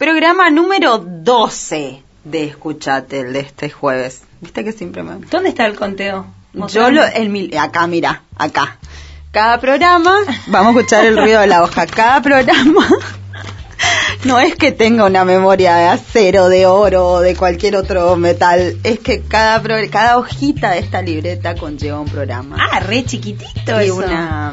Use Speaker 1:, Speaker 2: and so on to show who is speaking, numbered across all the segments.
Speaker 1: Programa número 12 de Escuchate, el de este jueves. ¿Viste que siempre me...
Speaker 2: ¿Dónde está el conteo?
Speaker 1: Yo lo, el, mil- acá, mira, acá. Cada programa, vamos a escuchar el ruido de la hoja. Cada programa no es que tenga una memoria de acero, de oro o de cualquier otro metal. Es que cada, pro- cada hojita de esta libreta conlleva un programa.
Speaker 2: Ah, re chiquitito
Speaker 1: y
Speaker 2: eso.
Speaker 1: una...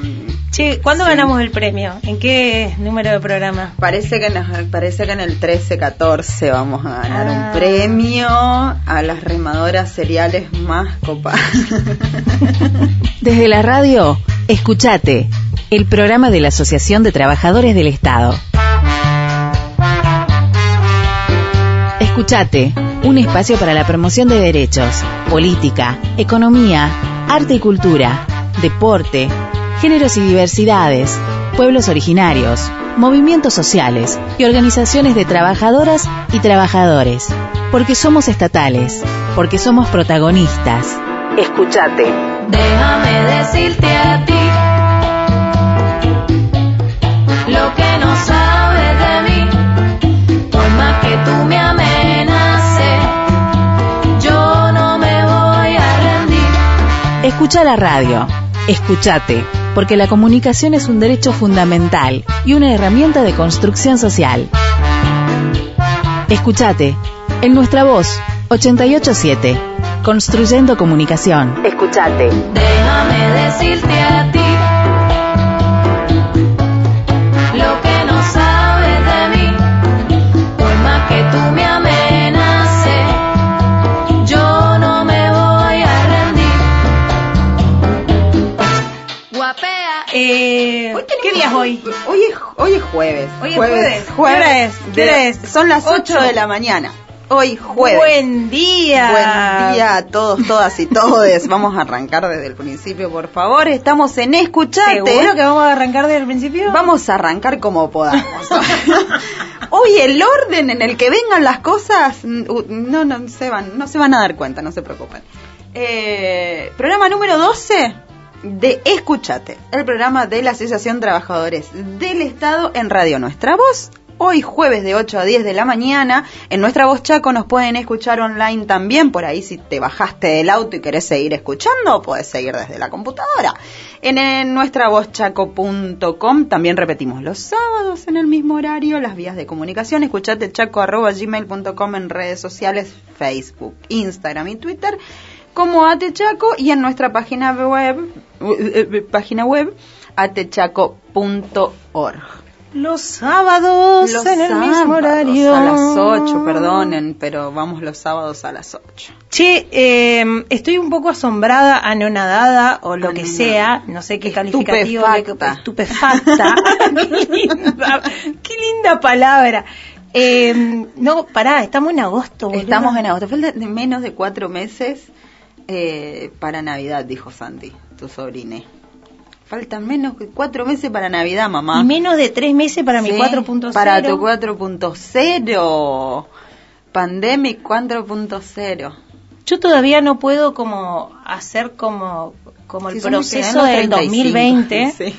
Speaker 2: Che, ¿cuándo
Speaker 1: Sí.
Speaker 2: ganamos el premio? ¿En qué número de programa?
Speaker 1: Parece que, nos- parece que en el 13-14 vamos a ganar
Speaker 2: Ah.
Speaker 1: un premio a las remadoras cereales más copadas.
Speaker 3: Desde la radio, escuchate, el programa de la Asociación de Trabajadores del Estado. Escuchate, un espacio para la promoción de derechos, política, economía, arte y cultura, deporte, géneros y diversidades, pueblos originarios, movimientos sociales y organizaciones de trabajadoras y trabajadores. Porque somos estatales, porque somos protagonistas. Escuchate.
Speaker 4: Déjame decirte a ti lo que no sabes de mí. Por más que tú me
Speaker 3: Escucha la radio. Escuchate, porque la comunicación es un derecho fundamental y una herramienta de construcción social. Escuchate, en nuestra voz, 887, construyendo comunicación. Escuchate.
Speaker 4: Déjame decirte a ti lo que no sabes de mí. Por más que tú me
Speaker 2: Hoy
Speaker 1: es, jueves.
Speaker 2: Hoy es jueves. ¿Qué
Speaker 1: jueves
Speaker 2: hora es? ¿Qué
Speaker 1: de-
Speaker 2: hora es?
Speaker 1: Son las 8
Speaker 2: Ocho.
Speaker 1: de la mañana. Hoy jueves.
Speaker 2: Buen día.
Speaker 1: Buen día a todos, todas y todes. Vamos a arrancar desde el principio, por favor. Estamos en Escuchate.
Speaker 2: ¿Seguro que vamos a arrancar desde el principio?
Speaker 1: Vamos a arrancar como podamos. Hoy el orden en el que vengan las cosas, mm, no, no se van, no se van a dar cuenta, no se preocupen. Eh, programa número 12 de Escuchate, el programa de la Asociación Trabajadores del Estado en Radio Nuestra Voz. Hoy jueves de 8 a 10 de la mañana, en Nuestra Voz Chaco nos pueden escuchar online también, por ahí si te bajaste del auto y querés seguir escuchando, puedes seguir desde la computadora. En, en nuestravozchaco.com también repetimos los sábados en el mismo horario las vías de comunicación. Escuchate chaco.gmail.com en redes sociales, Facebook, Instagram y Twitter como Atechaco y en nuestra página web, eh, página web atechaco.org.
Speaker 2: Los sábados
Speaker 1: Los
Speaker 2: en el mismo horario.
Speaker 1: A las 8, perdonen, pero vamos los sábados a las 8.
Speaker 2: Che, eh, estoy un poco asombrada, anonadada o lo que sea, no sé qué calificativo.
Speaker 1: Estupefacta.
Speaker 2: Qué, linda, qué linda palabra. Eh, no, pará, estamos en agosto.
Speaker 1: Estamos en agosto, faltan menos de cuatro meses eh, para Navidad, dijo Santi, tu sobrine. Faltan menos de cuatro meses para Navidad, mamá.
Speaker 2: Y menos de tres meses para mi
Speaker 1: Sí,
Speaker 2: 4.0.
Speaker 1: Para tu 4.0. Pandemic 4.0.
Speaker 2: Yo todavía no puedo como hacer como, como el
Speaker 1: Sí,
Speaker 2: proceso del
Speaker 1: 35,
Speaker 2: 2020.
Speaker 1: Sí.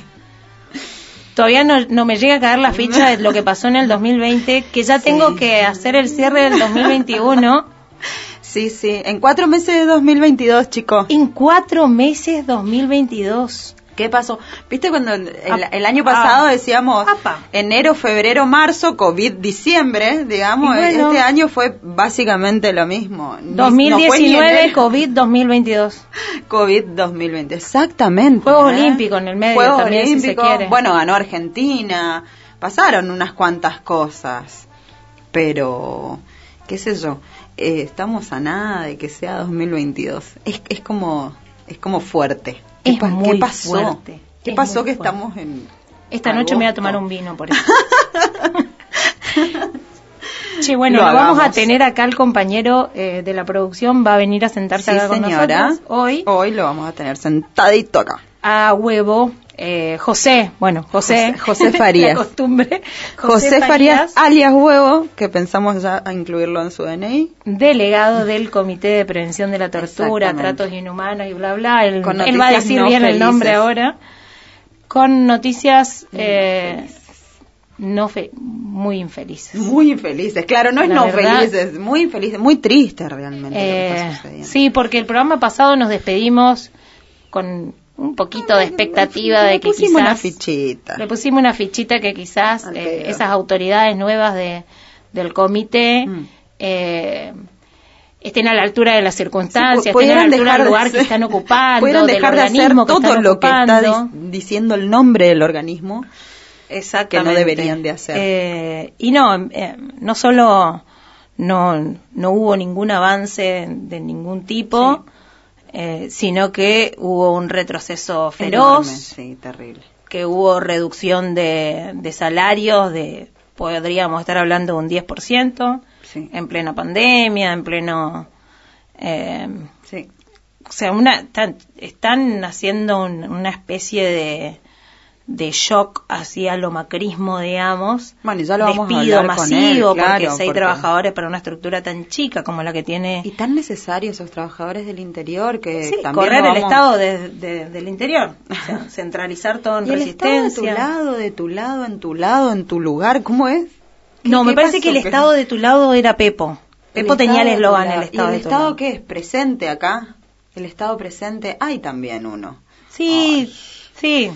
Speaker 2: Todavía no, no me llega a caer la ficha de lo que pasó en el 2020, que ya tengo que hacer el cierre del 2021
Speaker 1: sí, sí. En cuatro meses de 2022, chicos.
Speaker 2: en cuatro meses 2022.
Speaker 1: ¿Qué pasó? ¿Viste cuando el, el año pasado
Speaker 2: ah.
Speaker 1: decíamos
Speaker 2: Apa.
Speaker 1: enero, febrero, marzo, COVID, diciembre, digamos?
Speaker 2: Bueno.
Speaker 1: este año fue básicamente lo mismo. Ni- no fue ni
Speaker 2: 2019,
Speaker 1: enero.
Speaker 2: COVID 2022.
Speaker 1: COVID 2020, exactamente.
Speaker 2: Juegos
Speaker 1: ¿eh?
Speaker 2: Olímpicos en el medio
Speaker 1: Juegos
Speaker 2: también, si se quiere.
Speaker 1: Bueno, ganó Argentina. Pasaron unas cuantas cosas. Pero, qué sé yo, eh, estamos a nada de que sea 2022. Es, es como es como fuerte. ¿Qué,
Speaker 2: Es
Speaker 1: pa-
Speaker 2: muy
Speaker 1: qué pasó?
Speaker 2: fuerte.
Speaker 1: ¿Qué
Speaker 2: Es
Speaker 1: pasó que
Speaker 2: fuerte.
Speaker 1: estamos en
Speaker 2: Esta noche me voy a tomar un vino por eso. Che, bueno,
Speaker 1: Lo
Speaker 2: vamos a tener acá el compañero eh, de la producción, va a venir a sentarse
Speaker 1: Sí,
Speaker 2: acá con
Speaker 1: señora.
Speaker 2: nosotros hoy
Speaker 1: Hoy lo vamos a tener sentadito acá.
Speaker 2: a huevo. Eh, José, bueno, José,
Speaker 1: José- José Farías.
Speaker 2: la costumbre.
Speaker 1: José, Farías, alias Huevo, que pensamos ya a incluirlo en su DNI.
Speaker 2: delegado del Comité de Prevención de la Tortura. Tratos Inhumanos y bla, bla. Él, va a decir
Speaker 1: no
Speaker 2: bien el nombre ahora. Con noticias eh, no fe- muy infelices.
Speaker 1: Muy infelices, claro, no es
Speaker 2: La
Speaker 1: no
Speaker 2: verdad-
Speaker 1: felices, muy infelices, muy triste realmente lo que
Speaker 2: Eh,
Speaker 1: está sucediendo.
Speaker 2: sí, porque el programa pasado nos despedimos con un poquito de expectativa
Speaker 1: Le
Speaker 2: de que
Speaker 1: pusimos una
Speaker 2: quizás
Speaker 1: fichita.
Speaker 2: le pusimos una fichita que quizás eh, esas autoridades nuevas de, del comité
Speaker 1: Mm.
Speaker 2: eh, estén a la altura de las circunstancias,
Speaker 1: Sí,
Speaker 2: estén a la altura
Speaker 1: dejar
Speaker 2: del
Speaker 1: de
Speaker 2: lugar que
Speaker 1: ser-
Speaker 2: están ocupando,
Speaker 1: pudieran
Speaker 2: del
Speaker 1: dejar de hacer
Speaker 2: organismo que
Speaker 1: todo
Speaker 2: están
Speaker 1: lo que está diciendo el nombre del organismo
Speaker 2: Exactamente.
Speaker 1: que no deberían de hacer.
Speaker 2: Eh, y no, eh, no solo no, no hubo ningún avance de ningún tipo, eh, sino que hubo un retroceso feroz,
Speaker 1: Enorme, sí, terrible.
Speaker 2: que hubo reducción de, de salarios de, podríamos estar hablando de un 10%,
Speaker 1: Sí.
Speaker 2: en plena pandemia, en pleno... eh,
Speaker 1: Sí.
Speaker 2: o sea, una, están, están haciendo un- una especie de, de shock hacia lo macrismo, digamos.
Speaker 1: Bueno, ya lo vamos a
Speaker 2: Despido
Speaker 1: con
Speaker 2: masivo,
Speaker 1: él, claro,
Speaker 2: porque seis
Speaker 1: porque-
Speaker 2: trabajadores para una estructura tan chica como la que tiene.
Speaker 1: Y tan necesarios esos trabajadores del interior que
Speaker 2: Sí,
Speaker 1: también
Speaker 2: correr el Estado de- de- del interior, o sea, centralizar todo en
Speaker 1: Y el Estado de tu
Speaker 2: resistencia.
Speaker 1: lado, de tu lado, en tu lado, en tu lugar, ¿cómo es? ¿Qué-
Speaker 2: No, me parece
Speaker 1: pasó?
Speaker 2: que el
Speaker 1: ¿Qué-
Speaker 2: Estado de tu lado era Pepo.
Speaker 1: el
Speaker 2: Pepo tenía el
Speaker 1: de
Speaker 2: eslogan, el Estado
Speaker 1: ¿Y
Speaker 2: de
Speaker 1: el
Speaker 2: tu
Speaker 1: Estado
Speaker 2: lado.
Speaker 1: qué es? ¿Presente acá? El Estado presente, hay también uno.
Speaker 2: Sí, sí,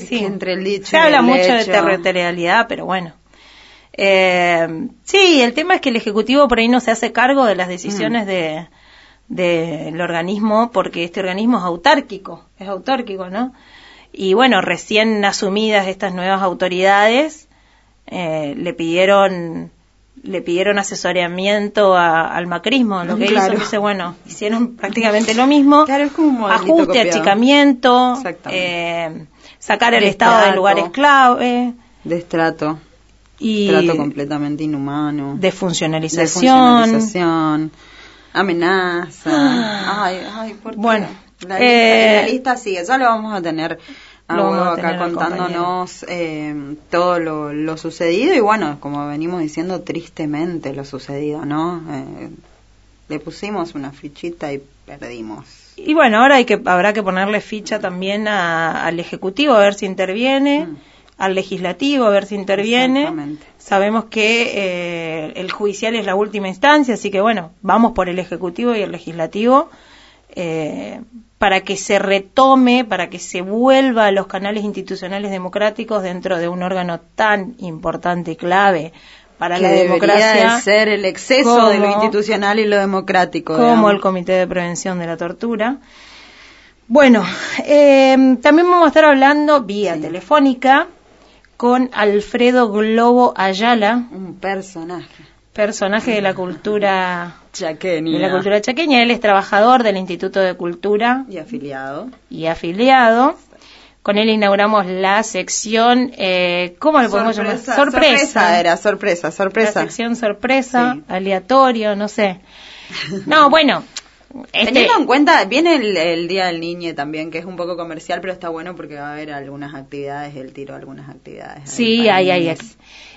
Speaker 2: sí, sí.
Speaker 1: que entre el dicho
Speaker 2: Se
Speaker 1: y
Speaker 2: habla
Speaker 1: el
Speaker 2: mucho de territorialidad, pero bueno. Eh, sí, el tema es que el Ejecutivo por ahí no se hace cargo de las decisiones
Speaker 1: Mm.
Speaker 2: de del organismo, porque este organismo es autárquico, es autárquico, ¿no? Y bueno, recién asumidas estas nuevas autoridades, eh, le pidieron le pidieron asesoramiento a- al macrismo, lo que
Speaker 1: Claro.
Speaker 2: hizo, dice, bueno, hicieron prácticamente lo mismo,
Speaker 1: Claro, es como un
Speaker 2: ajuste,
Speaker 1: copiado.
Speaker 2: achicamiento,
Speaker 1: Exactamente.
Speaker 2: eh, sacar el Estado de lugares clave
Speaker 1: Destrato,
Speaker 2: y
Speaker 1: trato completamente inhumano.
Speaker 2: de
Speaker 1: De
Speaker 2: funcionalización.
Speaker 1: funcionalización, amenaza. Ay, ay, ¿por qué?
Speaker 2: Bueno,
Speaker 1: la,
Speaker 2: eh,
Speaker 1: lista, la lista sigue, ya lo vamos a tener a huevo acá contándonos eh, todo lo, lo sucedido y bueno, como venimos diciendo, tristemente lo sucedido, ¿no? Eh, le pusimos una fichita y perdimos.
Speaker 2: Y bueno, ahora hay que, habrá que ponerle ficha también a- al Ejecutivo a ver si interviene,
Speaker 1: Mm.
Speaker 2: al Legislativo a ver si interviene. Sabemos que eh, el judicial es la última instancia, así que bueno, vamos por el Ejecutivo y el Legislativo eh, para que se retome, para que se vuelva a los canales institucionales democráticos dentro de un órgano tan importante y clave para
Speaker 1: que
Speaker 2: la democracia
Speaker 1: de ser el exceso de lo institucional y lo democrático.
Speaker 2: como
Speaker 1: digamos.
Speaker 2: el Comité de Prevención de la Tortura. Bueno, eh, también vamos a estar hablando vía
Speaker 1: Sí.
Speaker 2: telefónica con Alfredo Globo Ayala,
Speaker 1: Un personaje.
Speaker 2: personaje de la cultura
Speaker 1: Chaqueña.
Speaker 2: de la cultura chaqueña. Él es trabajador del Instituto de Cultura
Speaker 1: Y afiliado.
Speaker 2: y afiliado. Con él inauguramos la sección, eh, ¿cómo le podemos llamar?
Speaker 1: Sorpresa era, sorpresa,
Speaker 2: La
Speaker 1: sorpresa.
Speaker 2: sección sorpresa,
Speaker 1: Sí.
Speaker 2: aleatorio, no sé. No, bueno. Este,
Speaker 1: Teniendo en cuenta, viene el, el Día del Niño también, que es un poco comercial, pero está bueno porque va a haber algunas actividades, el tiro algunas actividades. ahí
Speaker 2: Sí,
Speaker 1: para
Speaker 2: hay, hay.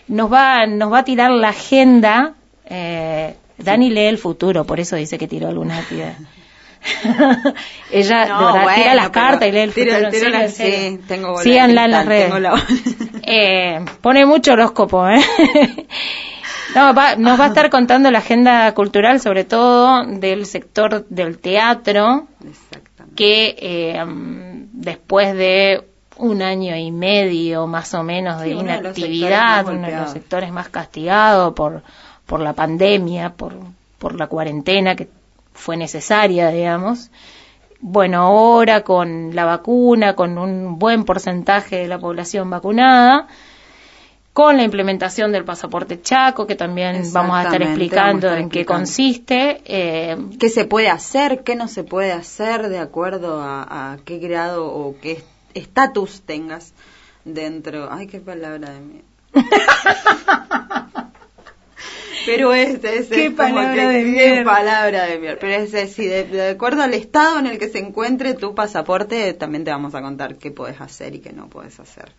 Speaker 2: Nos va, nos va a tirar la agenda. Eh, Dani lee el futuro, por eso dice que tiró algunas actividades. Ella
Speaker 1: No,
Speaker 2: de verdad, tira las cartas y lee el
Speaker 1: tiro-
Speaker 2: futuro.
Speaker 1: tiro
Speaker 2: serio,
Speaker 1: las- sí, tengo
Speaker 2: Síganla en las redes.
Speaker 1: la-
Speaker 2: Eh, pone mucho horóscopo, ¿eh? No, va- nos va a estar contando la agenda cultural, sobre todo del sector del teatro, que eh, después de un año y medio más o menos de
Speaker 1: Sí, uno de los
Speaker 2: inactividad,
Speaker 1: sectores más
Speaker 2: uno de los sectores más castigados por, por la pandemia, por, por la cuarentena que fue necesaria, digamos. Bueno, ahora con la vacuna, con un buen porcentaje de la población vacunada, con la implementación del pasaporte Chaco, que también vamos a estar explicando
Speaker 1: vamos a estar
Speaker 2: en qué consiste. eh,
Speaker 1: ¿Qué se puede hacer? ¿Qué no se puede hacer de acuerdo a, a qué grado o qué estatus tengas dentro? Ay, qué palabra de mí. Pero este es,
Speaker 2: Qué
Speaker 1: es como
Speaker 2: palabra
Speaker 1: que-
Speaker 2: de
Speaker 1: qué
Speaker 2: mierda.
Speaker 1: palabra de mierda. Pero es decir, de, de acuerdo al estado en el que se encuentre tu pasaporte, también te vamos a contar qué puedes hacer y qué no puedes hacer.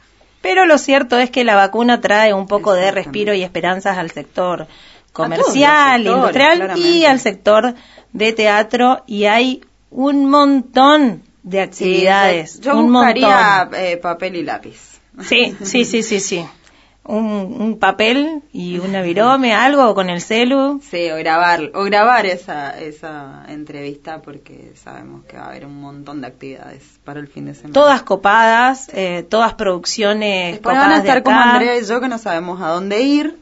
Speaker 2: Pero lo cierto es que la vacuna trae un poco de respiro y esperanzas al sector comercial,
Speaker 1: sectores,
Speaker 2: industrial y al sector de teatro y hay un montón de actividades.
Speaker 1: Sí, yo, yo
Speaker 2: un
Speaker 1: buscaría
Speaker 2: montón.
Speaker 1: eh, papel y lápiz.
Speaker 2: Sí, sí, sí, sí, sí. un, un papel y una virome, algo con el celu.
Speaker 1: Sí, o grabar, o grabar esa, esa entrevista porque sabemos que va a haber un montón de actividades para el fin de semana.
Speaker 2: Todas copadas, eh, todas producciones
Speaker 1: Después
Speaker 2: copadas
Speaker 1: van a
Speaker 2: de
Speaker 1: estar como. Andrea y yo que no sabemos a dónde ir.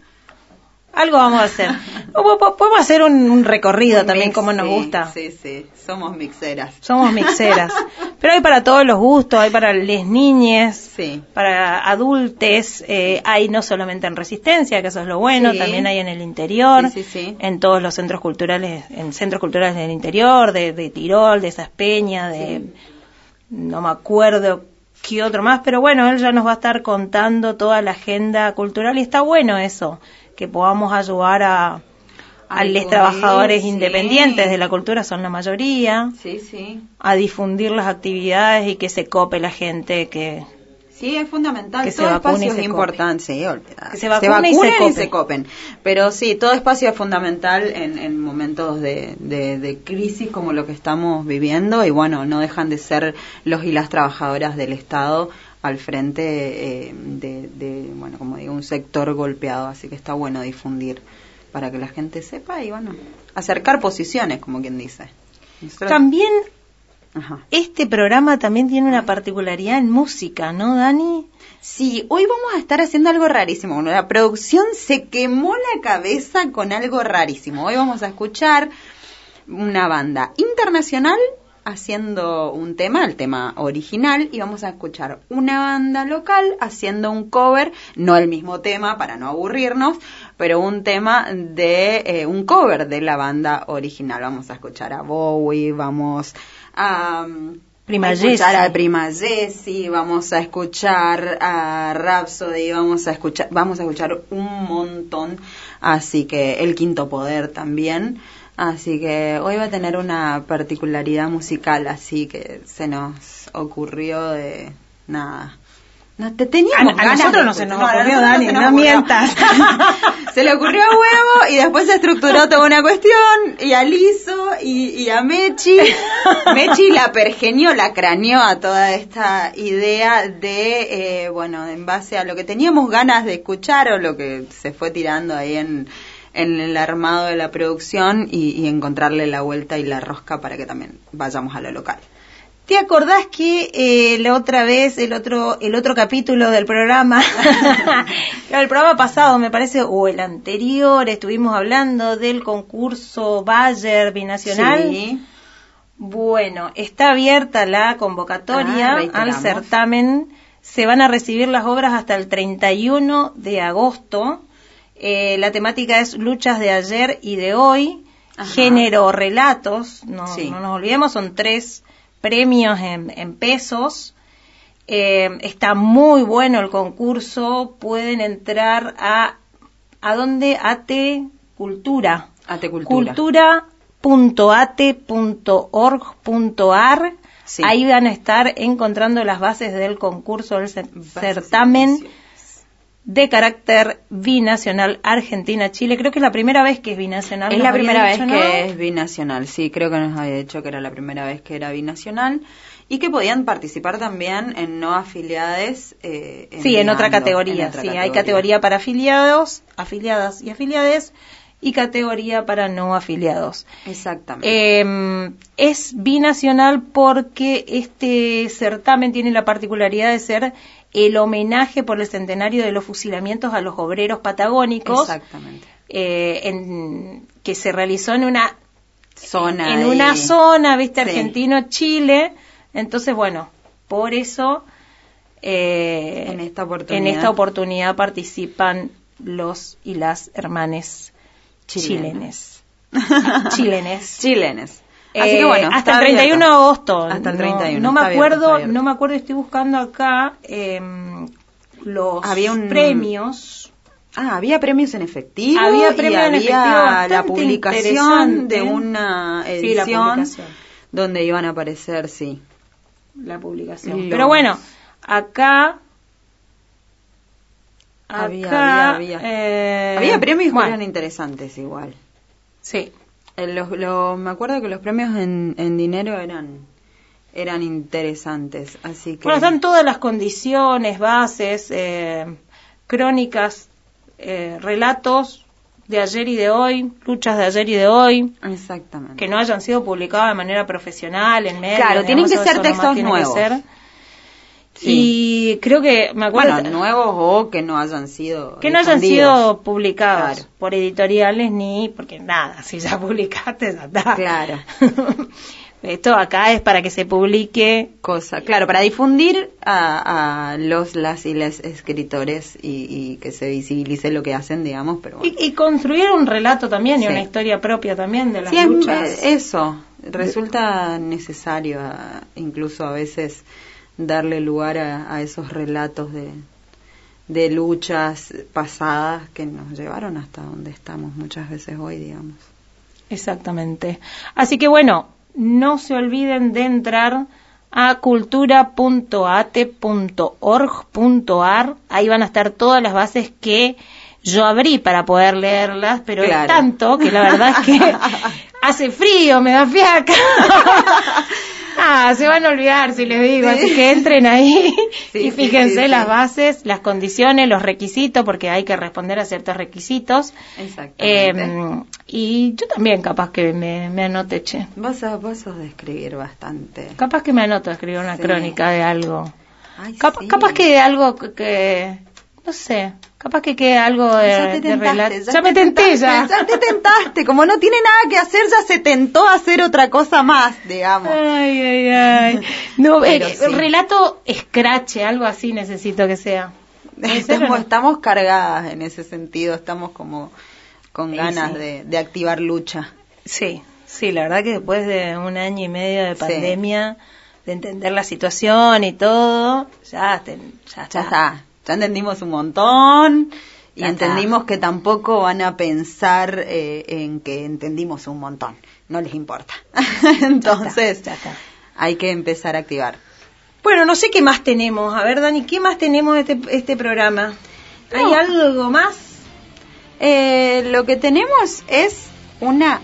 Speaker 2: Algo vamos a hacer. Podemos hacer un, un recorrido
Speaker 1: Un
Speaker 2: también
Speaker 1: mix,
Speaker 2: como nos
Speaker 1: sí,
Speaker 2: gusta.
Speaker 1: Sí, sí, somos mixeras.
Speaker 2: Somos mixeras. Pero hay para todos los gustos, hay para les niñes,
Speaker 1: Sí.
Speaker 2: para adultes, eh, hay no solamente en Resistencia, que eso es lo bueno,
Speaker 1: Sí.
Speaker 2: también hay en el interior,
Speaker 1: Sí, sí, sí.
Speaker 2: en todos los centros culturales, en centros culturales del interior, de, de Tirol, de Saspeña, de no me acuerdo qué otro más, pero bueno, él ya nos va a estar contando toda la agenda cultural y está bueno eso, que podamos ayudar a, a los trabajadores
Speaker 1: sí.
Speaker 2: independientes de la cultura, son la mayoría,
Speaker 1: Sí, sí.
Speaker 2: a difundir las actividades y que se cope la gente que
Speaker 1: Sí, es fundamental.
Speaker 2: Que se
Speaker 1: todo espacio es
Speaker 2: se
Speaker 1: importante, sí.
Speaker 2: Que se vacune y se cope.
Speaker 1: copen. Pero sí, todo espacio es fundamental en, en momentos de, de- de crisis como lo que estamos viviendo y bueno, no dejan de ser los y las trabajadoras del Estado al frente eh, de, de, bueno, como digo, un sector golpeado, así que está bueno difundir para que la gente sepa y bueno, acercar posiciones, como quien dice. Nosotros-
Speaker 2: también
Speaker 1: Ajá.
Speaker 2: este programa también tiene una particularidad en música, ¿no, Dani?
Speaker 1: Sí, hoy vamos a estar haciendo algo rarísimo. Bueno, la producción se quemó la cabeza con algo rarísimo. Hoy vamos a escuchar una banda internacional haciendo un tema, el tema original, y vamos a escuchar una banda local haciendo un cover, no el mismo tema para no aburrirnos, pero un tema de eh, un cover de la banda original. Vamos a escuchar a Bowie, vamos a um,
Speaker 2: Prima
Speaker 1: a escuchar
Speaker 2: Jessie.
Speaker 1: a Prima Jessie, vamos a escuchar a Rhapsody, vamos a escuchar, vamos a escuchar un montón, así que el quinto poder también, así que hoy va a tener una particularidad musical, así que se nos ocurrió de nada. No, te teníamos
Speaker 2: A- a
Speaker 1: ganas
Speaker 2: nosotros no se nos ocurrió,
Speaker 1: nosotros
Speaker 2: Dani, no mientas.
Speaker 1: se le ocurrió a huevo y después se estructuró toda una cuestión y a Lizo y, y a Mechi. Mechi la pergenió, la craneó a toda esta idea de, eh, bueno, en base a lo que teníamos ganas de escuchar o lo que se fue tirando ahí en, en el armado de la producción y, y encontrarle la vuelta y la rosca para que también vayamos a lo local.
Speaker 2: ¿Te acordás que eh, la otra vez, el otro, el otro capítulo del programa, el programa pasado me parece, o el anterior, estuvimos hablando del concurso Bayer Binacional?
Speaker 1: Sí.
Speaker 2: Bueno, está abierta la convocatoria
Speaker 1: Ah,
Speaker 2: al certamen. Se van a recibir las obras hasta el 31 de agosto. Eh, la temática es luchas de ayer y de hoy,
Speaker 1: Ajá.
Speaker 2: género relatos, no,
Speaker 1: Sí.
Speaker 2: no nos olvidemos, son tres premios en, en pesos. Eh, está muy bueno el concurso, pueden entrar a ¿a dónde? Ate Cultura.
Speaker 1: Ate Cultura.
Speaker 2: cultura.ate.org.ar
Speaker 1: Sí.
Speaker 2: Ahí van a estar encontrando las bases del concurso del
Speaker 1: Bases
Speaker 2: certamen de carácter binacional Argentina-Chile. Creo que es la primera vez que es binacional.
Speaker 1: Es la primera vez que es binacional, sí, creo que nos había dicho que era la primera vez que era binacional y que podían participar también en no afiliades. eh,
Speaker 2: Sí, en otra categoría.
Speaker 1: en otra
Speaker 2: sí, hay categoría para afiliados, afiliadas y afiliades y categoría para no afiliados.
Speaker 1: Exactamente.
Speaker 2: Eh, es binacional porque este certamen tiene la particularidad de ser el homenaje por el centenario de los fusilamientos a los obreros patagónicos,
Speaker 1: Exactamente.
Speaker 2: eh, en- que se realizó en una
Speaker 1: Zona.
Speaker 2: en una zona, viste,
Speaker 1: Sí.
Speaker 2: argentino-Chile. Entonces, bueno, por eso eh,
Speaker 1: En esta oportunidad.
Speaker 2: en esta oportunidad participan los y las hermanes chilenes. Chilenes.
Speaker 1: Chilenes. Así
Speaker 2: Eh,
Speaker 1: que bueno.
Speaker 2: hasta el 31 de agosto.
Speaker 1: Hasta el
Speaker 2: No-
Speaker 1: 31,
Speaker 2: No, me
Speaker 1: está abierto,
Speaker 2: acuerdo,
Speaker 1: abierto.
Speaker 2: no me acuerdo, estoy buscando acá em, los
Speaker 1: Había un-
Speaker 2: premios.
Speaker 1: Ah, había premios en efectivo.
Speaker 2: Había
Speaker 1: y
Speaker 2: premios en
Speaker 1: había
Speaker 2: efectivo
Speaker 1: la publicación de una
Speaker 2: Sí,
Speaker 1: edición
Speaker 2: publicación.
Speaker 1: donde iban a aparecer, sí.
Speaker 2: la publicación.
Speaker 1: Los-
Speaker 2: Pero bueno, acá.
Speaker 1: Había,
Speaker 2: acá,
Speaker 1: había, había.
Speaker 2: eh,
Speaker 1: había premios que
Speaker 2: bueno,
Speaker 1: eran interesantes igual.
Speaker 2: Sí.
Speaker 1: Eh, los- lo- me acuerdo que los premios en, en dinero eran eran interesantes, así que
Speaker 2: Bueno, están todas las condiciones, bases. eh, crónicas, eh, relatos de ayer y de hoy, luchas de ayer y de hoy,
Speaker 1: Exactamente.
Speaker 2: que no hayan sido publicadas de manera profesional en medios.
Speaker 1: Claro, tienen que ser textos
Speaker 2: que
Speaker 1: nuevos.
Speaker 2: ser.
Speaker 1: Sí.
Speaker 2: Y creo que, me acuerdo,
Speaker 1: Bueno, nuevos o que no hayan sido
Speaker 2: que no hayan sido publicados
Speaker 1: Claro.
Speaker 2: por editoriales ni, porque nada, si ya publicaste, ya está.
Speaker 1: Claro.
Speaker 2: Esto acá es para que se publique
Speaker 1: cosa. Claro, para difundir a, a los, las y les escritores y, y que se visibilice lo que hacen, digamos, pero bueno.
Speaker 2: y, y construir un relato también y una historia propia también de las
Speaker 1: Sí,
Speaker 2: luchas.
Speaker 1: eso. Resulta necesario a- incluso a veces darle lugar a, a esos relatos de, de luchas pasadas que nos llevaron hasta donde estamos muchas veces hoy, digamos.
Speaker 2: Exactamente. Así que bueno, no se olviden de entrar a cultura.ate.org.ar. Ahí van a estar todas las bases que yo abrí para poder leerlas, pero es
Speaker 1: Claro.
Speaker 2: tanto que la verdad es que hace frío, me da fiaca. Ah, se van a olvidar si les digo,
Speaker 1: Sí.
Speaker 2: así que entren ahí
Speaker 1: Sí,
Speaker 2: y fíjense
Speaker 1: sí,
Speaker 2: las bases, las condiciones, los requisitos, porque hay que responder a ciertos requisitos.
Speaker 1: Exactamente.
Speaker 2: Eh, y yo también capaz que me, me anote, che.
Speaker 1: vos, sos- vos sos de escribir bastante.
Speaker 2: Capaz que me anoto a escribir una crónica de algo.
Speaker 1: Ay,
Speaker 2: Cap-
Speaker 1: sí.
Speaker 2: Capaz que de algo que, que- no sé, capaz que quede algo de,
Speaker 1: ya te
Speaker 2: de
Speaker 1: tentaste,
Speaker 2: relato. Ya, me
Speaker 1: te
Speaker 2: tenté ya.
Speaker 1: tentaste, Ya te tentaste. Como no tiene nada que hacer, ya se tentó a hacer otra cosa más, digamos.
Speaker 2: Ay, ay, ay. No,
Speaker 1: Pero
Speaker 2: eh,
Speaker 1: sí.
Speaker 2: relato escrache, algo así necesito que sea. ¿Puede ser o
Speaker 1: Estamos,
Speaker 2: no?
Speaker 1: estamos cargadas en ese sentido, estamos como con ganas
Speaker 2: sí.
Speaker 1: De, de activar lucha.
Speaker 2: Sí, sí, la verdad que después de un año y medio de
Speaker 1: Sí.
Speaker 2: pandemia, de entender la situación y todo, ya, te- ya está.
Speaker 1: Ya está, ya entendimos un montón y entendimos que tampoco van a pensar eh, en que entendimos un montón, no les importa. Entonces,
Speaker 2: ya está.
Speaker 1: hay que empezar a activar.
Speaker 2: Bueno, no sé qué más tenemos. A ver, Dani, ¿qué más tenemos de este, este programa? ¿Hay algo más?
Speaker 1: Eh, lo que tenemos es una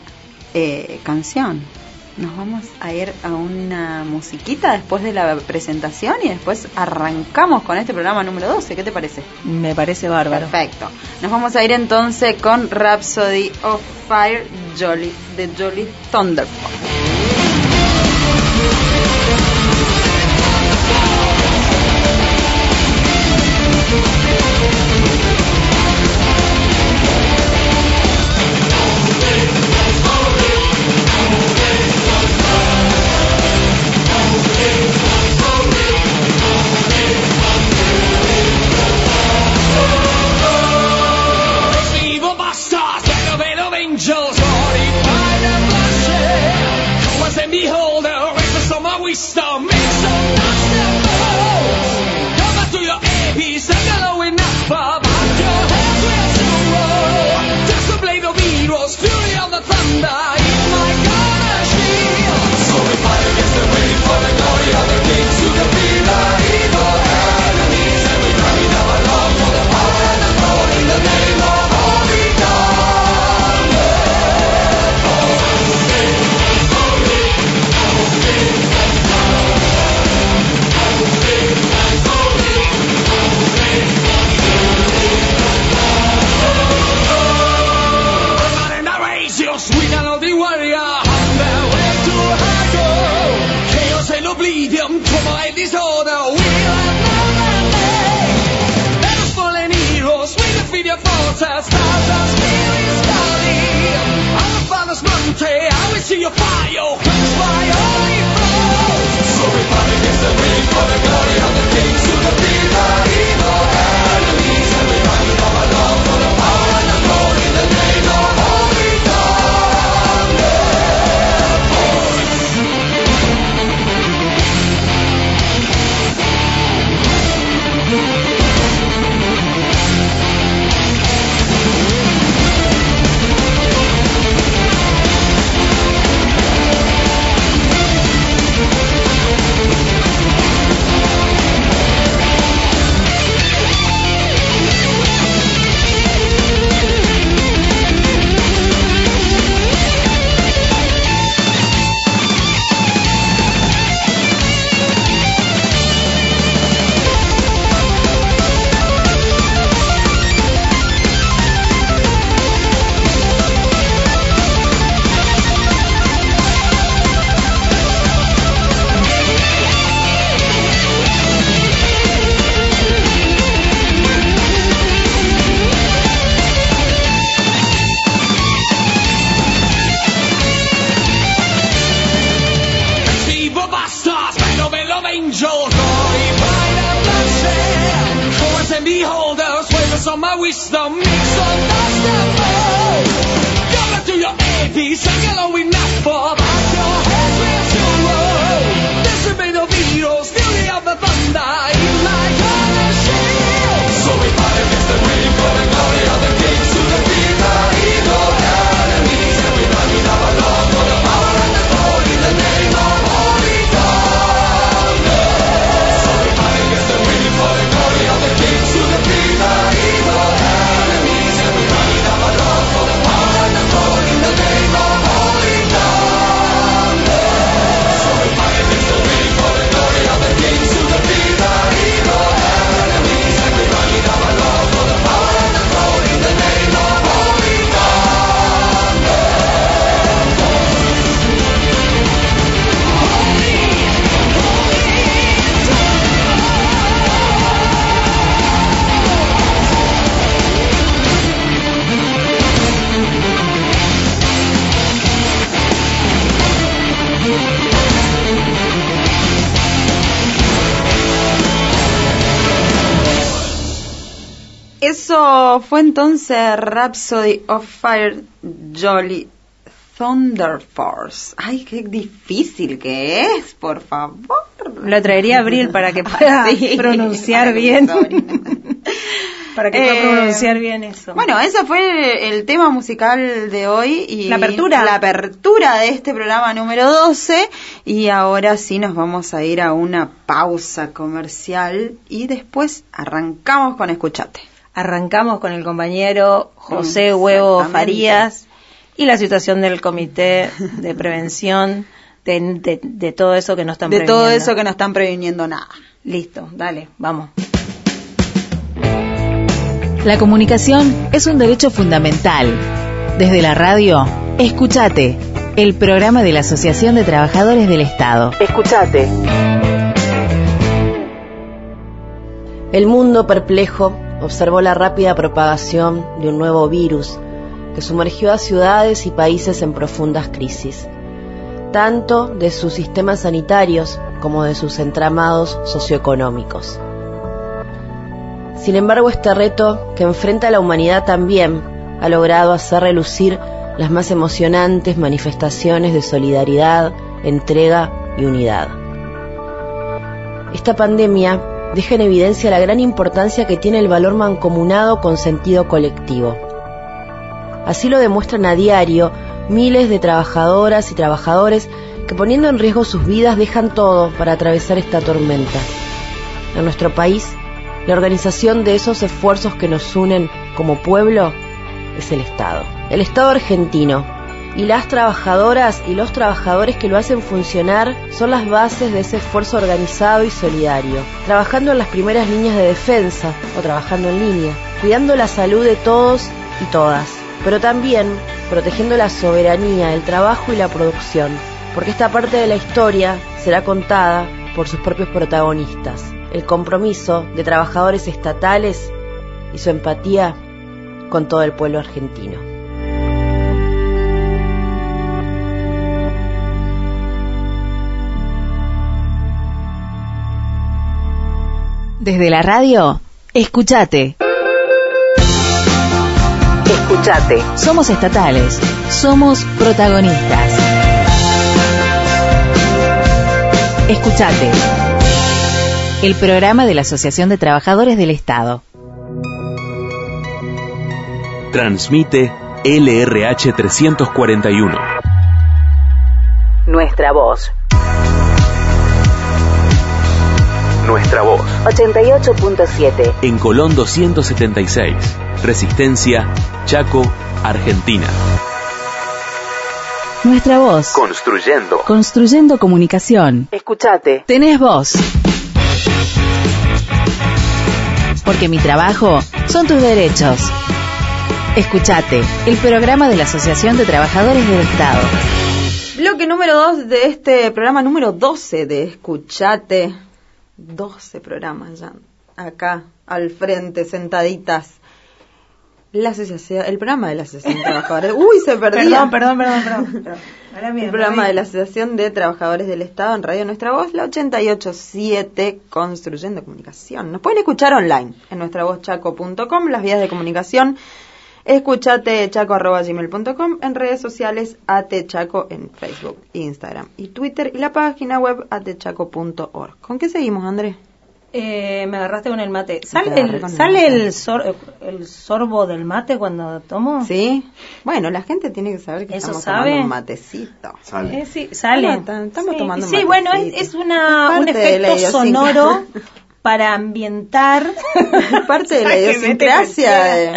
Speaker 1: eh, canción. Nos vamos a ir a una musiquita después de la presentación y después arrancamos con este programa número 12. ¿Qué te parece?
Speaker 2: Me parece bárbaro.
Speaker 1: Perfecto. Nos vamos a ir entonces con Rhapsody of Fire Jolly de Jolly Thunderbolt.
Speaker 5: See your fire. Quench my. So we fight against the rain for the
Speaker 1: Fue entonces Rhapsody of Fire Jolly Thunder Force. Ay, qué difícil que es, por favor.
Speaker 2: Lo traería a Abril para que pueda
Speaker 1: Sí,
Speaker 2: pronunciar
Speaker 1: para
Speaker 2: bien. para que pueda
Speaker 1: Eh,
Speaker 2: pronunciar bien eso.
Speaker 1: Bueno, ese fue el tema musical de hoy y
Speaker 2: La apertura.
Speaker 1: la apertura de este programa número 12 y ahora sí nos vamos a ir a una pausa comercial y después arrancamos con escuchate.
Speaker 2: Arrancamos con el compañero José
Speaker 1: Mm,
Speaker 2: Huevo. Farías y la situación del Comité de Prevención de, de- de todo eso que no están
Speaker 1: De todo
Speaker 2: previniendo.
Speaker 1: eso que no están previniendo nada.
Speaker 2: Listo, dale, vamos.
Speaker 3: La comunicación es un derecho fundamental. Desde la radio, escuchate, el programa de la Asociación de Trabajadores del Estado.
Speaker 6: Escuchate. El mundo perplejo observó la rápida propagación de un nuevo virus que sumergió a ciudades y países en profundas crisis, tanto de sus sistemas sanitarios como de sus entramados socioeconómicos. Sin embargo, este reto que enfrenta a la humanidad también ha logrado hacer relucir las más emocionantes manifestaciones de solidaridad, entrega y unidad. Esta pandemia deja en evidencia la gran importancia que tiene el valor mancomunado con sentido colectivo. Así lo demuestran a diario miles de trabajadoras y trabajadores que poniendo en riesgo sus vidas dejan todo para atravesar esta tormenta. En nuestro país, la organización de esos esfuerzos que nos unen como pueblo es el Estado. El Estado argentino. Y las trabajadoras y los trabajadores que lo hacen funcionar son las bases de ese esfuerzo organizado y solidario, trabajando en las primeras líneas de defensa o trabajando en línea, cuidando la salud de todos y todas, pero también protegiendo la soberanía, el trabajo y la producción, porque esta parte de la historia será contada por sus propios protagonistas, el compromiso de trabajadores estatales y su empatía con todo el pueblo argentino.
Speaker 3: Desde la radio, escuchate. Escuchate. Somos estatales. Somos protagonistas. Escuchate. El programa de la Asociación de Trabajadores del Estado.
Speaker 7: Transmite LRH 341.
Speaker 3: Nuestra voz.
Speaker 7: Nuestra voz.
Speaker 3: 88.7.
Speaker 7: En Colón 276. Resistencia, Chaco, Argentina.
Speaker 3: Nuestra voz.
Speaker 7: Construyendo.
Speaker 3: Construyendo comunicación.
Speaker 6: Escuchate.
Speaker 3: Tenés voz. Porque mi trabajo son tus derechos. Escuchate, el programa de la Asociación de Trabajadores del Estado.
Speaker 1: Bloque número 2 de este programa número 12 de Escuchate. 12 programas ya. Acá, al frente, sentaditas. La asociación, el programa de la Asociación de Trabajadores. Uy, se perdía.
Speaker 2: Perdón, perdón, perdón, perdón. perdón. Ahora bien,
Speaker 1: El programa de la. Asociación de Trabajadores del Estado en Radio Nuestra Voz, la 887 Construyendo Comunicación. Nos pueden escuchar online en nuestravozchaco.com, las vías de comunicación. Escuchate chaco.gmail.com en redes sociales atechaco en Facebook, Instagram y Twitter y la página web atechaco.org. ¿Con qué seguimos, Andrés?
Speaker 2: Eh, me agarraste con el mate.
Speaker 1: Te
Speaker 2: ¿Sale, el, ¿sale el, sor- el sorbo del mate cuando tomo?
Speaker 1: ¿Sí? Bueno, la gente tiene que saber que
Speaker 2: ¿Eso
Speaker 1: estamos
Speaker 2: sabe?
Speaker 1: tomando un matecito.
Speaker 8: Sale.
Speaker 2: Eh, sí, sale.
Speaker 1: Estamos- estamos
Speaker 2: sí,
Speaker 1: tomando un
Speaker 2: Sí, bueno, es,
Speaker 1: matecito.
Speaker 2: es una,
Speaker 1: Es
Speaker 2: un efecto sonoro para ambientar.
Speaker 1: Parte de la idiosincrasia.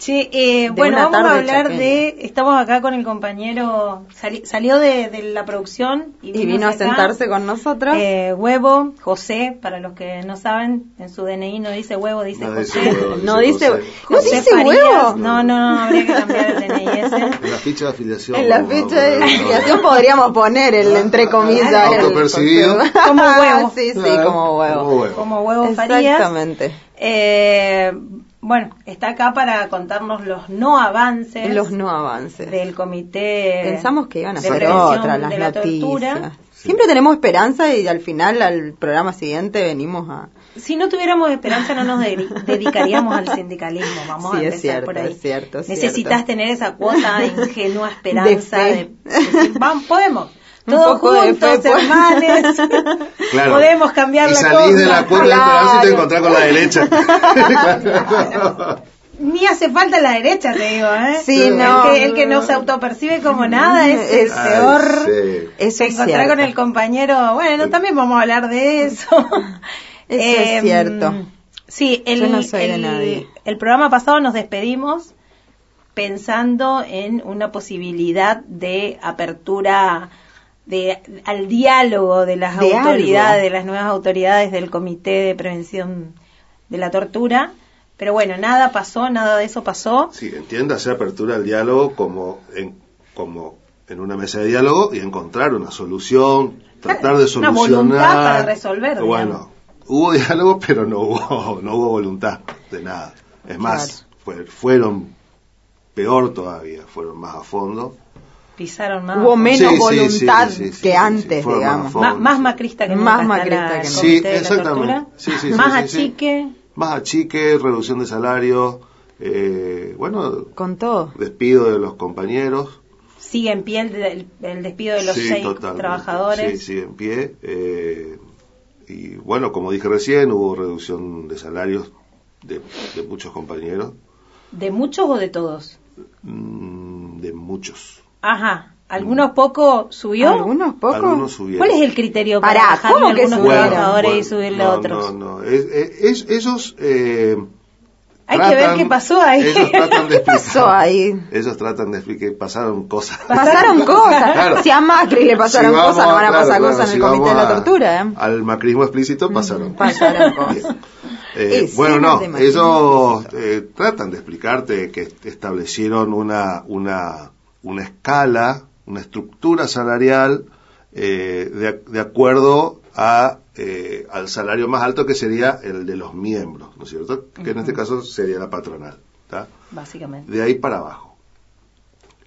Speaker 2: Sí, eh,
Speaker 1: De
Speaker 2: bueno, vamos a hablar
Speaker 1: chaqueña.
Speaker 2: de. Estamos acá con el compañero. sali- salió de, de la producción y,
Speaker 1: Y vino a sentarse con nosotros.
Speaker 2: Eh, huevo, José, para los que no saben, en su DNI no dice huevo, dice
Speaker 8: No
Speaker 2: José.
Speaker 8: dice huevo,
Speaker 1: No dice-
Speaker 8: José.
Speaker 1: ¿No
Speaker 2: José
Speaker 1: dice
Speaker 2: Farías.
Speaker 1: huevo?
Speaker 2: No, no, no, habría que cambiar el DNI ese.
Speaker 8: En la ficha de afiliación.
Speaker 1: En la ficha de afiliación podríamos poner el entre comillas.
Speaker 2: Claro.
Speaker 1: el-
Speaker 8: Autopercibido.
Speaker 2: Como huevo.
Speaker 1: sí, sí,
Speaker 8: Claro,
Speaker 1: como huevo.
Speaker 8: como huevo.
Speaker 2: Como huevo Farías.
Speaker 1: Exactamente.
Speaker 2: Eh, bueno, está acá para contarnos los no avances
Speaker 1: Los no avances.
Speaker 2: del comité.
Speaker 1: Pensamos que iban a ser otras las
Speaker 2: de la tortura.
Speaker 1: noticias. Siempre tenemos esperanza y al final, al programa siguiente, venimos a...
Speaker 2: Si no tuviéramos esperanza no nos de- dedicaríamos al sindicalismo, vamos
Speaker 1: Sí,
Speaker 2: a
Speaker 1: es
Speaker 2: empezar
Speaker 1: cierto,
Speaker 2: por ahí.
Speaker 1: es cierto, es
Speaker 2: Necesitas
Speaker 1: cierto.
Speaker 2: tener esa cuota de ingenua esperanza
Speaker 1: De
Speaker 2: de,
Speaker 1: fe.
Speaker 2: decir, vamos, podemos. Todos juntos,
Speaker 1: pues.
Speaker 2: hermanes.
Speaker 8: Claro.
Speaker 2: Podemos cambiar
Speaker 8: y
Speaker 2: la
Speaker 8: salís
Speaker 2: cosa.
Speaker 8: de la cuota de esperanza y te
Speaker 1: Claro.
Speaker 8: encontrás con la derecha.
Speaker 2: Ni hace falta la derecha, te digo, ¿eh?
Speaker 1: Sí,
Speaker 2: el. Que, el que no se autopercibe como nada es el peor.
Speaker 8: sí.
Speaker 1: Eso es
Speaker 2: encontrar
Speaker 1: cierto.
Speaker 2: con el compañero, bueno, también vamos a hablar de eso.
Speaker 1: Eso
Speaker 2: Em,
Speaker 1: es cierto.
Speaker 2: Sí, el,
Speaker 1: Yo no soy de nadie.
Speaker 2: el programa pasado nos despedimos pensando en una posibilidad de apertura de, al diálogo de las
Speaker 1: De
Speaker 2: autoridades,
Speaker 1: algo.
Speaker 2: de las nuevas autoridades del Comité de Prevención de la Tortura. Pero bueno, nada pasó, nada de eso pasó.
Speaker 8: Sí, entiéndase apertura al diálogo como en, como en una mesa de diálogo y encontrar una solución, tratar de
Speaker 2: Una
Speaker 8: solucionar.
Speaker 2: voluntad para resolver, digamos.
Speaker 8: Bueno, hubo diálogo, pero no hubo, no hubo voluntad de nada. Es más, fue- fueron peor todavía, fueron más a fondo.
Speaker 2: Pisaron más.
Speaker 1: Hubo menos
Speaker 8: Sí,
Speaker 1: voluntad
Speaker 8: sí, sí, sí,
Speaker 1: que
Speaker 8: sí,
Speaker 1: antes,
Speaker 8: más
Speaker 1: digamos.
Speaker 2: Ma- más macrista que
Speaker 1: Más
Speaker 2: nunca
Speaker 1: macrista
Speaker 2: la-
Speaker 1: que nunca.
Speaker 8: Sí, exactamente.
Speaker 2: más
Speaker 8: sí, sí.
Speaker 2: achique.
Speaker 8: Más achique, reducción de salario, eh, bueno,
Speaker 1: Con todo.
Speaker 8: despido de los compañeros.
Speaker 2: Sigue en pie el, el- el despido de los
Speaker 8: Sí,
Speaker 2: seis
Speaker 8: totalmente.
Speaker 2: trabajadores.
Speaker 8: Sí, sigue en pie. eh, y bueno, como dije recién, hubo reducción de salarios de, de muchos compañeros,
Speaker 2: ¿De muchos o de todos?
Speaker 8: mm, de muchos.
Speaker 2: Ajá. ¿Algunos poco subió?
Speaker 1: ¿Algunos pocos?
Speaker 8: Algunos subieron.
Speaker 2: ¿Cuál es el criterio para bajarle
Speaker 1: ¿cómo que
Speaker 2: algunos
Speaker 1: subieron?
Speaker 2: trabajadores y
Speaker 8: bueno,
Speaker 2: subirle
Speaker 8: no,
Speaker 2: a otros?
Speaker 8: No, no, es, es- ellos... eh,
Speaker 2: Hay que ver qué pasó ahí.
Speaker 8: Ellos tratan de explicar.
Speaker 1: pasó ahí?
Speaker 8: Ellos tratan de explicar, pasaron cosas.
Speaker 1: Pasaron cosas.
Speaker 8: Claro.
Speaker 1: Si a Macri le pasaron
Speaker 8: Si vamos
Speaker 1: cosas, no van a
Speaker 8: claro,
Speaker 1: pasar
Speaker 8: claro,
Speaker 1: cosas en
Speaker 8: si
Speaker 1: el Comité de la Tortura. ¿eh?
Speaker 8: Al macrismo explícito pasaron.
Speaker 1: Pasaron cosas.
Speaker 8: Bien. Eh,
Speaker 1: Sí,
Speaker 8: bueno, no, ellos eh, tratan de explicarte que establecieron una, una, una escala, una estructura salarial eh, de, de acuerdo a, eh, al salario más alto que sería el de los miembros, ¿no es cierto? Que en este caso sería la patronal. ¿tá?
Speaker 2: Básicamente.
Speaker 8: de ahí para abajo.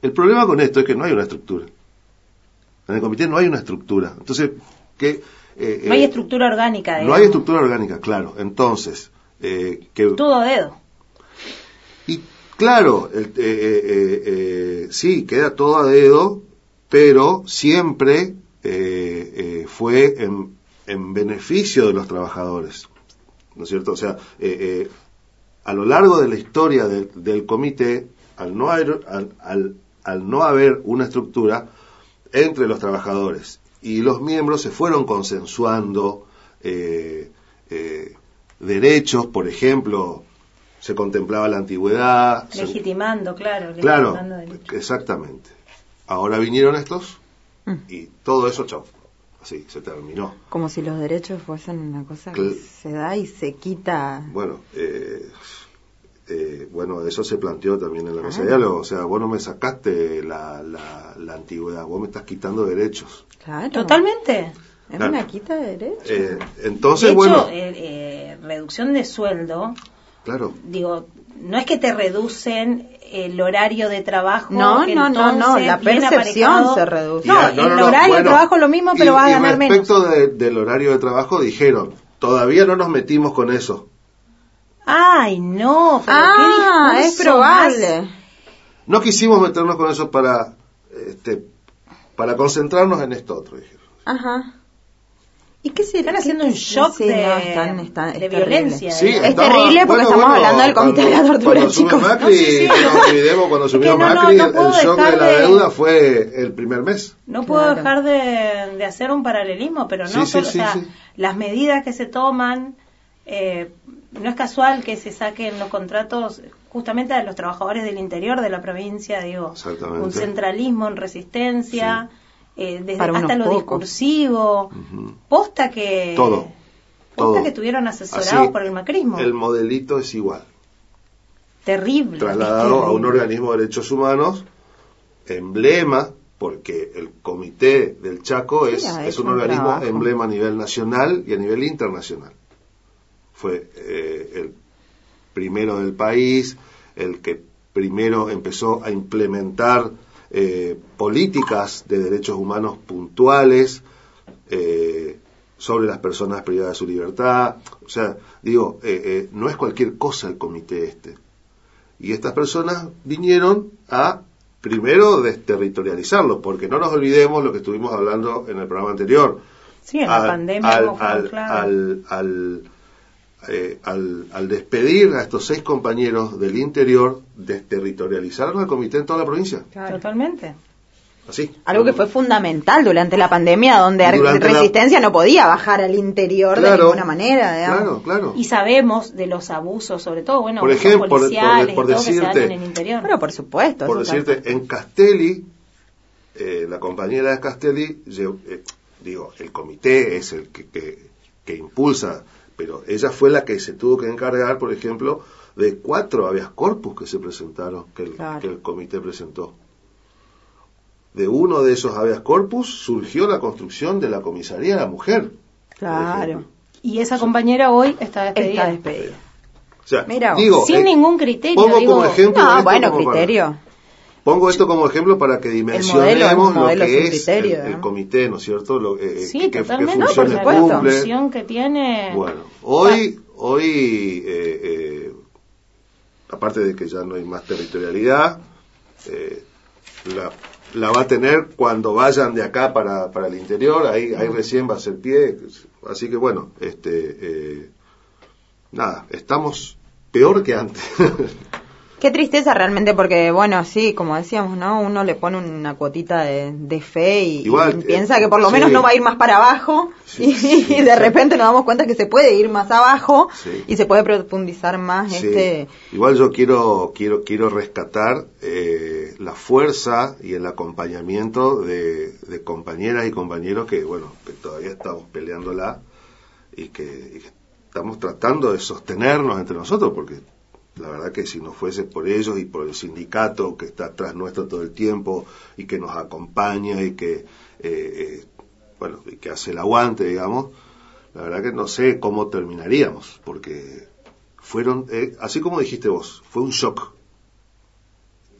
Speaker 8: El problema con esto es que no hay una estructura. En el comité no hay una estructura. Entonces, que... eh,
Speaker 2: No hay
Speaker 8: eh,
Speaker 2: estructura orgánica.
Speaker 8: no
Speaker 2: digamos.
Speaker 8: hay estructura orgánica, claro. Entonces, eh, que...
Speaker 2: Todo dedo.
Speaker 8: Claro, eh, eh, eh, eh, sí, queda todo a dedo, pero siempre eh, fue en, en beneficio de los trabajadores. ¿No es cierto? O sea, a lo largo de la historia del, comité, al no, haber, al, al- al no haber una estructura entre los trabajadores y los miembros se fueron consensuando derechos, por ejemplo, se contemplaba la antigüedad.
Speaker 2: Legitimando, claro.
Speaker 8: claro,
Speaker 2: legitimando derechos.
Speaker 8: exactamente. Ahora vinieron estos
Speaker 1: Mm.
Speaker 8: y todo eso, chao. Así, se terminó.
Speaker 1: Como si los derechos fuesen una cosa que
Speaker 8: Cl-
Speaker 1: se da y se quita.
Speaker 8: Bueno, eh, eh, bueno, eso se planteó también en la mesa de
Speaker 1: Claro.
Speaker 8: diálogo. O sea, vos no me sacaste la, la, la antigüedad, vos me estás quitando derechos.
Speaker 1: Claro.
Speaker 2: Totalmente.
Speaker 1: Es
Speaker 8: Claro.
Speaker 1: una quita de derechos.
Speaker 8: Eh, entonces,
Speaker 2: de hecho,
Speaker 8: bueno,
Speaker 2: eh, eh, reducción de sueldo,
Speaker 8: claro,
Speaker 2: digo, no es que te reducen el horario de trabajo.
Speaker 1: No, no, no, no, la percepción se reduce.
Speaker 2: No, el horario de trabajo es lo mismo, pero
Speaker 8: y-
Speaker 2: vas a ganar menos.
Speaker 8: respecto de- del horario de trabajo dijeron, todavía no nos metimos con eso.
Speaker 2: Ay, no, pero
Speaker 1: Ah,
Speaker 2: qué
Speaker 1: es probable.
Speaker 2: más-
Speaker 8: No quisimos meternos con eso para este para concentrarnos en esto otro, dijeron.
Speaker 1: Ajá. ¿Y qué se
Speaker 2: Están haciendo un shock
Speaker 1: Sí,
Speaker 2: de,
Speaker 1: no, están- están- es
Speaker 2: de
Speaker 1: terrible.
Speaker 2: violencia.
Speaker 8: Sí.
Speaker 1: Es terrible porque estamos hablando del Comité de la Tortura, chicos.
Speaker 8: Macri,
Speaker 2: No, sí,
Speaker 8: no olvidemos, cuando
Speaker 2: Es
Speaker 8: subió
Speaker 2: que no, no,
Speaker 8: Macri,
Speaker 2: no
Speaker 8: el
Speaker 2: puedo
Speaker 8: shock de
Speaker 2: dejar
Speaker 8: la
Speaker 2: de-
Speaker 8: deuda fue el primer mes.
Speaker 2: No puedo
Speaker 1: Claro.
Speaker 2: dejar de, de hacer un paralelismo, pero no
Speaker 8: Sí, sí,
Speaker 2: solo,
Speaker 8: sí,
Speaker 2: o sea,
Speaker 8: sí.
Speaker 2: las medidas que se toman, eh, no es casual que se saquen los contratos justamente a los trabajadores del interior de la provincia, digo, un centralismo en resistencia, eh, desde
Speaker 1: Para
Speaker 2: hasta lo
Speaker 1: pocos.
Speaker 2: discursivo, posta que
Speaker 8: Todo,
Speaker 2: posta
Speaker 8: todo.
Speaker 2: que tuvieron asesorados
Speaker 8: Así,
Speaker 2: por el macrismo,
Speaker 8: El modelito es igual.
Speaker 2: terrible,
Speaker 8: trasladado a un organismo de derechos humanos, emblema, porque el Comité del Chaco
Speaker 1: Sí,
Speaker 8: es, es un
Speaker 1: un
Speaker 8: organismo
Speaker 1: trabajo.
Speaker 8: emblema a nivel nacional y a nivel internacional. Fue eh, el primero del país, el que primero empezó a implementar eh, políticas de derechos humanos puntuales eh, sobre las personas privadas de su libertad. O sea, digo, eh, eh, no es cualquier cosa el comité este. Y estas personas vinieron a, primero, desterritorializarlo, porque no nos olvidemos lo que estuvimos hablando en el programa anterior.
Speaker 2: Sí, en la pandemia
Speaker 8: al,
Speaker 2: claro.
Speaker 8: al, al, eh, al- al despedir a estos seis compañeros del interior, desterritorializaron al comité en toda la provincia.
Speaker 2: Totalmente.
Speaker 8: Así.
Speaker 1: Algo que fue fundamental durante la pandemia, donde
Speaker 8: la-
Speaker 1: Resistencia no podía bajar al interior de
Speaker 8: Claro,
Speaker 1: ninguna manera. digamos.
Speaker 8: Claro, claro.
Speaker 2: Y sabemos de los abusos, sobre todo, bueno,
Speaker 8: Por
Speaker 2: abusos
Speaker 8: ejemplo, por-
Speaker 2: policiales
Speaker 8: por- decirte-
Speaker 2: en el interior.
Speaker 1: Pero por supuesto.
Speaker 8: Por decirte, en Castelli, eh, la compañera de Castelli, lle- eh, digo, el comité es el que, que- que impulsa, pero ella fue la que se tuvo que encargar, por ejemplo, de cuatro habeas corpus que se presentaron, que el,
Speaker 1: Claro.
Speaker 8: que el comité presentó. De uno de esos habeas corpus surgió la construcción de la comisaría de la mujer.
Speaker 1: Claro.
Speaker 2: Y esa compañera hoy está despedida.
Speaker 1: Está despedida.
Speaker 8: O sea,
Speaker 1: Mira
Speaker 8: digo,
Speaker 2: Sin
Speaker 8: eh,
Speaker 2: ningún criterio.
Speaker 8: pongo
Speaker 2: digo,
Speaker 8: como ejemplo
Speaker 1: No,
Speaker 8: esto
Speaker 1: bueno,
Speaker 8: como para-
Speaker 1: criterio.
Speaker 8: Pongo esto como ejemplo para que dimensionemos lo
Speaker 1: modelo
Speaker 8: que es
Speaker 1: criterio,
Speaker 8: el, el
Speaker 1: ¿no?
Speaker 8: comité, ¿no es cierto? Lo, eh,
Speaker 2: Sí,
Speaker 8: qué
Speaker 2: totalmente. No, por
Speaker 8: funciones
Speaker 1: supuesto.
Speaker 2: la función que tiene.
Speaker 8: Bueno, hoy, hoy eh, eh, aparte de que ya no hay más territorialidad, eh, la, la va a tener cuando vayan de acá para, para el interior, ahí, ahí recién va a ser pie, así que bueno, este, eh, nada, estamos peor que antes.
Speaker 1: Qué tristeza realmente, porque bueno, sí, como decíamos, ¿no? Uno le pone una cuotita de, de fe y,
Speaker 8: Igual,
Speaker 1: y piensa
Speaker 8: eh,
Speaker 1: que por lo
Speaker 8: sí.
Speaker 1: menos no va a ir más para abajo
Speaker 8: Sí,
Speaker 1: y,
Speaker 8: sí,
Speaker 1: y de repente nos damos cuenta que se puede ir más abajo y se puede profundizar más este...
Speaker 8: Igual yo quiero, quiero, quiero rescatar eh, la fuerza y el acompañamiento de, de compañeras y compañeros que, bueno, que todavía estamos peleándola y que, y que estamos tratando de sostenernos entre nosotros, porque la verdad que si no fuese por ellos y por el sindicato que está atrás nuestro todo el tiempo y que nos acompaña y que, eh, eh, bueno, y que hace el aguante, digamos, la verdad que no sé cómo terminaríamos, porque fueron, eh, así como dijiste vos, fue un shock.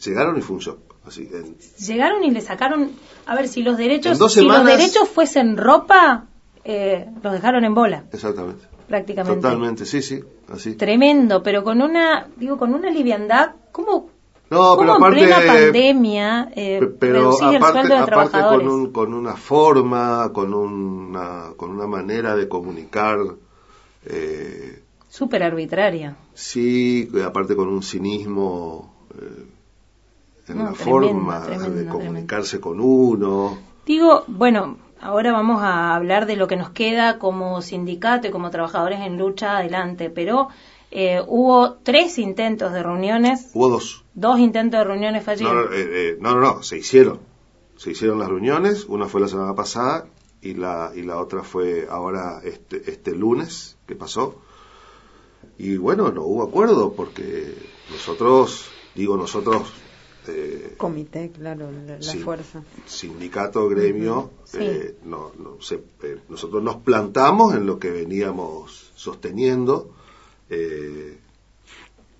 Speaker 8: Llegaron y fue un shock. Así, en-
Speaker 2: Llegaron y le sacaron. A ver, si los derechos, si los derechos fuesen ropa, eh, los dejaron en bola,
Speaker 8: exactamente.
Speaker 2: Prácticamente.
Speaker 8: Totalmente, sí, sí, así.
Speaker 2: Tremendo, pero con una, digo, con una liviandad. ¿Cómo,
Speaker 8: No,
Speaker 2: cómo
Speaker 8: pero
Speaker 2: en
Speaker 8: aparte,
Speaker 2: plena pandemia eh,
Speaker 8: pe- pero
Speaker 2: el
Speaker 8: aparte,
Speaker 2: sueldo de
Speaker 8: aparte
Speaker 2: trabajadores?
Speaker 8: con, un, con una forma, con una, con una manera de comunicar, eh,
Speaker 2: Súper arbitraria.
Speaker 8: sí, aparte con un cinismo eh, en
Speaker 2: No,
Speaker 8: la
Speaker 2: tremendo,
Speaker 8: forma
Speaker 2: tremendo,
Speaker 8: de
Speaker 2: tremendo.
Speaker 8: comunicarse con uno.
Speaker 2: Digo, bueno, ahora vamos a hablar de lo que nos queda como sindicato y como trabajadores en lucha adelante, pero eh, hubo tres intentos de reuniones,
Speaker 8: Hubo dos.
Speaker 2: dos intentos de reuniones fallidos.
Speaker 8: No, no, eh, eh, no, no, no, se hicieron. Se hicieron las reuniones, una fue la semana pasada y la, y la otra fue ahora este, este lunes que pasó. Y bueno, no hubo acuerdo porque nosotros, digo nosotros, eh,
Speaker 1: Comité, claro, la, fuerza.
Speaker 8: sindicato, gremio,
Speaker 2: Sí.
Speaker 8: eh, no, no, se- eh, nosotros nos plantamos en lo que veníamos sosteniendo. eh,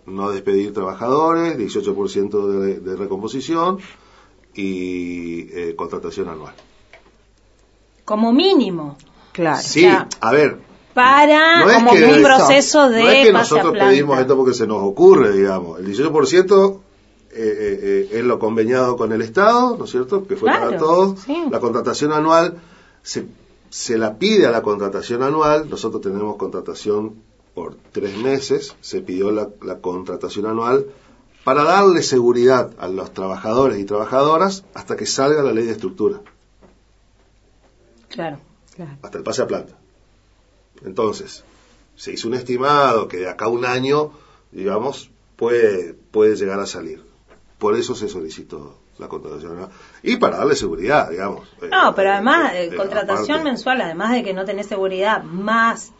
Speaker 8: no despedir trabajadores, 18% de, de recomposición y eh, contratación anual.
Speaker 2: Como mínimo.
Speaker 1: Claro.
Speaker 8: Sí, a ver,
Speaker 2: Para
Speaker 8: No es
Speaker 2: como
Speaker 8: que-
Speaker 2: un
Speaker 8: Eso.
Speaker 2: proceso de
Speaker 8: no es que nosotros pedimos esto porque se nos ocurre, digamos. El 18% eh, eh, eh, es lo conveniado con el Estado, ¿no es cierto? Que fue
Speaker 2: Claro,
Speaker 8: para todos.
Speaker 2: sí.
Speaker 8: La contratación anual se, se la pide a la contratación anual. Nosotros tenemos contratación por tres meses. Se pidió la, la contratación anual para darle seguridad a los trabajadores y trabajadoras hasta que salga la ley de estructura,
Speaker 2: Claro.
Speaker 8: hasta el pase a planta. Entonces, se hizo un estimado que de acá a un año, digamos, puede, puede llegar a salir. Por eso se solicitó la contratación. ¿no? Y para darle seguridad, digamos.
Speaker 2: No,
Speaker 8: Eh,
Speaker 2: pero además,
Speaker 8: eh,
Speaker 2: eh,
Speaker 8: eh,
Speaker 2: contratación
Speaker 8: aparte.
Speaker 2: mensual, además de que no tenés seguridad, más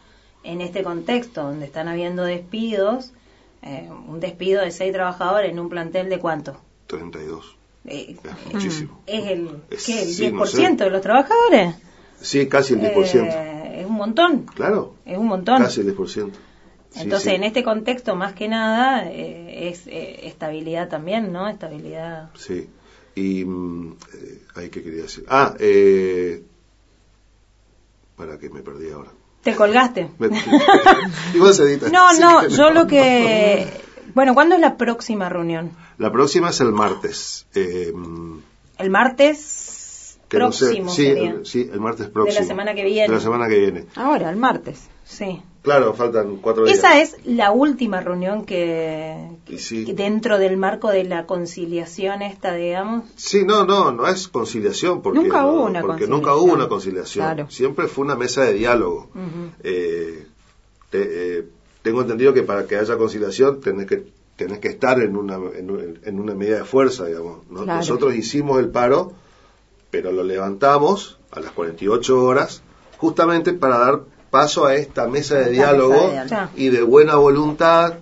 Speaker 2: en este contexto donde están habiendo despidos, eh, un despido de seis trabajadores en un plantel de cuánto?
Speaker 8: 32.
Speaker 2: Eh,
Speaker 8: Es muchísimo.
Speaker 2: ¿Es el,
Speaker 8: Es-
Speaker 2: ¿qué, el
Speaker 8: sí,
Speaker 2: 10%
Speaker 8: no sé.
Speaker 2: de los trabajadores?
Speaker 8: Sí, casi el 10%.
Speaker 2: Eh, es un montón,
Speaker 8: claro,
Speaker 2: es un montón.
Speaker 8: casi el 10%.
Speaker 2: Entonces,
Speaker 8: sí.
Speaker 2: en este contexto, más que nada, eh, es eh, estabilidad también, ¿no? Estabilidad.
Speaker 8: Sí. Y. mm, eh, ay, ¿qué quería decir? Ah, eh. Para que me perdí ahora.
Speaker 2: ¿Te colgaste?
Speaker 8: Me- y vos editas.
Speaker 2: No,
Speaker 8: Sí
Speaker 2: no,
Speaker 8: que
Speaker 2: yo lo que... Bueno, ¿cuándo es la próxima reunión?
Speaker 8: La próxima es el martes. Eh,
Speaker 2: El martes
Speaker 8: que no sé-
Speaker 2: próximo
Speaker 8: sí,
Speaker 2: sería.
Speaker 8: el, sí, el martes próximo.
Speaker 2: De la semana que viene.
Speaker 8: De la semana que viene.
Speaker 1: Ahora, el martes.
Speaker 2: Sí.
Speaker 8: Claro, faltan cuatro días.
Speaker 2: Esa es la última reunión que,
Speaker 8: Y sí.
Speaker 2: que dentro del marco de la conciliación esta, digamos.
Speaker 8: Sí, no, no, no es conciliación. Porque
Speaker 1: Nunca
Speaker 8: no-
Speaker 1: hubo una
Speaker 8: Porque
Speaker 1: conciliación.
Speaker 8: nunca hubo una conciliación.
Speaker 1: Claro.
Speaker 8: Siempre fue una mesa de diálogo. Eh, te- eh, tengo entendido que para que haya conciliación tenés que tenés que estar en una en, en una medida de fuerza, digamos. ¿no?
Speaker 1: Claro.
Speaker 8: Nosotros hicimos el paro, pero lo levantamos a las 48 horas justamente para dar paso a esta mesa de
Speaker 1: Esta
Speaker 8: diálogo
Speaker 1: mesa de
Speaker 8: y de buena voluntad.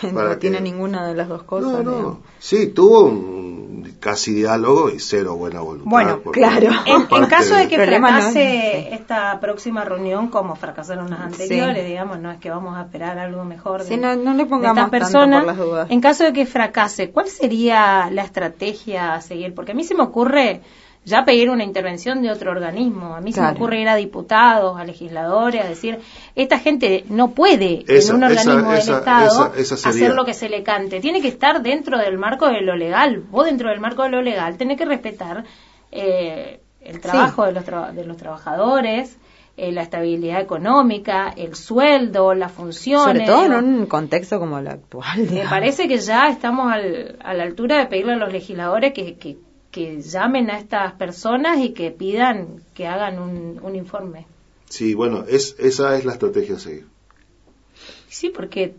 Speaker 8: para
Speaker 1: no
Speaker 8: que-
Speaker 1: tiene ninguna de las dos cosas.
Speaker 8: No,
Speaker 1: digamos.
Speaker 8: no. Sí, tuvo un casi diálogo y cero buena voluntad.
Speaker 2: Bueno,
Speaker 1: claro.
Speaker 2: En, caso de que
Speaker 1: no es-
Speaker 2: fracase esta próxima reunión, como fracasaron las anteriores, digamos, no es que vamos a esperar algo mejor de,
Speaker 1: Sí, no- no le
Speaker 2: de
Speaker 1: pongamos por las dudas.
Speaker 2: En caso de que fracase, ¿cuál sería la estrategia a seguir? Porque a mí se me ocurre ya pedir una intervención de otro organismo. A mí se me ocurre ir a diputados, a legisladores, a decir, esta gente no puede
Speaker 8: Esa-
Speaker 2: en un organismo
Speaker 8: esa-
Speaker 2: del Estado
Speaker 8: esa- esa sería.
Speaker 2: hacer lo que se le cante. Tiene que estar dentro del marco de lo legal. Vos dentro del marco de lo legal tenés que respetar eh, el trabajo de, los tra- de los trabajadores, eh, la estabilidad económica, el sueldo, las funciones.
Speaker 1: Sobre todo en un contexto como el actual.
Speaker 2: Me parece que ya estamos al- a la altura de pedirle a los legisladores que, que, que llamen a estas personas y que pidan que hagan un, un informe.
Speaker 8: Sí, bueno, es, esa es la estrategia a seguir.
Speaker 2: Sí, porque,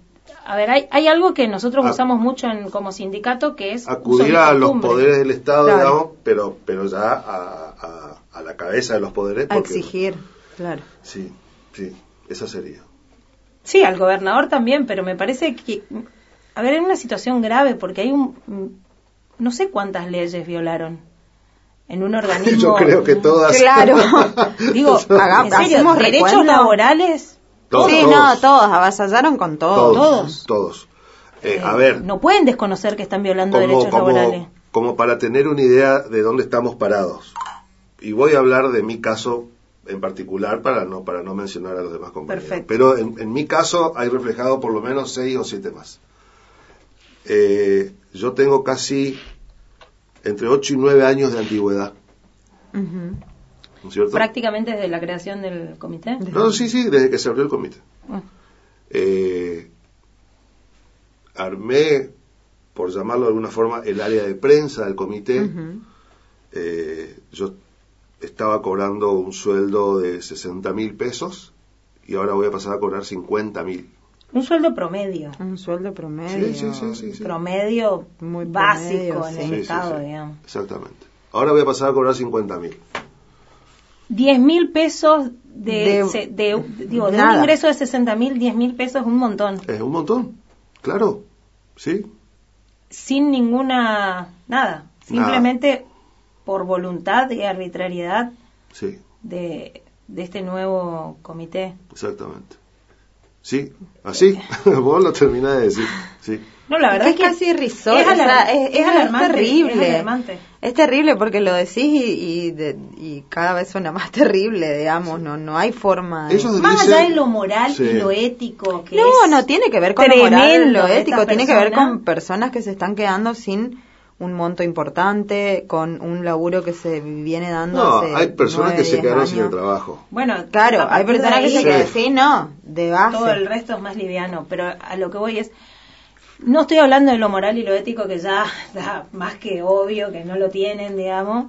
Speaker 2: a ver, hay, hay algo que nosotros
Speaker 8: A-
Speaker 2: usamos mucho en, como sindicato que es...
Speaker 8: Acudir a los poderes del Estado,
Speaker 1: Claro.
Speaker 8: digamos, pero, pero ya a, a- a la cabeza de los poderes.
Speaker 1: A exigir, claro.
Speaker 8: Sí, sí, esa sería.
Speaker 2: Sí, al gobernador también, pero me parece que, a ver, es una situación grave porque hay un, no sé cuántas leyes violaron en un organismo.
Speaker 8: Yo creo que todas.
Speaker 1: Claro.
Speaker 2: Digo,
Speaker 1: Haga-
Speaker 2: en serio,
Speaker 1: hacemos
Speaker 2: derechos
Speaker 1: recuento.
Speaker 2: laborales,
Speaker 8: Todos,
Speaker 1: sí,
Speaker 8: todos.
Speaker 1: no, todos, avasallaron con todo.
Speaker 2: Todos.
Speaker 8: Todos. Eh,
Speaker 2: eh,
Speaker 8: a ver,
Speaker 2: no pueden desconocer que están violando
Speaker 8: como,
Speaker 2: derechos laborales.
Speaker 8: como, como para tener una idea de dónde estamos parados. Y voy a hablar de mi caso en particular para no para no mencionar a los demás compañeros.
Speaker 2: Perfecto.
Speaker 8: Pero en, en mi caso hay reflejado por lo menos seis o siete más. Eh, yo tengo casi entre 8 y 9 años de antigüedad. ¿no es cierto?
Speaker 2: Prácticamente desde la creación del comité.
Speaker 8: No, sí, sí, desde que se abrió el comité.
Speaker 2: Ah.
Speaker 8: Eh, armé, por llamarlo de alguna forma, el área de prensa del comité. Eh, yo estaba cobrando un sueldo de 60 mil pesos y ahora voy a pasar a cobrar 50 mil.
Speaker 2: Un sueldo promedio.
Speaker 1: Un sueldo promedio.
Speaker 8: Sí, sí, sí, sí, sí.
Speaker 2: Promedio
Speaker 1: Muy
Speaker 2: básico
Speaker 1: promedio,
Speaker 2: en
Speaker 1: sí.
Speaker 2: el Estado,
Speaker 8: sí.
Speaker 2: digamos.
Speaker 8: Exactamente. Ahora voy a pasar a cobrar 50 mil.
Speaker 2: 10 mil pesos de,
Speaker 1: De-
Speaker 2: se- de- digo, de un ingreso de 60 mil, 10 mil pesos es un montón.
Speaker 8: Es un montón, claro. ¿Sí?
Speaker 2: Sin ninguna, nada. Simplemente por voluntad y arbitrariedad
Speaker 8: Sí,
Speaker 2: de, de este nuevo comité.
Speaker 8: exactamente. Sí, así. Vos lo terminás de decir. Sí.
Speaker 2: No, la verdad
Speaker 1: es
Speaker 2: es
Speaker 1: que es casi irrisorio,
Speaker 2: es
Speaker 1: o sea,
Speaker 2: alar-
Speaker 1: es,
Speaker 2: es
Speaker 1: es
Speaker 2: alarmante,
Speaker 1: terrible.
Speaker 2: es alarmante.
Speaker 1: Es terrible porque lo decís y, y, de- y cada vez suena más terrible, digamos, no no hay forma de...
Speaker 2: Más allá de lo moral
Speaker 8: Sí.
Speaker 2: y lo ético que
Speaker 1: No,
Speaker 2: es
Speaker 1: no tiene que ver con lo moral, lo ético, tiene que ver con personas que se están quedando sin un monto importante, con un laburo que se viene dando
Speaker 8: No,
Speaker 1: hace
Speaker 8: hay personas que se quedaron sin el
Speaker 1: años.
Speaker 8: trabajo.
Speaker 2: Bueno,
Speaker 1: Claro, hay personas que se quedan,
Speaker 8: Sí.
Speaker 1: no, de base.
Speaker 2: todo el resto es más liviano, pero a lo que voy es no estoy hablando de lo moral y lo ético que ya está más que obvio que no lo tienen, digamos,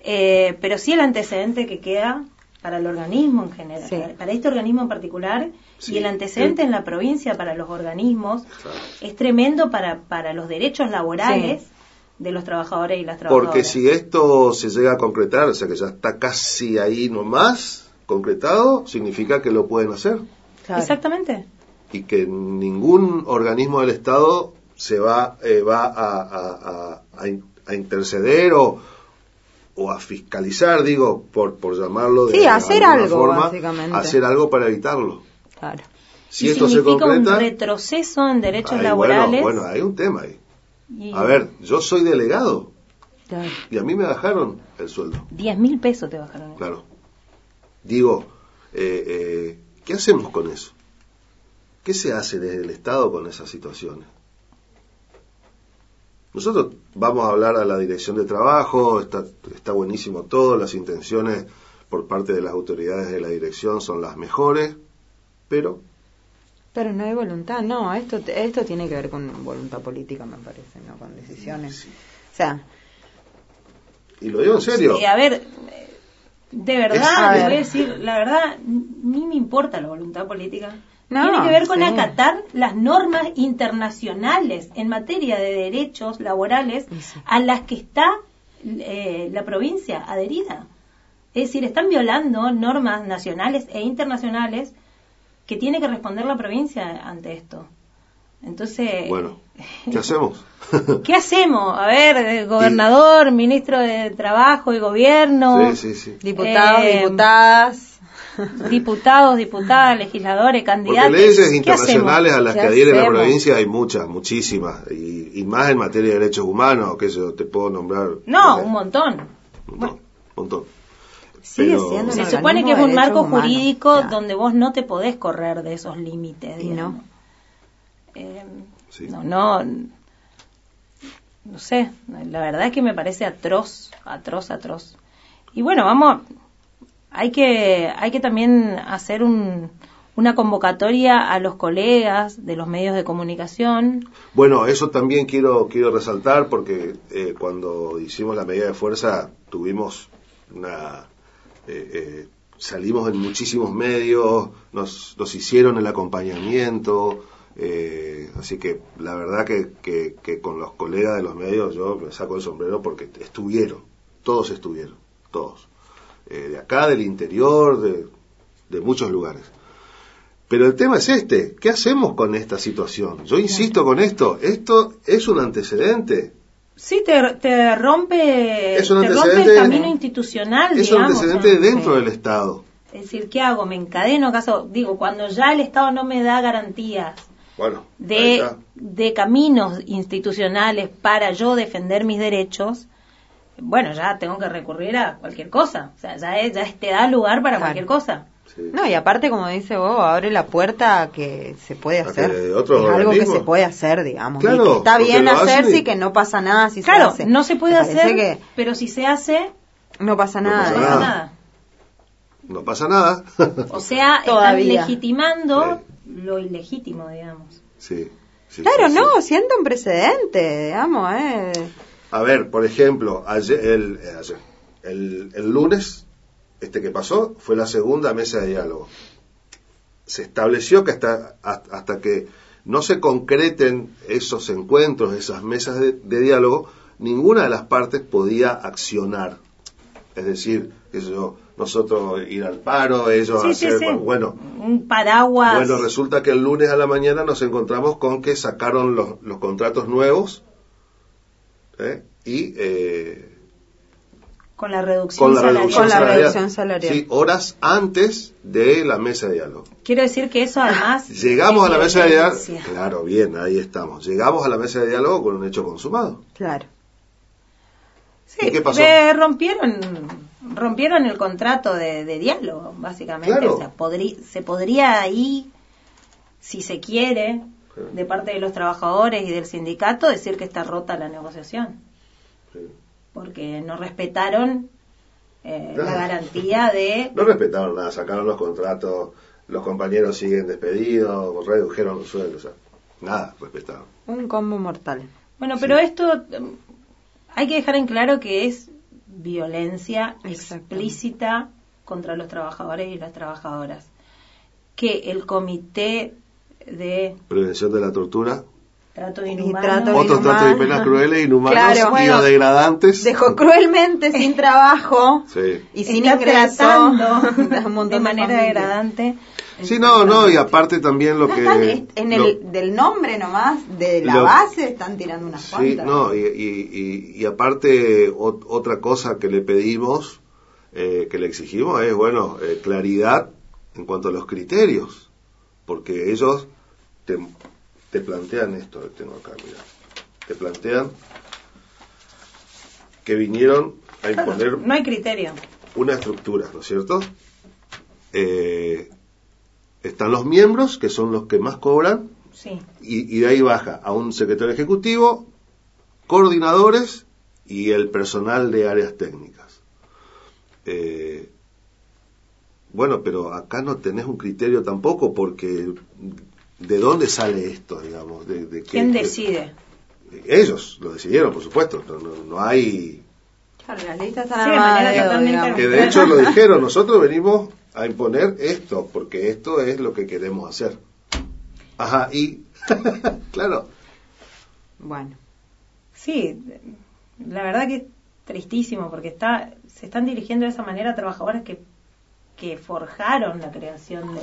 Speaker 2: eh, pero sí el antecedente que queda para el organismo en general,
Speaker 1: Sí.
Speaker 2: para, para este organismo en particular
Speaker 8: Sí.
Speaker 2: y el antecedente
Speaker 8: Sí.
Speaker 2: en la provincia para los organismos
Speaker 8: Claro.
Speaker 2: es tremendo para, para los derechos laborales
Speaker 1: Sí.
Speaker 2: De los trabajadores y las trabajadoras.
Speaker 8: Porque si esto se llega a concretar, o sea que ya está casi ahí nomás concretado, significa que lo pueden hacer
Speaker 1: Claro.
Speaker 2: Exactamente.
Speaker 8: y que ningún organismo del Estado se va, eh, va a, a- a- a in- a interceder o, o a fiscalizar, digo, por, por llamarlo de
Speaker 1: Sí, hacer
Speaker 8: alguna
Speaker 1: algo,
Speaker 8: forma,
Speaker 1: básicamente.
Speaker 8: hacer algo para evitarlo.
Speaker 1: Claro.
Speaker 8: Si
Speaker 2: y
Speaker 8: esto se
Speaker 2: significa
Speaker 8: concreta,
Speaker 2: un retroceso en derechos
Speaker 8: ahí,
Speaker 2: laborales.
Speaker 8: bueno, bueno, hay un tema ahí.
Speaker 2: Y
Speaker 8: A ver, yo soy delegado
Speaker 1: claro.
Speaker 8: y a mí me bajaron el sueldo.
Speaker 2: 10 mil pesos te bajaron.
Speaker 8: Claro. Digo, eh, eh, ¿qué hacemos con eso? ¿Qué se hace desde el Estado con esas situaciones? Nosotros vamos a hablar a la dirección de trabajo, está, está buenísimo todo, las intenciones por parte de las autoridades de la dirección son las mejores, pero
Speaker 1: Pero no hay voluntad, no, esto esto tiene que ver con voluntad política, me parece, no con decisiones. O sea,
Speaker 8: y lo digo en serio,
Speaker 2: Sí, a ver, de verdad,
Speaker 1: ver.
Speaker 2: voy a decir, la verdad, ni me importa la voluntad política.
Speaker 1: No,
Speaker 2: Tiene que ver con
Speaker 1: sí.
Speaker 2: acatar las normas internacionales en materia de derechos laborales
Speaker 1: sí.
Speaker 2: a las que está eh, la provincia adherida. Es decir, están violando normas nacionales e internacionales que tiene que responder la provincia ante esto. Entonces,
Speaker 8: bueno, ¿qué hacemos?
Speaker 2: ¿Qué hacemos? A ver, eh, gobernador, ministro de Trabajo y Gobierno,
Speaker 8: sí, sí, sí.
Speaker 1: diputados,
Speaker 2: Eh,
Speaker 1: diputadas.
Speaker 2: diputados, diputadas, legisladores,
Speaker 8: Porque
Speaker 2: candidatos.
Speaker 8: leyes
Speaker 2: ¿Qué
Speaker 8: internacionales a las
Speaker 1: ¿Qué
Speaker 8: que adhiere la provincia hay muchas, muchísimas, y, y más en materia de derechos humanos, que yo te puedo nombrar.
Speaker 2: No, un montón.
Speaker 8: Un montón. montón.
Speaker 1: Sigue
Speaker 8: Pero-
Speaker 1: siendo un
Speaker 2: Se supone que es un marco jurídico
Speaker 1: claro.
Speaker 2: donde vos no te podés correr de esos límites.
Speaker 1: Y no.
Speaker 2: Eh,
Speaker 8: Sí.
Speaker 2: No, no, no sé, la verdad es que me parece atroz, atroz, atroz. Y bueno, vamos, hay que, hay que también hacer un, una convocatoria a los colegas de los medios de comunicación.
Speaker 8: Bueno, eso también quiero quiero resaltar porque eh, cuando hicimos la medida de fuerza tuvimos una eh, eh, salimos en muchísimos medios, nos, nos hicieron el acompañamiento, eh, así que la verdad que, que, que con los colegas de los medios yo me saco el sombrero porque estuvieron, todos estuvieron, todos, Eh, de acá, del interior, de, de muchos lugares. Pero el tema es este, ¿qué hacemos con esta situación? Yo insisto con esto, esto es un antecedente,
Speaker 2: Sí, te, te rompe,
Speaker 8: Es un
Speaker 2: te rompe el camino institucional.
Speaker 8: es un
Speaker 2: digamos,
Speaker 8: antecedente
Speaker 2: ¿no?
Speaker 8: dentro
Speaker 1: Sí.
Speaker 8: del Estado.
Speaker 2: Es decir, ¿qué hago? ¿Me encadeno? ¿Acaso? Digo, cuando ya el Estado no me da garantías
Speaker 8: Bueno,
Speaker 2: de, de caminos institucionales para yo defender mis derechos, bueno, ya tengo que recurrir a cualquier cosa. O sea, ya, es- ya te da lugar para
Speaker 1: Claro.
Speaker 2: cualquier cosa.
Speaker 8: Sí.
Speaker 1: No, y aparte, como dice vos, abre la puerta a que se puede
Speaker 8: A que
Speaker 1: hacer.
Speaker 8: otros
Speaker 1: es algo que se puede hacer, digamos. y
Speaker 8: Claro,
Speaker 1: que está bien hacerse
Speaker 8: y-
Speaker 1: y que no pasa nada si
Speaker 2: Claro,
Speaker 1: se hace.
Speaker 2: no se puede hacer,
Speaker 1: que
Speaker 2: pero si se hace,
Speaker 1: no pasa nada.
Speaker 2: no pasa
Speaker 8: nada. No pasa nada.
Speaker 2: O sea, están
Speaker 1: Todavía.
Speaker 2: legitimando lo ilegítimo, digamos.
Speaker 8: sí, sí,
Speaker 1: Claro, no, sienta un precedente, digamos, eh.
Speaker 8: A ver, por ejemplo, ayer, el, eh, ayer, el, el lunes, este que pasó, fue la segunda mesa de diálogo. Se estableció que hasta, hasta que no se concreten esos encuentros, esas mesas de, de diálogo, ninguna de las partes podía accionar. Es decir, sé yo, nosotros ir al paro, ellos
Speaker 2: Sí, sí,
Speaker 8: hacer,
Speaker 2: sí.
Speaker 8: bueno,
Speaker 2: Un paraguas.
Speaker 8: bueno, resulta que el lunes a la mañana nos encontramos con que sacaron los, los contratos nuevos ¿eh? y eh,
Speaker 2: Con la reducción
Speaker 8: con la
Speaker 2: salarial.
Speaker 8: reducción
Speaker 1: Con la
Speaker 8: salarial.
Speaker 1: reducción salarial.
Speaker 8: Sí, horas antes de la mesa de diálogo.
Speaker 2: Quiero decir que eso además...
Speaker 8: Llegamos a la
Speaker 2: es
Speaker 8: mesa de diálogo. Claro, bien, ahí estamos. Llegamos a la mesa de diálogo con un hecho consumado.
Speaker 1: Claro.
Speaker 2: Sí,
Speaker 8: ¿Y qué pasó?
Speaker 2: eh, rompieron, rompieron el contrato de, de diálogo, básicamente.
Speaker 8: Claro.
Speaker 2: O sea, se podría ahí, si se quiere, de parte de los trabajadores y del sindicato, decir que está rota la negociación.
Speaker 8: Sí.
Speaker 2: Porque no respetaron eh, la garantía de...
Speaker 8: No respetaron nada, sacaron los contratos, los compañeros siguen despedidos, redujeron los sueldos, o sea, nada respetaron.
Speaker 1: Un combo mortal.
Speaker 2: Bueno, pero esto mm, hay que dejar en claro que es violencia explícita contra los trabajadores y las trabajadoras. Que el comité de
Speaker 8: Prevención de la tortura,
Speaker 2: trato
Speaker 1: Y
Speaker 2: inhumano
Speaker 1: trato
Speaker 8: otros
Speaker 1: inhumano.
Speaker 8: tratos y penas crueles, inhumanos,
Speaker 1: Claro, bueno,
Speaker 8: biodegradantes.
Speaker 1: Dejó cruelmente sin trabajo
Speaker 8: Sí.
Speaker 1: y sin
Speaker 2: está
Speaker 1: ingreso
Speaker 2: tratando
Speaker 1: a un montón
Speaker 2: de manera degradante.
Speaker 8: Sí, no, no, y aparte también lo
Speaker 1: No
Speaker 8: que...
Speaker 1: están, est- en el
Speaker 8: lo-
Speaker 1: del nombre nomás, de la
Speaker 8: lo-
Speaker 1: base, están tirando unas
Speaker 8: Sí,
Speaker 1: cuantas.
Speaker 8: no, y, y- y- y aparte ot- otra cosa que le pedimos, eh, que le exigimos es, bueno, eh, claridad en cuanto a los criterios, porque ellos te, te plantean esto, que tengo acá, mira, te plantean que vinieron a imponer
Speaker 2: No hay criterio.
Speaker 8: una estructura, ¿no es cierto? Eh, están los miembros, que son los que más cobran,
Speaker 2: Sí.
Speaker 8: y, y de ahí baja a un secretario ejecutivo, coordinadores y el personal de áreas técnicas. Eh, bueno, pero acá no tenés un criterio tampoco porque ¿de dónde sale esto, digamos? De, de qué-
Speaker 2: ¿Quién
Speaker 8: de-
Speaker 2: decide?
Speaker 8: ellos lo decidieron, por supuesto. No, no- no hay...
Speaker 1: Claro, las listas
Speaker 2: Sí,
Speaker 1: están
Speaker 2: de
Speaker 1: armadas
Speaker 2: manera.
Speaker 8: Que de hecho lo dijeron, nosotros venimos a imponer esto, porque esto es lo que queremos hacer. Ajá, y... claro.
Speaker 1: Bueno,
Speaker 2: Sí, la verdad que es tristísimo porque está se están dirigiendo de esa manera a trabajadores que, que forjaron la creación de,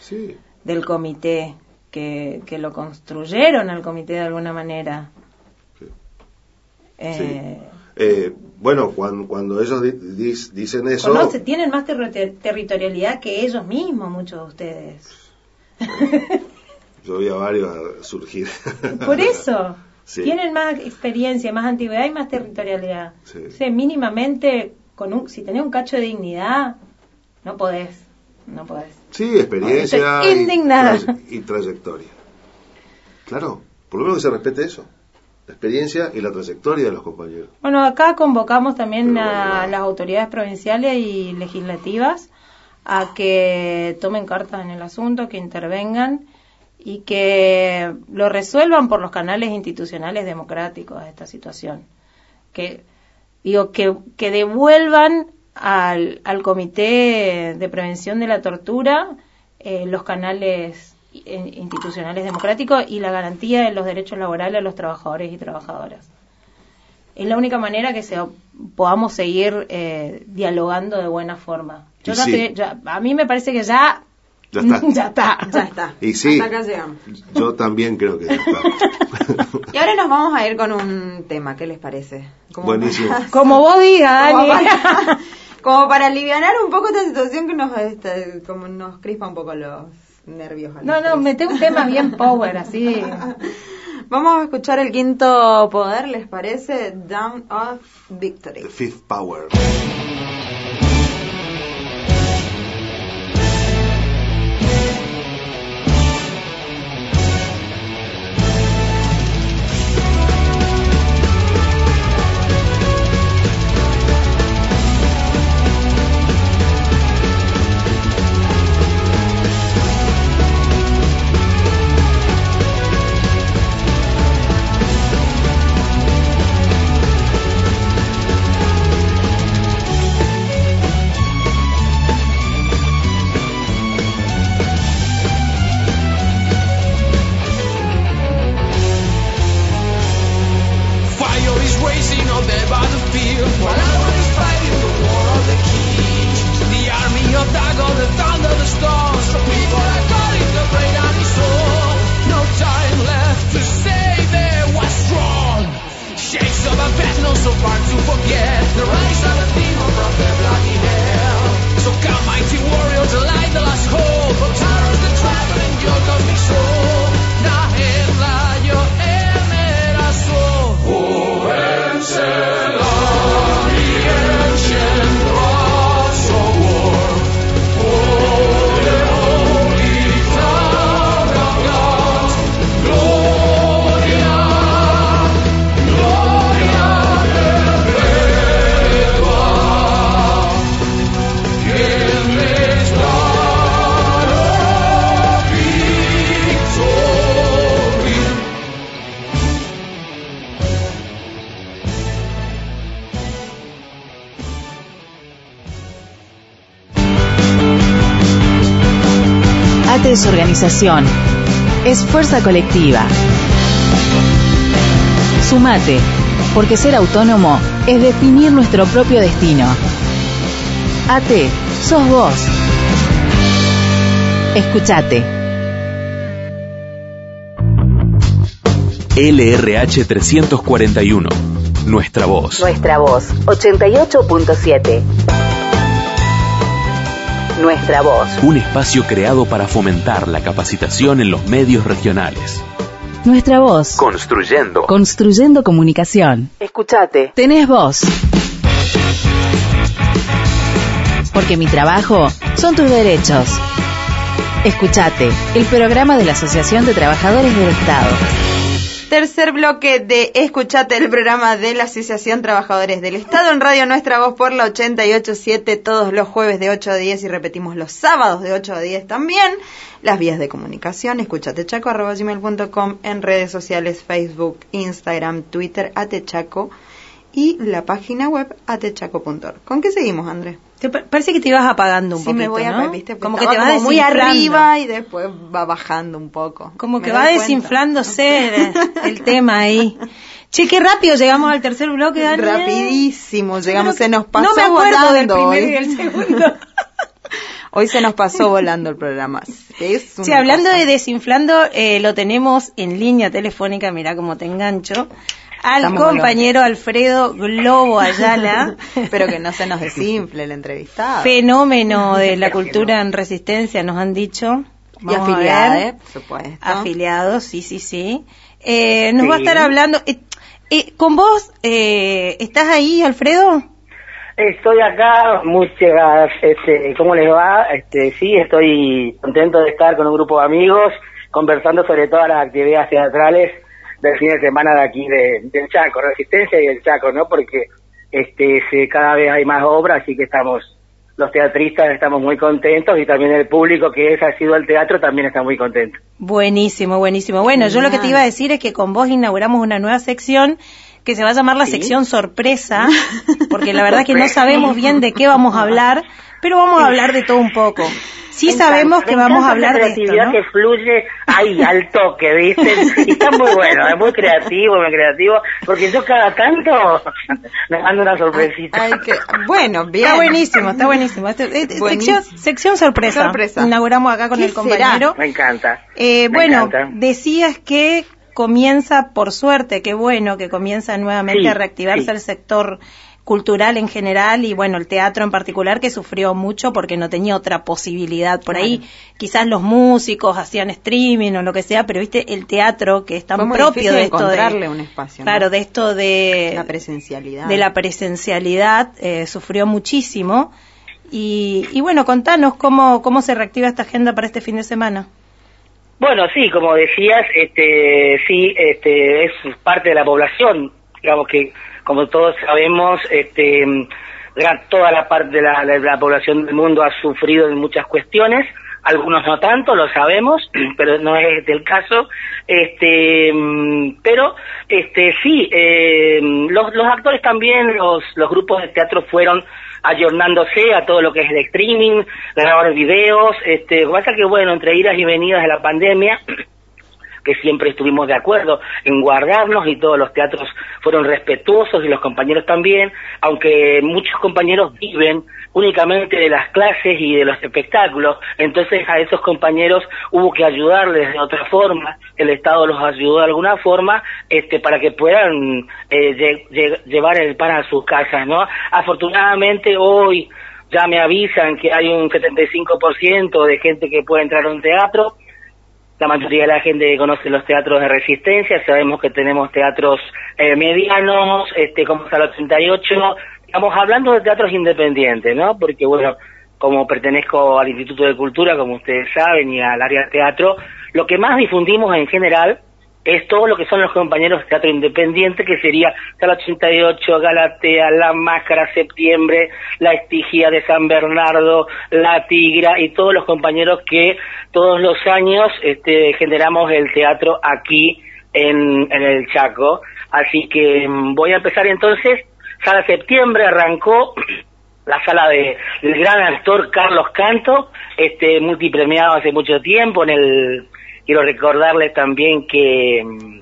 Speaker 8: Sí.
Speaker 2: del comité, que, que lo construyeron al comité de alguna manera.
Speaker 8: Sí.
Speaker 2: Eh,
Speaker 8: Eh, bueno, cuando, cuando ellos di- dicen eso,
Speaker 2: conoce- tienen más terri- territorialidad que ellos mismos, muchos de ustedes.
Speaker 8: yo vi a varios surgir.
Speaker 2: Por eso,
Speaker 8: Sí.
Speaker 2: tienen más experiencia, más antigüedad y más territorialidad.
Speaker 8: Sí.
Speaker 2: O sea, mínimamente, con un, si tenés un cacho de dignidad, no podés, no podés.
Speaker 8: Sí, experiencia
Speaker 2: Estoy
Speaker 8: y, trayectoria. Claro, por lo menos que se respete eso. La experiencia y la trayectoria de los compañeros.
Speaker 2: Bueno, acá convocamos también
Speaker 8: Pero
Speaker 2: a
Speaker 8: bueno.
Speaker 2: las autoridades provinciales y legislativas a que tomen cartas en el asunto, que intervengan y que lo resuelvan por los canales institucionales democráticos a esta situación. Que digo que, que devuelvan al, al Comité de Prevención de la Tortura eh, los canales eh, institucionales democráticos y la garantía de los derechos laborales a los trabajadores y trabajadoras. Es la única manera que se, podamos seguir eh, dialogando de buena forma. Yo ya
Speaker 8: sí.
Speaker 2: te- ya- a mí me parece que ya
Speaker 8: Ya está.
Speaker 2: ya está.
Speaker 1: ya está.
Speaker 8: Y sí,
Speaker 1: Hasta acá llegamos.
Speaker 8: yo también creo que ya está.
Speaker 1: Y ahora nos vamos a ir con un tema, ¿qué les parece? Como
Speaker 8: Buenísimo.
Speaker 1: para-
Speaker 2: Como vos digas,
Speaker 1: como
Speaker 2: Dani.
Speaker 1: como para alivianar un poco esta situación que nos, este, como nos crispa un poco los nervios.
Speaker 2: No, no, mete un tema bien power, así.
Speaker 1: Vamos a escuchar el quinto poder, ¿les parece? Down of Victory.
Speaker 8: The Fifth Power.
Speaker 3: Organización, es fuerza colectiva. Sumate, porque ser autónomo es definir nuestro propio destino. AT, sos vos. Escuchate.
Speaker 7: LRH 341. Nuestra voz.
Speaker 3: Nuestra voz, 88.7. Nuestra voz.
Speaker 7: Un espacio creado para fomentar la capacitación en los medios regionales.
Speaker 3: Nuestra voz.
Speaker 7: Construyendo.
Speaker 3: Construyendo comunicación.
Speaker 6: Escuchate.
Speaker 3: Tenés voz. Porque mi trabajo son tus derechos. Escuchate, el programa de la Asociación de Trabajadores del Estado.
Speaker 1: Tercer bloque de Escuchate el programa de la Asociación Trabajadores del Estado en Radio Nuestra Voz por la 887 todos los jueves de 8 a 10 y repetimos los sábados de 8 a 10 también. Las vías de comunicación, escuchatechaco.com en redes sociales Facebook, Instagram, Twitter, atechaco y la página web atechaco.org. ¿Con qué seguimos, André?
Speaker 2: Te pa- parece que te ibas apagando un
Speaker 1: Sí,
Speaker 2: poquito,
Speaker 1: me voy a
Speaker 2: ¿no?
Speaker 1: ¿viste?
Speaker 2: Como que te vas
Speaker 1: muy arriba y después va bajando un poco.
Speaker 2: Como que va desinflándose el, el tema ahí. Che, qué rápido llegamos al tercer bloque, Daniel.
Speaker 1: Rapidísimo, llegamos, se nos pasó
Speaker 2: No me acuerdo del
Speaker 1: volando
Speaker 2: primero
Speaker 1: hoy.
Speaker 2: y el segundo.
Speaker 1: Hoy se nos pasó volando el programa. Es
Speaker 2: Sí, hablando
Speaker 1: cosa.
Speaker 2: de desinflando, eh, lo tenemos en línea telefónica, mirá cómo te engancho, al
Speaker 1: Estamos
Speaker 2: compañero Alfredo Globo Ayala,
Speaker 1: Pero que no se nos desinfle el entrevistado.
Speaker 2: fenómeno de la cultura en resistencia, nos han dicho.
Speaker 1: y
Speaker 2: Vamos a
Speaker 1: afiliada,
Speaker 2: ver.
Speaker 1: ¿eh? por supuesto.
Speaker 2: Afiliados, sí, sí, sí. Eh, nos
Speaker 9: Sí.
Speaker 2: va a estar hablando. eh, eh, ¿Con vos eh, estás ahí, Alfredo?
Speaker 9: Estoy acá, muchas, este, ¿cómo les va? Este, sí, estoy contento de estar con un grupo de amigos conversando sobre todas las actividades teatrales del fin de semana de aquí de, del Chaco, Resistencia y el Chaco, ¿no? Porque este, se, cada vez hay más obras, así que estamos, los teatristas estamos muy contentos y también el público que es ha sido al teatro también está muy contento.
Speaker 2: Buenísimo, buenísimo. Bueno, yo lo que te iba a decir es que con vos inauguramos una nueva sección que se va a llamar la
Speaker 9: Sí.
Speaker 2: sección sorpresa, porque la verdad que no sabemos bien de qué vamos a hablar, pero vamos a hablar de todo un poco. Sí
Speaker 9: Me
Speaker 2: sabemos
Speaker 9: encanta,
Speaker 2: que vamos a hablar
Speaker 9: la
Speaker 2: de esto, ¿no?
Speaker 9: que fluye ahí, al toque, ¿viste? Y está muy bueno, es muy creativo, muy creativo, porque yo cada tanto me mando una sorpresita.
Speaker 1: Ay, que, bueno, bien.
Speaker 2: Está buenísimo, está buenísimo. Este- este-
Speaker 1: Buenísimo.
Speaker 2: sección, sección sorpresa.
Speaker 1: Sorpresa.
Speaker 2: Inauguramos acá con
Speaker 1: ¿Qué
Speaker 2: el compañero.
Speaker 9: Me encanta.
Speaker 2: Eh,
Speaker 9: Me
Speaker 2: bueno,
Speaker 9: encanta.
Speaker 2: decías que comienza, por suerte, qué bueno que comienza nuevamente
Speaker 9: Sí,
Speaker 2: a reactivarse
Speaker 9: sí.
Speaker 2: el sector cultural en general y bueno, el teatro en particular que sufrió mucho porque no tenía otra posibilidad. Por ahí quizás los músicos hacían streaming o lo que sea, pero viste el teatro que es tan
Speaker 1: Fue muy
Speaker 2: propio de esto
Speaker 1: encontrarle
Speaker 2: de
Speaker 1: un espacio. ¿no?
Speaker 2: Claro, de esto de
Speaker 1: la presencialidad.
Speaker 2: de la presencialidad eh, sufrió muchísimo y, y bueno, contanos cómo cómo se reactiva esta agenda para este fin de semana.
Speaker 9: Bueno, sí, como decías, este, sí, este, es parte de la población, digamos que, como todos sabemos, este, toda la parte de la, población del mundo ha sufrido en muchas cuestiones, algunos no tanto, lo sabemos, pero no es el caso, este, pero, este, sí, eh, los, actores también, los, los grupos de teatro fueron ayornándose a todo lo que es el streaming, grabar videos, este, pasa que bueno, entre idas y venidas de la pandemia, que siempre estuvimos de acuerdo en guardarnos y todos los teatros fueron respetuosos y los compañeros también, aunque muchos compañeros viven únicamente de las clases y de los espectáculos, entonces a esos compañeros hubo que ayudarles de otra forma, el Estado los ayudó de alguna forma este, para que puedan eh, lle- lle- llevar el pan a sus casas, ¿no? Afortunadamente hoy ya me avisan que hay un 75% de gente que puede entrar a un teatro, la mayoría de la gente conoce los teatros de resistencia, sabemos que tenemos teatros eh, medianos, este como Sala 88, estamos hablando de teatros independientes, ¿no? Porque bueno, como pertenezco al Instituto de Cultura, como ustedes saben, y al área de teatro, lo que más difundimos en general es todo lo que son los compañeros de teatro independiente, que sería Sala 88, Galatea, La Máscara, Septiembre, La Estigia de San Bernardo, La Tigra y todos los compañeros que todos los años este, generamos el teatro aquí en, el Chaco. Así que mm, voy a empezar entonces. Sala Septiembre arrancó la sala de, del gran actor Carlos Canto, este, multipremiado hace mucho tiempo. En el quiero recordarles también que mm,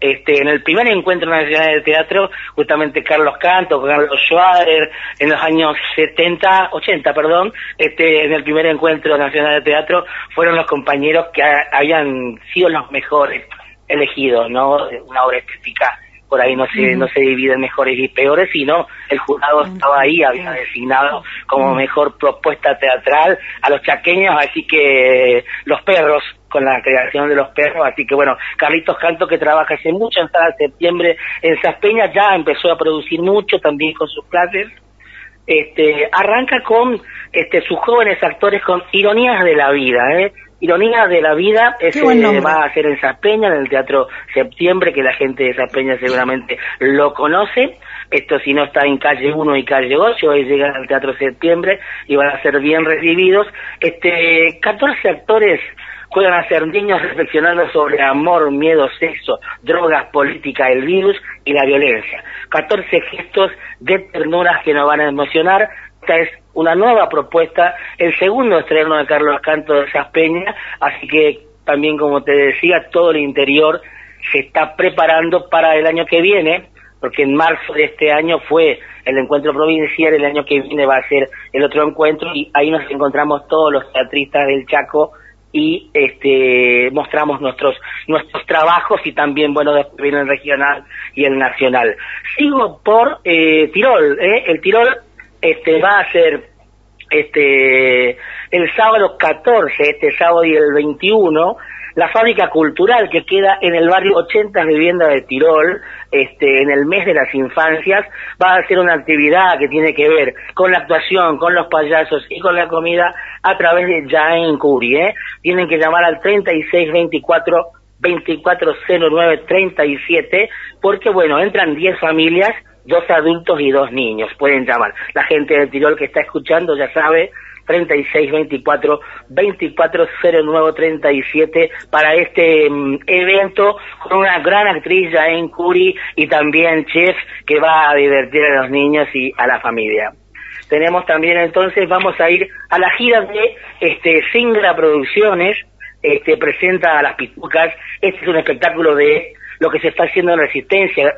Speaker 9: este, en el primer encuentro nacional de teatro, justamente Carlos Canto, Carlos Schwader, en los años 70, 80, perdón, este, en el primer encuentro nacional de teatro, fueron los compañeros que ha- habían sido los mejores elegidos, ¿no? Una obra estética por ahí no se, no se divide en mejores y peores, sino el jurado estaba ahí, había designado como mejor propuesta teatral a los chaqueños, así que los perros, con la creación de los perros, así que bueno, Carlitos Canto que trabaja hace mucho en Sala Septiembre en Saspeña, ya empezó a producir mucho también con sus clases, este, arranca con este, sus jóvenes actores con ironías de la vida, ¿eh? Ironías de la vida,
Speaker 1: buen nombre.
Speaker 9: va a ser en Saspeña, en el Teatro Septiembre, que la gente de Saspeña seguramente lo conoce. Esto si no está en calle 1 y calle 8, hoy llegan al Teatro Septiembre y van a ser bien recibidos. Este, 14 actores juegan a ser niños reflexionando sobre amor, miedo, sexo, drogas, política, el virus y la violencia. 14 gestos de ternuras que nos van a emocionar. Esta es una nueva propuesta, el segundo estreno de Carlos Canto de Saspeña, así que también como te decía, todo el interior se está preparando para el año que viene, porque en marzo de este año fue el encuentro provincial, el año que viene va a ser el otro encuentro y ahí nos encontramos todos los teatristas del Chaco y este mostramos nuestros nuestros trabajos y también bueno después viene el regional y el nacional sigo por eh, Tirol ¿eh? el Tirol este va a ser este el sábado 14 este sábado y el 21 la fábrica cultural que queda en el barrio 80 Vivienda de Tirol, este, en el mes de las infancias, va a hacer una actividad que tiene que ver con la actuación, con los payasos y con la comida a través de Jaén Curi, ¿eh? Tienen que llamar al 3624 240937 porque bueno, entran 10 familias, dos adultos y dos niños, pueden llamar. La gente de Tirol que está escuchando ya sabe 3624 240937 para este mm, evento con una gran actriz en Curi y también chef que va a divertir a los niños y a la familia. Tenemos también entonces, vamos a ir a la gira de este Singra Producciones, este presenta a las pitucas, este es un espectáculo de lo que se está haciendo en Resistencia,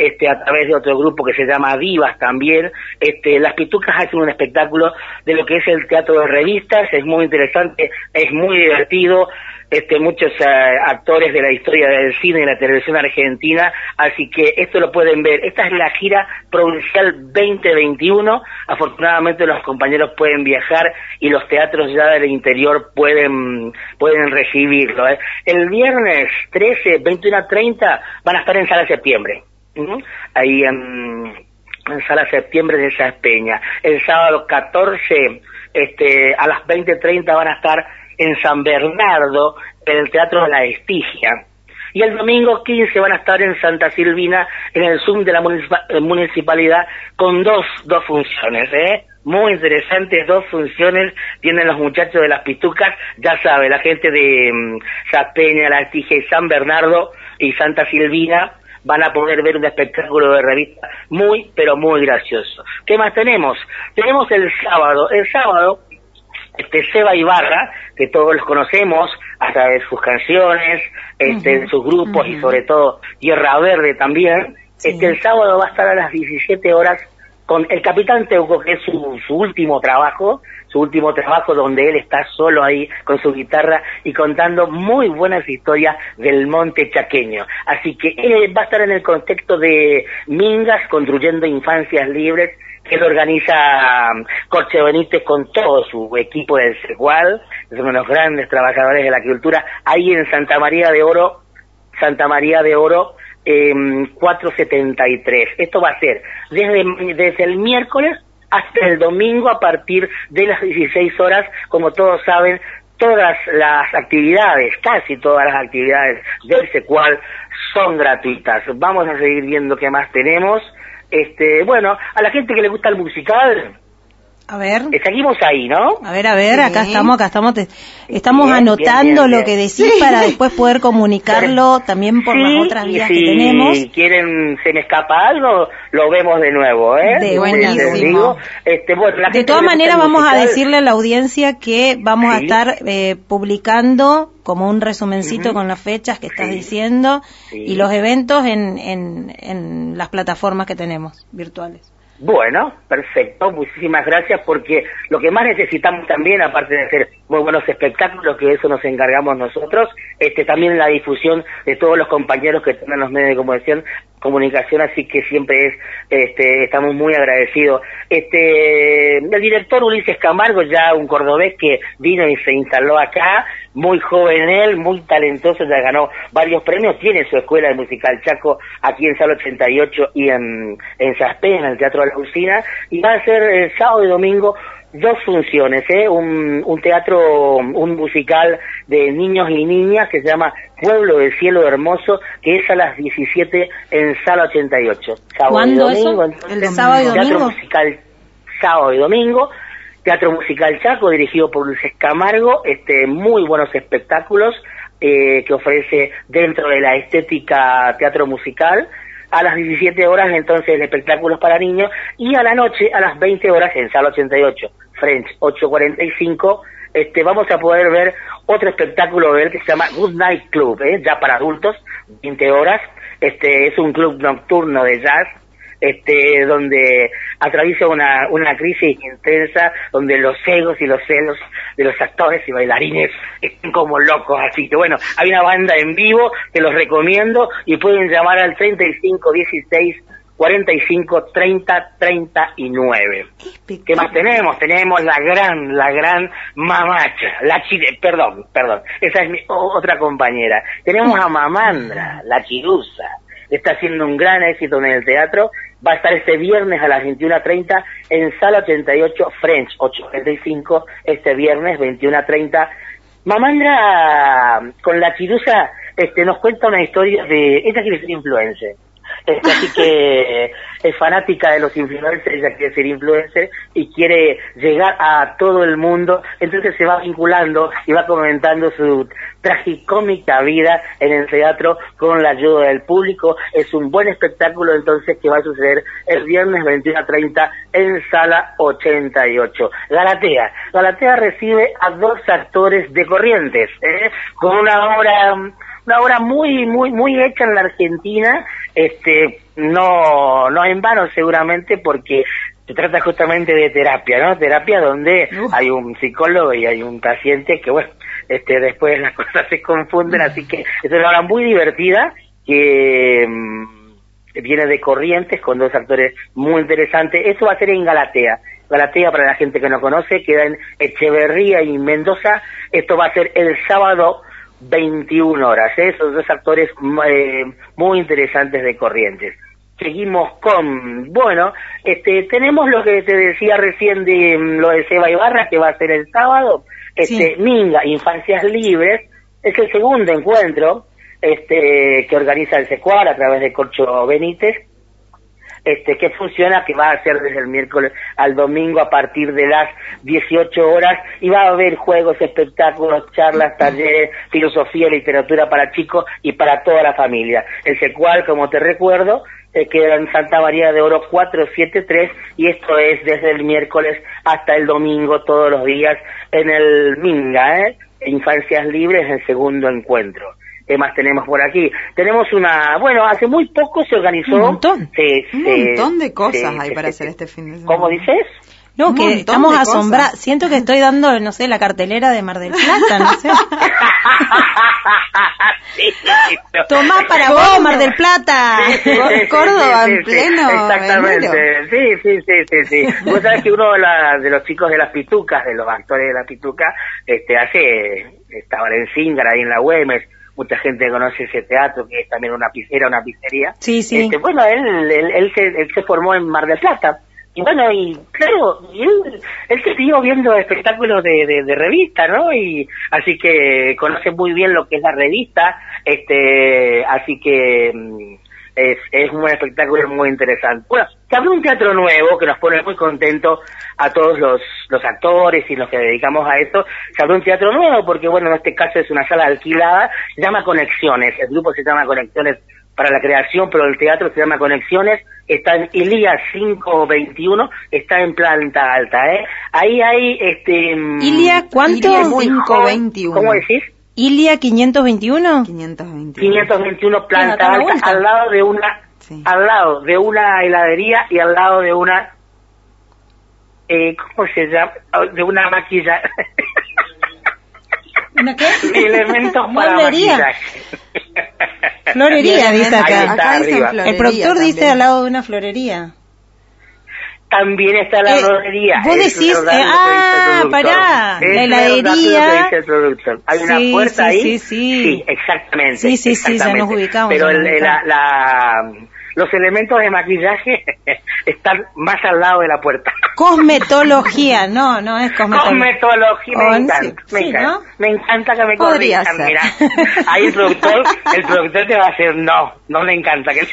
Speaker 9: este a través de otro grupo que se llama Divas también. Este, las pitucas hacen un espectáculo de lo que es el teatro de revistas, es muy interesante, es muy divertido. Este, muchos eh, actores de la historia del cine y la televisión argentina, así que esto lo pueden ver. Esta es la gira provincial 2021. Afortunadamente los compañeros pueden viajar y los teatros ya del interior pueden pueden recibirlo. ¿eh? El viernes 13, 21 a 30 van a estar en Sala Septiembre. Ahí en, en Sala Septiembre de esa Peña. El sábado 14 este, a las 20.30 van a estar en San Bernardo, en el Teatro de la Estigia. Y el domingo 15 van a estar en Santa Silvina, en el Zoom de la eh, municipalidad, con dos, dos funciones, ¿eh? Muy interesantes, dos funciones tienen los muchachos de las pitucas, ya sabe, la gente de Sapeña, La Estigia y San Bernardo y Santa Silvina van a poder ver un espectáculo de revista muy, pero muy gracioso. ¿Qué más tenemos? Tenemos el sábado, el sábado este Seba Ibarra, que todos los conocemos a través de sus canciones, este, en sus grupos y sobre todo Tierra Verde también, este el sábado va a estar a las 17 horas con el Capitán Teuco, que es su, su último trabajo, su último trabajo donde él está solo ahí con su guitarra y contando muy buenas historias del monte chaqueño. Así que él va a estar en el contexto de Mingas construyendo infancias libres que lo organiza um, Corche Benítez con todo su equipo del Secual, es uno de los grandes trabajadores de la cultura, ahí en Santa María de Oro, Santa María de Oro, eh, 473. Esto va a ser desde, desde el miércoles hasta el domingo a partir de las 16 horas, como todos saben, todas las actividades, casi todas las actividades del Secual son gratuitas. Vamos a seguir viendo qué más tenemos. Este, bueno, a la gente que le gusta el musical,
Speaker 2: A ver.
Speaker 9: Seguimos ahí, ¿no?
Speaker 2: A ver, a ver,
Speaker 1: Sí.
Speaker 2: acá estamos, acá estamos, te- estamos
Speaker 9: Bien,
Speaker 2: anotando
Speaker 9: bien, bien,
Speaker 2: lo que decís para después poder comunicarlo también por
Speaker 9: Sí,
Speaker 2: las otras vías
Speaker 9: si
Speaker 2: que tenemos.
Speaker 9: quieren, se me escapa algo, lo vemos de nuevo, ¿eh?
Speaker 2: De
Speaker 9: Les
Speaker 2: buenísimo.
Speaker 9: digo, este, bueno, la
Speaker 2: De todas maneras vamos a decirle a la audiencia que vamos a estar eh, publicando como un resumencito con las fechas que estás
Speaker 9: Sí.
Speaker 2: diciendo
Speaker 9: Sí.
Speaker 2: y los eventos en, en, en las plataformas que tenemos virtuales.
Speaker 9: Bueno, perfecto, muchísimas gracias porque lo que más necesitamos también, aparte de hacer muy buenos espectáculos, que eso nos encargamos nosotros, este también la difusión de todos los compañeros que están en los medios de comunicación, comunicación así que siempre es, este, estamos muy agradecidos. Este, el director Ulises Camargo, ya un cordobés que vino y se instaló acá, muy joven él, muy talentoso, ya ganó varios premios, tiene su escuela de musical Chaco aquí en Sala 88 y en, en Saspé, en el Teatro de la Usina, y va a ser el sábado y domingo dos funciones, ¿eh? un, un teatro, un musical de niños y niñas que se llama Pueblo del Cielo Hermoso, que es a las 17 en Sala 88. Sábado
Speaker 2: ¿Cuándo
Speaker 9: y
Speaker 2: eso?
Speaker 9: domingo,
Speaker 2: ¿El
Speaker 9: entonces,
Speaker 2: sábado y
Speaker 9: Teatro
Speaker 2: domingo?
Speaker 9: musical sábado y domingo. Teatro Musical Chaco, dirigido por Luis Camargo, este, muy buenos espectáculos eh, que ofrece dentro de la estética teatro musical. A las 17 horas entonces el espectáculo es para niños y a la noche a las 20 horas en Sala 88, French 845, este, vamos a poder ver otro espectáculo de que se llama Good Night Club, ¿eh? ya para adultos, 20 horas. Este, es un club nocturno de jazz este, donde atraviesa una, una crisis intensa, donde los egos y los celos de los actores y bailarines están como locos. Así que bueno, hay una banda en vivo que los recomiendo y pueden llamar al 35 16 45 30 39. ¿Qué más tenemos? Tenemos la gran, la gran mamacha, la chile, perdón, perdón, esa es mi otra compañera. Tenemos a Mamandra, la chirusa, está haciendo un gran éxito en el teatro, va a estar este viernes a las 21.30 en Sala 88 French, 845, este viernes 21.30. Mamandra, con la chirusa, este, nos cuenta una historia de, ella quiere ser influencer. Este, así que es fanática de los influencers, ella quiere ser influencer y quiere llegar a todo el mundo, entonces se va vinculando y va comentando su tragicómica vida en el teatro con la ayuda del público. Es un buen espectáculo entonces que va a suceder el viernes 21 a 30 en sala 88. Galatea. Galatea recibe a dos actores de Corrientes, ¿eh? con una obra una obra muy muy muy hecha en la Argentina este no no en vano seguramente porque se trata justamente de terapia no terapia donde hay un psicólogo y hay un paciente que bueno este después las cosas se confunden así que es una obra muy divertida que mm, viene de Corrientes con dos actores muy interesantes. Eso va a ser en Galatea. Galatea para la gente que no conoce queda en Echeverría y Mendoza. Esto va a ser el sábado 21 horas, ¿eh? esos dos actores eh, muy interesantes de Corrientes. Seguimos con, bueno, este, tenemos lo que te decía recién de mm, lo de Seba Ibarra, que va a ser el sábado, este, Minga, Infancias Libres, es el segundo encuentro este, que organiza el SECUAR a través de Corcho Benítez, este que funciona, que va a ser desde el miércoles al domingo a partir de las 18 horas y va a haber juegos, espectáculos, charlas, talleres, filosofía, literatura para chicos y para toda la familia. El secual, como te recuerdo, eh, queda en Santa María de Oro 473 y esto es desde el miércoles hasta el domingo todos los días en el Minga, ¿eh? Infancias Libres, el segundo encuentro. ¿Qué más tenemos por aquí? Tenemos una, bueno, hace muy poco se organizó.
Speaker 1: Un montón.
Speaker 9: se-
Speaker 1: Un
Speaker 9: se-
Speaker 1: montón de cosas
Speaker 9: se-
Speaker 1: hay
Speaker 9: se-
Speaker 1: para
Speaker 9: se-
Speaker 1: hacer este fin de semana.
Speaker 9: ¿Cómo dices?
Speaker 2: No, que estamos asombrados. Siento que estoy dando, no sé, la cartelera de Mar del Plata, no sé.
Speaker 9: Sí, no.
Speaker 2: Tomá para vos, Mar del Plata.
Speaker 9: Sí, sí, sí, sí,
Speaker 1: Córdoba
Speaker 9: sí,
Speaker 1: en
Speaker 9: sí,
Speaker 1: pleno
Speaker 9: Exactamente, sí, sí, sí, sí, sí. Vos sabés que uno de, la- de los chicos de las pitucas, de los actores de las pitucas, este, hace, estaba en Zingara ahí en la Güemes, mucha gente conoce ese teatro que es también una era una pizzería.
Speaker 2: Sí, sí.
Speaker 9: Este, bueno, él, él, él se, él se formó en Mar del Plata. Y bueno, y claro, y él, él se siguió viendo espectáculos de, de, de revista, ¿no? Y así que conoce muy bien lo que es la revista, este, así que mm, es, es un espectáculo muy interesante. Bueno, se abrió un teatro nuevo que nos pone muy contentos a todos los, los actores y los que dedicamos a esto. Se abrió un teatro nuevo porque, bueno, en este caso es una sala alquilada, se llama Conexiones, el grupo se llama Conexiones para la creación, pero el teatro se llama Conexiones, está en Ilía 521, está en planta alta, ¿eh? Ahí hay, este...
Speaker 2: Ilia, ¿cuánto?
Speaker 9: Ilia es muy
Speaker 1: 521.
Speaker 9: joven. ¿Cómo decís?
Speaker 2: Ilia 521.
Speaker 1: 521.
Speaker 9: 521 planta alta, al lado de una,
Speaker 1: Sí.
Speaker 9: al lado de una heladería y al lado de una, eh, ¿cómo se llama? De una maquilla.
Speaker 2: ¿Una qué?
Speaker 9: Elementos para maquillaje.
Speaker 2: Florería, dice acá.
Speaker 9: está
Speaker 1: Acá dicen
Speaker 9: arriba.
Speaker 1: florería
Speaker 2: El productor
Speaker 1: también.
Speaker 2: dice al lado de una florería.
Speaker 9: También está la
Speaker 2: Eh,
Speaker 9: rodería.
Speaker 2: vos
Speaker 9: Es
Speaker 2: decís, eh, ah, pará,
Speaker 9: Es
Speaker 2: la heladería.
Speaker 9: que dice. Hay una
Speaker 2: Sí,
Speaker 9: puerta
Speaker 2: sí,
Speaker 9: ahí.
Speaker 2: sí, sí.
Speaker 9: Sí, exactamente.
Speaker 2: Sí, sí, sí, ya
Speaker 9: exactamente.
Speaker 2: nos ubicamos,
Speaker 9: Pero el- la, la- los elementos de maquillaje están más al lado de la puerta.
Speaker 2: Cosmetología, no, no es cosmetología.
Speaker 9: Cosmetología, me
Speaker 2: Oh,
Speaker 9: encanta,
Speaker 2: sí,
Speaker 9: me,
Speaker 2: sí,
Speaker 9: encanta
Speaker 2: ¿no?
Speaker 9: me encanta que me
Speaker 1: Podría
Speaker 9: corrijan,
Speaker 1: ser.
Speaker 9: mira. Ahí el productor, el productor te va a decir, no, no le encanta que...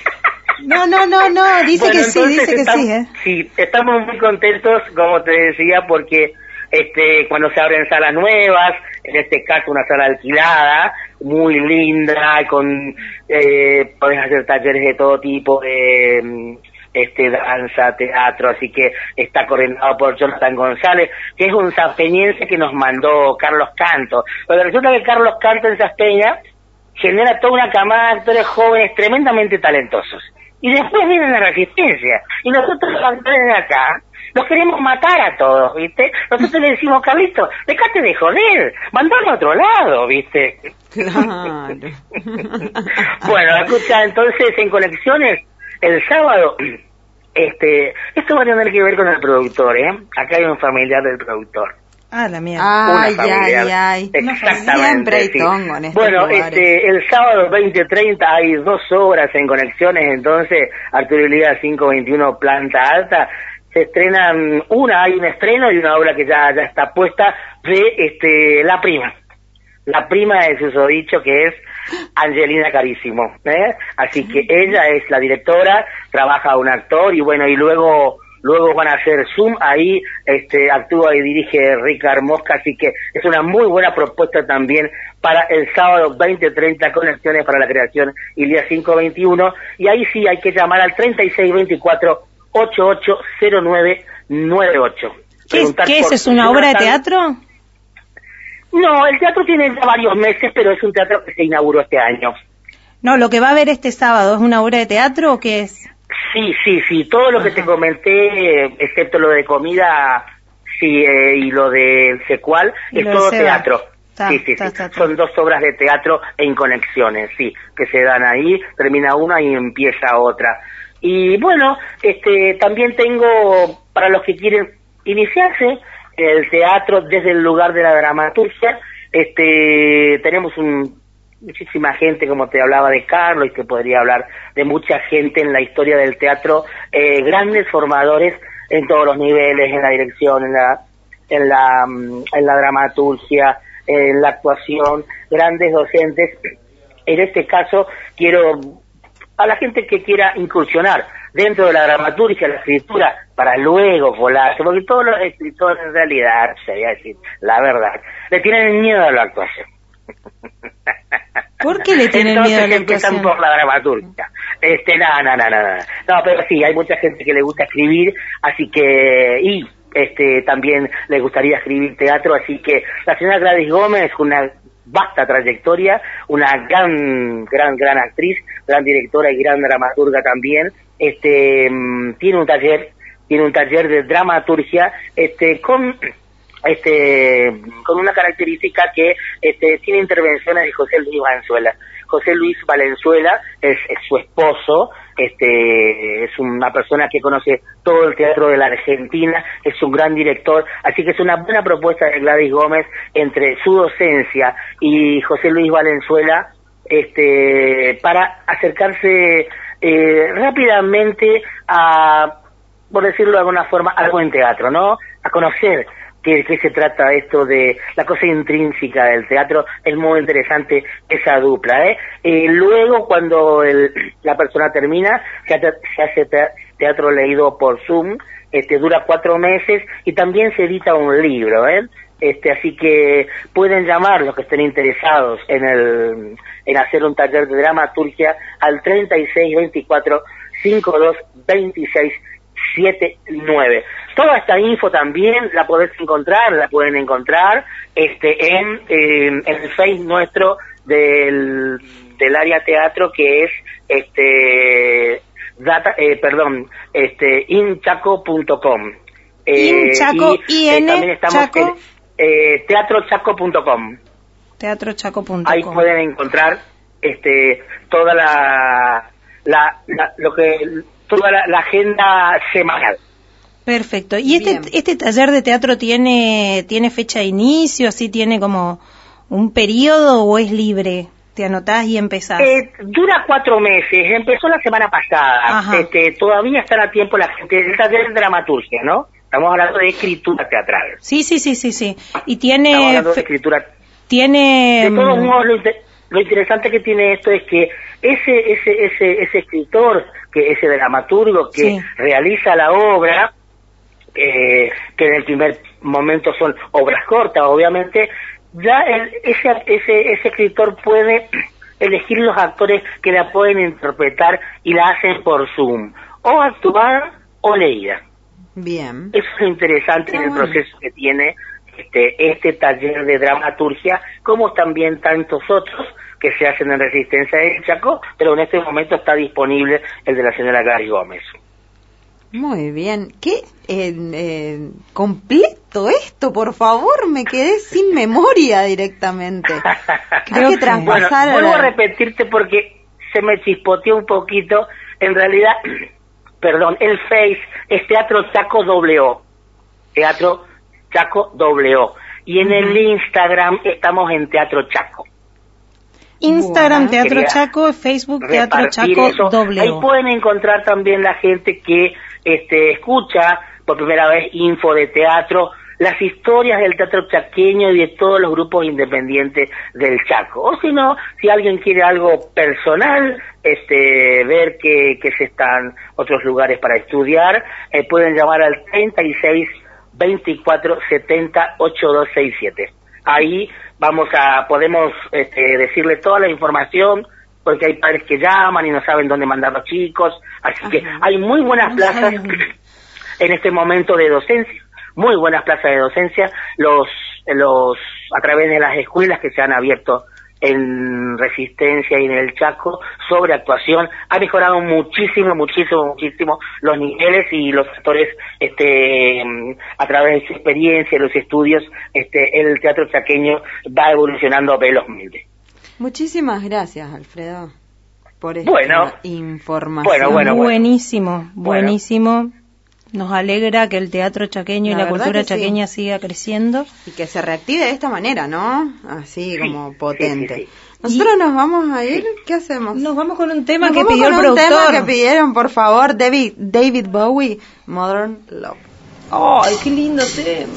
Speaker 2: No, no, no, no, dice
Speaker 9: Bueno,
Speaker 2: que sí, dice que
Speaker 9: estamos,
Speaker 2: sí, ¿eh?
Speaker 9: sí, estamos muy contentos, como te decía, porque este cuando se abren salas nuevas, en este caso una sala alquilada, muy linda, con eh, podés hacer talleres de todo tipo, mm, este danza, teatro, así que está coordinado por Jonathan González, que es un saspeñense que nos mandó Carlos Canto. Pero resulta que Carlos Canto en Saspeña genera toda una camada de actores jóvenes tremendamente talentosos. Y después viene la resistencia. Y nosotros los actores acá los queremos matar a todos, ¿viste? Nosotros le decimos, Carlito, dejate de joder, mandalo a otro lado, ¿viste?
Speaker 1: Claro.
Speaker 9: bueno, escucha, entonces en Conexiones, el sábado, este, esto va a tener que ver con el productor, ¿eh? Acá hay un familiar del productor.
Speaker 2: Ah, la mía.
Speaker 1: Ay,
Speaker 9: Una
Speaker 1: ay, ay.
Speaker 9: Exactamente.
Speaker 1: Siempre hay
Speaker 9: sí.
Speaker 1: tongo en estos
Speaker 9: Bueno,
Speaker 1: lugares.
Speaker 9: este, el sábado 20.30 hay dos obras en conexiones, entonces, Arturo Ilías 521 Planta Alta. Se estrenan una, hay un estreno y una obra que ya, ya está puesta de este, La Prima. La prima de susodicho que es Angelina Carísimo. ¿eh? Así que ella es la directora, trabaja un actor y bueno, y luego luego van a hacer Zoom, ahí este actúa y dirige Ricard Mosca, así que es una muy buena propuesta también para el sábado 2030 Conexiones para la Creación y el día 521 y ahí sí hay que llamar al 3624 880998.
Speaker 2: ¿Qué, es- qué es? ¿Es una obra de teatro?
Speaker 9: No, el teatro tiene ya varios meses, pero es un teatro que se inauguró este año.
Speaker 2: No, lo que va a ver este sábado, ¿es una obra de teatro o qué es?
Speaker 9: Sí, sí, sí, todo lo que te comenté, excepto lo de comida, sí, eh, y lo del secual,
Speaker 2: Y
Speaker 9: es todo teatro.
Speaker 2: Ta,
Speaker 9: sí, sí,
Speaker 2: ta,
Speaker 9: sí.
Speaker 2: ta, ta.
Speaker 9: Son dos obras de teatro en conexiones, sí, que se dan ahí, termina una y empieza otra. Y bueno, este, también tengo, para los que quieren iniciarse, el teatro desde el lugar de la dramaturgia, este, tenemos un, muchísima gente, como te hablaba de Carlos, y te podría hablar de mucha gente en la historia del teatro, eh, grandes formadores en todos los niveles, en la dirección, en la, en la, mm, en la dramaturgia, en la actuación, grandes docentes. En este caso, quiero a la gente que quiera incursionar dentro de la dramaturgia, la escritura, para luego volarse, porque todos los escritores en realidad, se voy a decir la verdad, le tienen miedo a la actuación.
Speaker 2: ¿Por qué le tienen
Speaker 9: Entonces
Speaker 2: miedo a la
Speaker 9: empiezan
Speaker 2: actuación?
Speaker 9: por la dramaturgia. Este, no, no, no, no, no. No, pero sí, hay mucha gente que le gusta escribir, así que, y este, también le gustaría escribir teatro, así que la señora Gladys Gómez, una vasta trayectoria, una gran, gran, gran actriz, gran directora y gran dramaturga también, este, mm, tiene un taller, tiene un taller de dramaturgia, este, con este con una característica que este, tiene intervenciones de José Luis Valenzuela. José Luis Valenzuela es, es su esposo, este es una persona que conoce todo el teatro de la Argentina, es un gran director, así que es una buena propuesta de Gladys Gómez entre su docencia y José Luis Valenzuela este para acercarse eh, rápidamente a por decirlo de alguna forma, algo en teatro, ¿no? A conocer qué, qué se trata esto de la cosa intrínseca del teatro. Es muy interesante esa dupla, ¿eh? Luego, cuando el- la persona termina, se, hace- se hace, te- teatro leído por Zoom, este dura cuatro meses y también se edita un libro, ¿eh? Este, así que pueden llamar los que estén interesados en el en hacer un taller de dramaturgia al 3624 5226 79. Toda esta info también la podés encontrar, la pueden encontrar este en, eh, en el Face nuestro del, del área teatro que es este data, eh, perdón, este inchaco.com. Eh,
Speaker 2: Inchaco,
Speaker 9: y, eh, también estamos
Speaker 2: Chaco.
Speaker 9: en eh, teatrochaco.com.
Speaker 2: Teatrochaco.com.
Speaker 9: Ahí pueden encontrar este toda la, la, la- lo que toda la, la agenda semanal.
Speaker 2: Perfecto. ¿Y este,
Speaker 1: Bien.
Speaker 2: este taller de teatro tiene, tiene fecha de inicio? ¿Así tiene como un periodo o es libre? Te anotás y empezás.
Speaker 9: Eh, dura cuatro meses, empezó la semana pasada.
Speaker 2: Ajá.
Speaker 9: Este, todavía están a tiempo la gente. El taller de dramaturgia, ¿no? Estamos hablando de escritura teatral.
Speaker 2: Sí, sí, sí, sí, sí. Y
Speaker 9: Estamos
Speaker 2: tiene,
Speaker 9: hablando de escritura
Speaker 2: tiene,
Speaker 9: De todos
Speaker 2: mm,
Speaker 9: modos, lo, inte- lo interesante que tiene esto es que ese ese ese ese escritor, que ese dramaturgo que
Speaker 2: Sí.
Speaker 9: realiza la obra, eh, que en el primer momento son obras cortas, obviamente, ya el- ese ese ese escritor puede elegir los actores que la pueden interpretar y la hacen por Zoom, o actuada o leída.
Speaker 1: Bien.
Speaker 9: Eso es interesante en el
Speaker 1: bueno.
Speaker 9: proceso que tiene este, este taller de dramaturgia, como también tantos otros que se hacen en Resistencia del Chaco, pero en este momento está disponible el de la señora Gary Gómez.
Speaker 1: Muy bien. Qué eh, eh, completo esto, por favor. Me quedé sin memoria directamente.
Speaker 2: Creo
Speaker 1: Hay que
Speaker 2: que-
Speaker 9: Bueno,
Speaker 1: traspasar.
Speaker 9: vuelvo a repetirte porque se me chispoteó un poquito. En realidad, perdón, el Face es Teatro Chaco W. Teatro Chaco W. Y en el Instagram estamos en Teatro Chaco.
Speaker 2: Instagram Teatro
Speaker 9: quería
Speaker 2: Chaco, Facebook Teatro Chaco
Speaker 9: eso.
Speaker 2: doble
Speaker 9: Ahí pueden encontrar también la gente que este, escucha por primera vez info de teatro, las historias del teatro chaqueño y de todos los grupos independientes del Chaco. O si no, si alguien quiere algo personal, este, ver que, que se están otros lugares para estudiar, eh, pueden llamar al 36 24 70 8267. Ahí vamos a, podemos este, decirle toda la información, porque hay padres que llaman y no saben dónde mandar los chicos, así que hay muy buenas plazas en este momento de docencia, muy buenas plazas de docencia, los, los, a través de las escuelas que se han abierto en Resistencia y en el Chaco sobre actuación ha mejorado muchísimo, muchísimo, muchísimo los niveles y los actores este a través de su experiencia, los estudios, este el teatro chaqueño va evolucionando velozmente.
Speaker 1: Muchísimas gracias, Alfredo, por esta
Speaker 9: Bueno.
Speaker 1: información.
Speaker 9: Bueno, bueno, bueno.
Speaker 2: buenísimo,
Speaker 9: Bueno.
Speaker 2: buenísimo. Nos alegra que el teatro chaqueño
Speaker 1: La
Speaker 2: y la cultura
Speaker 1: sí.
Speaker 2: chaqueña siga creciendo.
Speaker 1: Y que se reactive de esta manera, ¿no? Así
Speaker 9: Sí,
Speaker 1: como potente.
Speaker 9: sí, sí.
Speaker 1: Nosotros nos vamos a ir, ¿qué hacemos?
Speaker 2: Nos vamos con un tema
Speaker 1: Nos
Speaker 2: que
Speaker 1: vamos
Speaker 2: pidió el
Speaker 1: con un
Speaker 2: productor.
Speaker 1: tema que pidieron, por favor, David, David Bowie, Modern Love.
Speaker 2: ¡Ay, qué lindo tema!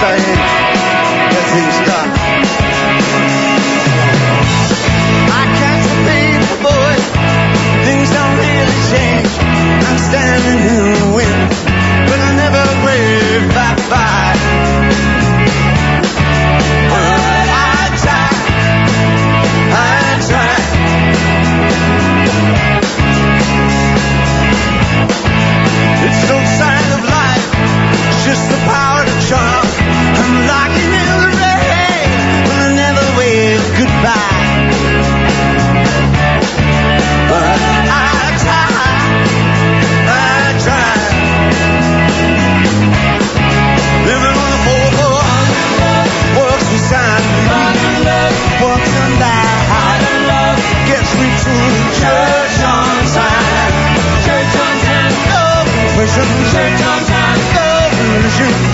Speaker 10: I can't the boy. Things don't really change. I'm standing in the wind, but I never. It's no sign of life, just the power to charm. 成长中的自
Speaker 3: 己。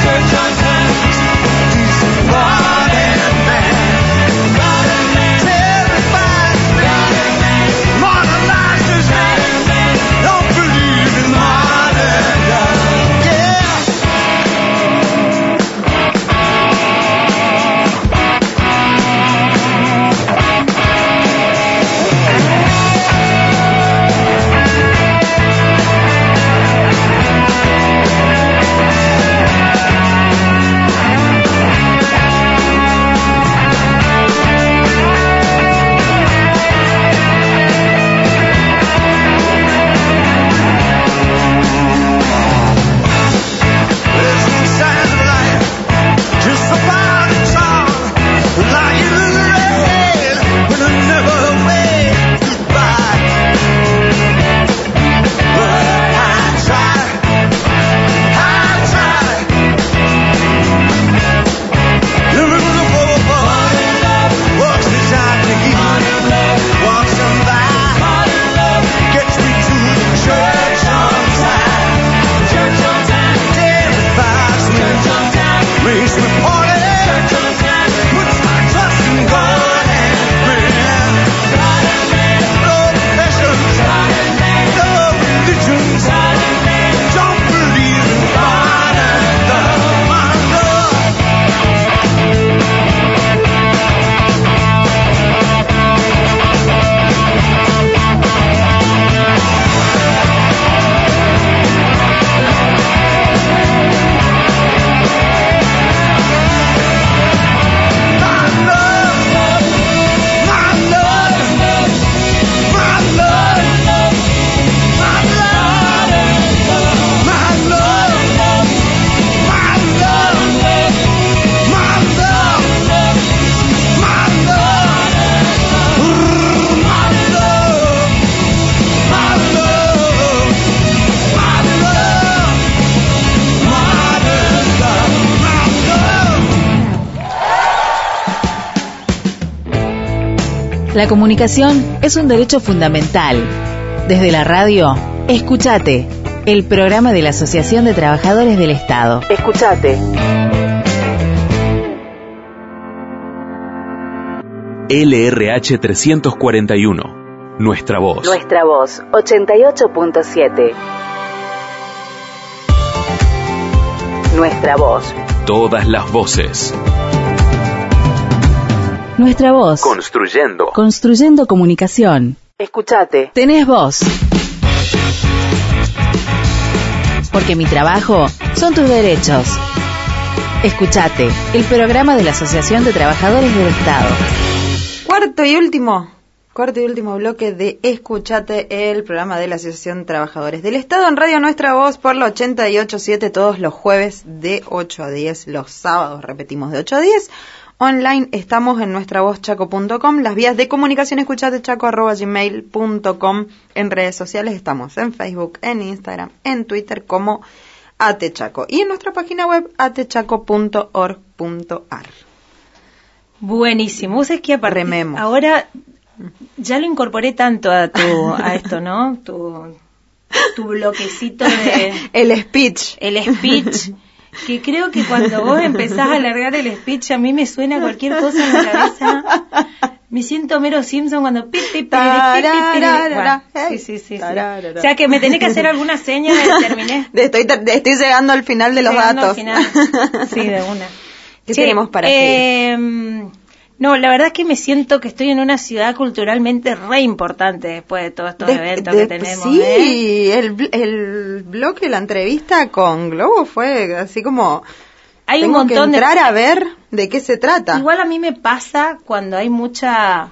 Speaker 3: Comunicación es un derecho fundamental. Desde la radio, escúchate, el programa de la Asociación de Trabajadores del Estado. Escúchate.
Speaker 7: LRH 341. Nuestra voz.
Speaker 3: Nuestra voz, 88.7. Nuestra voz.
Speaker 7: Todas las voces.
Speaker 3: Nuestra voz.
Speaker 7: Construyendo.
Speaker 3: Construyendo comunicación.
Speaker 6: Escúchate.
Speaker 3: Tenés voz. Porque mi trabajo son tus derechos. Escuchate, el programa de la Asociación de Trabajadores del Estado.
Speaker 1: Cuarto y último, cuarto y último bloque de Escuchate, el programa de la Asociación de Trabajadores del Estado en Radio Nuestra Voz por la 88.7 todos los jueves de 8 a 10, los sábados repetimos de 8 a 10. Online estamos en nuestra chaco.com, las vías de comunicación escuchatechaco arroba gmail.com, en redes sociales estamos en Facebook, en Instagram, en Twitter como atechaco y en nuestra página web atechaco.org.ar.
Speaker 2: Buenísimo. Es que aparte,
Speaker 1: Rememos.
Speaker 2: ahora ya lo incorporé tanto a tu, a esto, ¿no? Tu, tu bloquecito de
Speaker 1: El speech.
Speaker 2: el speech, que creo que cuando vos empezás a alargar el speech a mí me suena cualquier cosa en la cabeza. Me siento Mero Simpson cuando pi, pi, pi, pi, pi, pi, pi.
Speaker 1: Tararara,
Speaker 2: Bueno,
Speaker 1: hey.
Speaker 2: sí, sí, sí. O sea que me tenés que hacer alguna seña de terminé.
Speaker 1: Estoy, estoy llegando al final de los datos.
Speaker 2: final. Sí, de una.
Speaker 1: ¿Qué tenemos para
Speaker 2: eh, No, la verdad es que me siento que estoy en una ciudad culturalmente re importante después de todos estos
Speaker 1: De-
Speaker 2: eventos
Speaker 1: de-
Speaker 2: que tenemos.
Speaker 1: Sí,
Speaker 2: ¿eh?
Speaker 1: el, el bloque, la entrevista con Globo fue así como...
Speaker 2: Hay un montón
Speaker 1: que
Speaker 2: de-
Speaker 1: entrar a ver de qué se trata.
Speaker 2: Igual a mí me pasa cuando hay mucha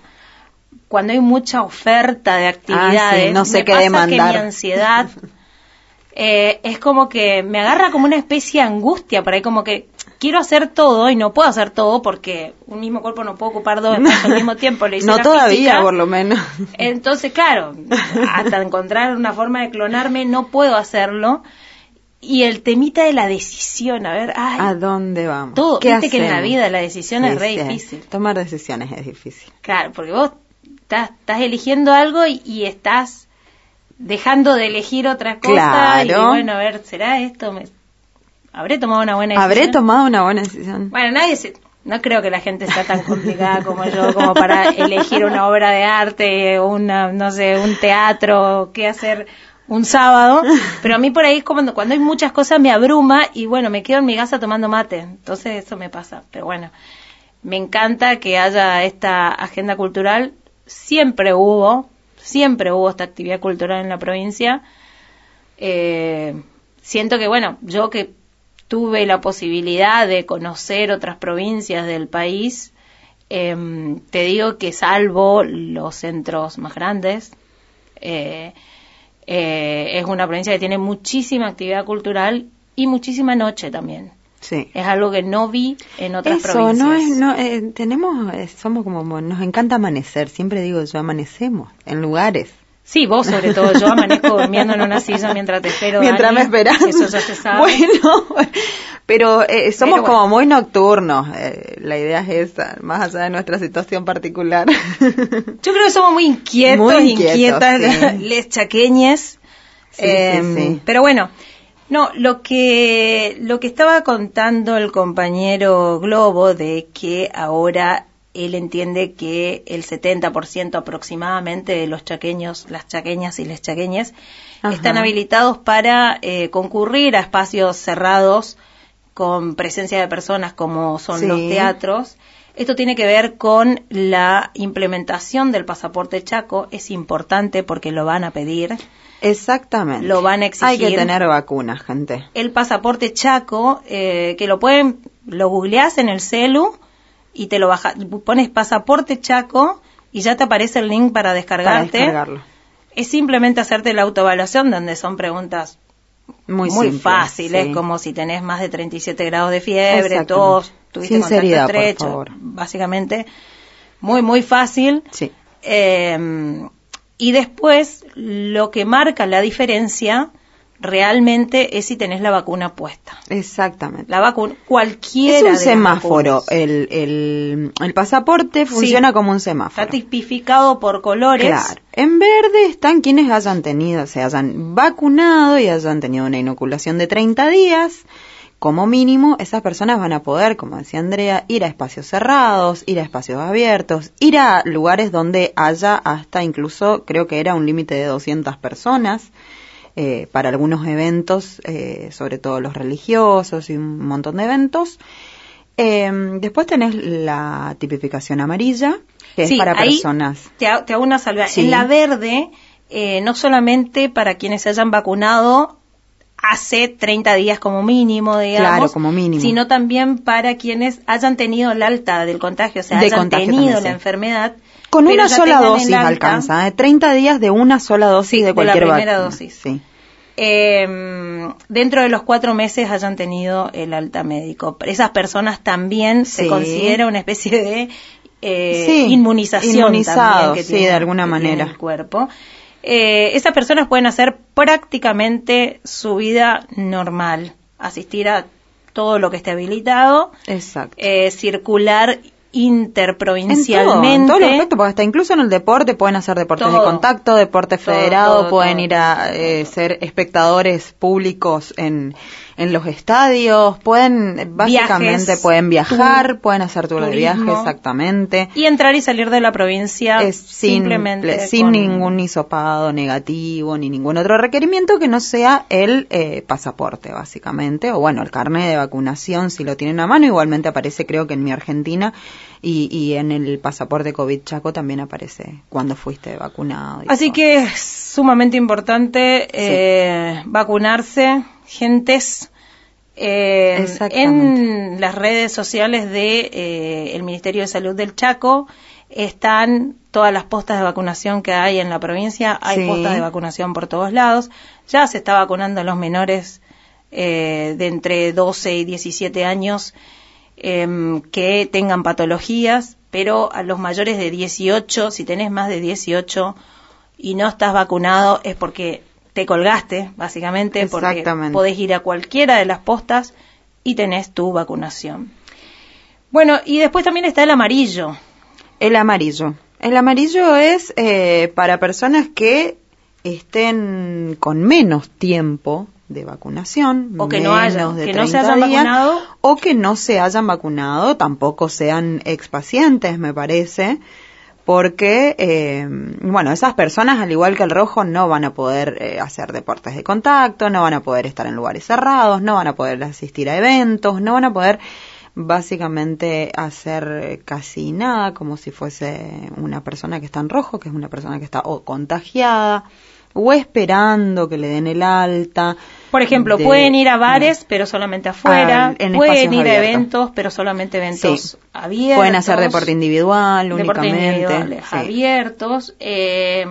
Speaker 2: cuando hay mucha oferta de actividades.
Speaker 1: Ah, sí, no sé
Speaker 2: me
Speaker 1: qué
Speaker 2: pasa
Speaker 1: demandar.
Speaker 2: que mi ansiedad eh, es como que me agarra como una especie de angustia por ahí, como que quiero hacer todo y no puedo hacer todo porque un mismo cuerpo no puede ocupar dos espacios al mismo tiempo. Le hice
Speaker 1: no todavía,
Speaker 2: física.
Speaker 1: por lo menos.
Speaker 2: Entonces, claro, hasta encontrar una forma de clonarme no puedo hacerlo. Y el temita de la decisión, a ver, ay,
Speaker 1: ¿A dónde vamos?
Speaker 2: todo,
Speaker 1: ¿Qué
Speaker 2: viste que en la vida la decisión es re difícil.
Speaker 1: Tomar decisiones es difícil.
Speaker 2: Claro, porque vos estás, estás eligiendo algo y, y estás dejando de elegir otra cosa. Y
Speaker 1: Claro.
Speaker 2: bueno, a ver, ¿será esto? Me- ¿Habré tomado una buena decisión?
Speaker 1: ¿Habré tomado una buena decisión?
Speaker 2: Bueno, nadie se... No creo que la gente sea tan complicada como yo, como para elegir una obra de arte, una, no sé, un teatro, qué hacer un sábado. Pero a mí por ahí es como cuando, hay muchas cosas me abruma y bueno, me quedo en mi casa tomando mate. Entonces eso me pasa. Pero bueno, me encanta que haya esta agenda cultural. Siempre hubo, siempre hubo esta actividad cultural en la provincia. Eh, siento que, bueno, yo que tuve la posibilidad de conocer otras provincias del país, em, te digo que salvo los centros más grandes, eh, eh, es una provincia que tiene muchísima actividad cultural y muchísima noche también.
Speaker 1: Sí.
Speaker 2: Es algo que no vi en otras
Speaker 1: Eso,
Speaker 2: provincias.
Speaker 1: no es, no, eh, tenemos, eh, somos como, nos encanta amanecer, siempre digo yo, amanecemos en lugares.
Speaker 2: Sí, vos sobre todo. Yo amanezco durmiendo en una silla mientras te espero.
Speaker 1: Mientras
Speaker 2: Dani.
Speaker 1: me esperas.
Speaker 2: Eso ya se sabe.
Speaker 1: Bueno, pero eh, somos
Speaker 2: Pero bueno.
Speaker 1: como muy nocturnos. eh, la idea es esa, más allá de nuestra situación particular.
Speaker 2: Yo creo que somos muy inquietos,
Speaker 1: Muy inquietos,
Speaker 2: inquietas,
Speaker 1: sí.
Speaker 2: les chaqueñes.
Speaker 1: Sí, sí, sí.
Speaker 2: Pero bueno, no, lo que, lo que estaba contando el compañero Globo de que ahora él entiende que el 70% aproximadamente de los chaqueños, las chaqueñas y les chaqueñas,
Speaker 1: Ajá.
Speaker 2: están habilitados para eh, concurrir a espacios cerrados con presencia de personas como son
Speaker 1: Sí.
Speaker 2: los teatros. Esto tiene que ver con la implementación del pasaporte chaco. Es importante porque lo van a pedir.
Speaker 1: Exactamente.
Speaker 2: Lo van a exigir.
Speaker 1: Hay que tener vacunas, gente.
Speaker 2: El pasaporte chaco, eh, que lo pueden, lo googleás en el celu y te lo bajas. Pones pasaporte chaco y ya te aparece el link para
Speaker 1: Para
Speaker 2: descargarte.
Speaker 1: descargarlo.
Speaker 2: Es simplemente hacerte la autoevaluación donde son preguntas
Speaker 1: Muy,
Speaker 2: muy,
Speaker 1: simple,
Speaker 2: fáciles,
Speaker 1: sí.
Speaker 2: como si tenés más de 37 grados de fiebre, tos, tuviste
Speaker 1: Sinceridad,
Speaker 2: contacto
Speaker 1: por
Speaker 2: estrecho,
Speaker 1: favor.
Speaker 2: básicamente. Muy, muy fácil.
Speaker 1: Sí.
Speaker 2: Eh, y después, lo que marca la diferencia realmente es si tenés la vacuna puesta.
Speaker 1: Exactamente.
Speaker 2: La vacuna, cualquiera.
Speaker 1: Es un semáforo. el, el pasaporte funciona como un semáforo.
Speaker 2: Está tipificado por colores.
Speaker 1: Claro. En verde están quienes hayan tenido, se hayan vacunado y hayan tenido una inoculación de 30 días. Como mínimo, esas personas van a poder, como decía Andrea, ir a espacios cerrados, ir a espacios abiertos, ir a lugares donde haya hasta incluso, creo que era un límite de 200 personas eh, para algunos eventos, eh, sobre todo los religiosos y un montón de eventos. Eh, después tenés la tipificación amarilla, que
Speaker 2: Sí,
Speaker 1: es para
Speaker 2: ahí
Speaker 1: personas.
Speaker 2: Te, ha- te hago una salvedad.
Speaker 1: Sí.
Speaker 2: En la verde, eh, no solamente para quienes se hayan vacunado hace 30 días como mínimo, digamos,
Speaker 1: Claro, como mínimo.
Speaker 2: sino también para quienes hayan tenido el alta del contagio, o sea,
Speaker 1: De
Speaker 2: hayan tenido
Speaker 1: también,
Speaker 2: la
Speaker 1: sí.
Speaker 2: enfermedad.
Speaker 1: Con una sola dosis
Speaker 2: alta.
Speaker 1: alcanza, de 30 días de una sola dosis de
Speaker 2: de la
Speaker 1: cualquier
Speaker 2: primera
Speaker 1: vacuna.
Speaker 2: dosis.
Speaker 1: Sí.
Speaker 2: eh, dentro de los cuatro meses hayan tenido el alta médico. Esas personas también se
Speaker 1: Sí.
Speaker 2: considera una especie de eh,
Speaker 1: Sí,
Speaker 2: inmunización también que
Speaker 1: sí,
Speaker 2: tiene-
Speaker 1: de alguna
Speaker 2: que tiene
Speaker 1: manera.
Speaker 2: el cuerpo. Eh, esas personas pueden hacer prácticamente su vida normal, asistir a todo lo que esté habilitado,
Speaker 1: Exacto.
Speaker 2: eh, circular
Speaker 1: En todo, en
Speaker 2: interprovincialmente.
Speaker 1: todos los aspectos, porque hasta incluso en el deporte pueden hacer deportes de contacto, deporte federado,
Speaker 2: todo,
Speaker 1: pueden ir a eh, ser espectadores públicos en, en los estadios, pueden, básicamente
Speaker 2: Viajes,
Speaker 1: pueden viajar, pueden hacer tour de viaje, exactamente.
Speaker 2: y entrar y salir de la provincia
Speaker 1: Es sin,
Speaker 2: simplemente
Speaker 1: sin
Speaker 2: con-
Speaker 1: ningún hisopado negativo ni ningún otro requerimiento que no sea el eh, pasaporte, básicamente, o bueno, el carnet de vacunación si lo tienen a mano, igualmente aparece creo que en mi Argentina y, y en el pasaporte COVID Chaco también aparece cuando fuiste vacunado.
Speaker 2: Así
Speaker 1: todo.
Speaker 2: que es sumamente importante eh, vacunarse, gentes. eh, en las redes sociales de eh, el Ministerio de Salud del Chaco están todas las postas de vacunación que hay en la provincia. Hay
Speaker 1: Sí.
Speaker 2: postas de vacunación por todos lados. Ya se está vacunando a los menores eh, de entre 12 y 17 años em, que tengan patologías, pero a los mayores de 18, si tenés más de 18 y no estás vacunado, es porque te colgaste, básicamente, porque podés ir a cualquiera de las postas y tenés tu vacunación. Bueno, y después también está el amarillo.
Speaker 1: El amarillo. El amarillo es eh, para personas que estén con menos tiempo de vacunación,
Speaker 2: O que no
Speaker 1: menos
Speaker 2: hayan-
Speaker 1: de
Speaker 2: que no se
Speaker 1: 30
Speaker 2: hayan
Speaker 1: días,
Speaker 2: vacunado.
Speaker 1: o que no se hayan vacunado, tampoco sean expacientes, me parece, porque, eh, bueno, esas personas, al igual que el rojo, no van a poder eh, hacer deportes de contacto, no van a poder estar en lugares cerrados, no van a poder asistir a eventos, no van a poder básicamente hacer eh, casi nada como si fuese una persona que está en rojo, que es una persona que está o contagiada o esperando que le den el alta.
Speaker 2: Por ejemplo,
Speaker 1: de-
Speaker 2: pueden ir a bares, pero solamente afuera.
Speaker 1: Ah, en
Speaker 2: pueden ir a eventos, pero solamente eventos
Speaker 1: Sí.
Speaker 2: abiertos.
Speaker 1: Pueden hacer deporte individual
Speaker 2: deportes
Speaker 1: únicamente. sí.
Speaker 2: abiertos. eh,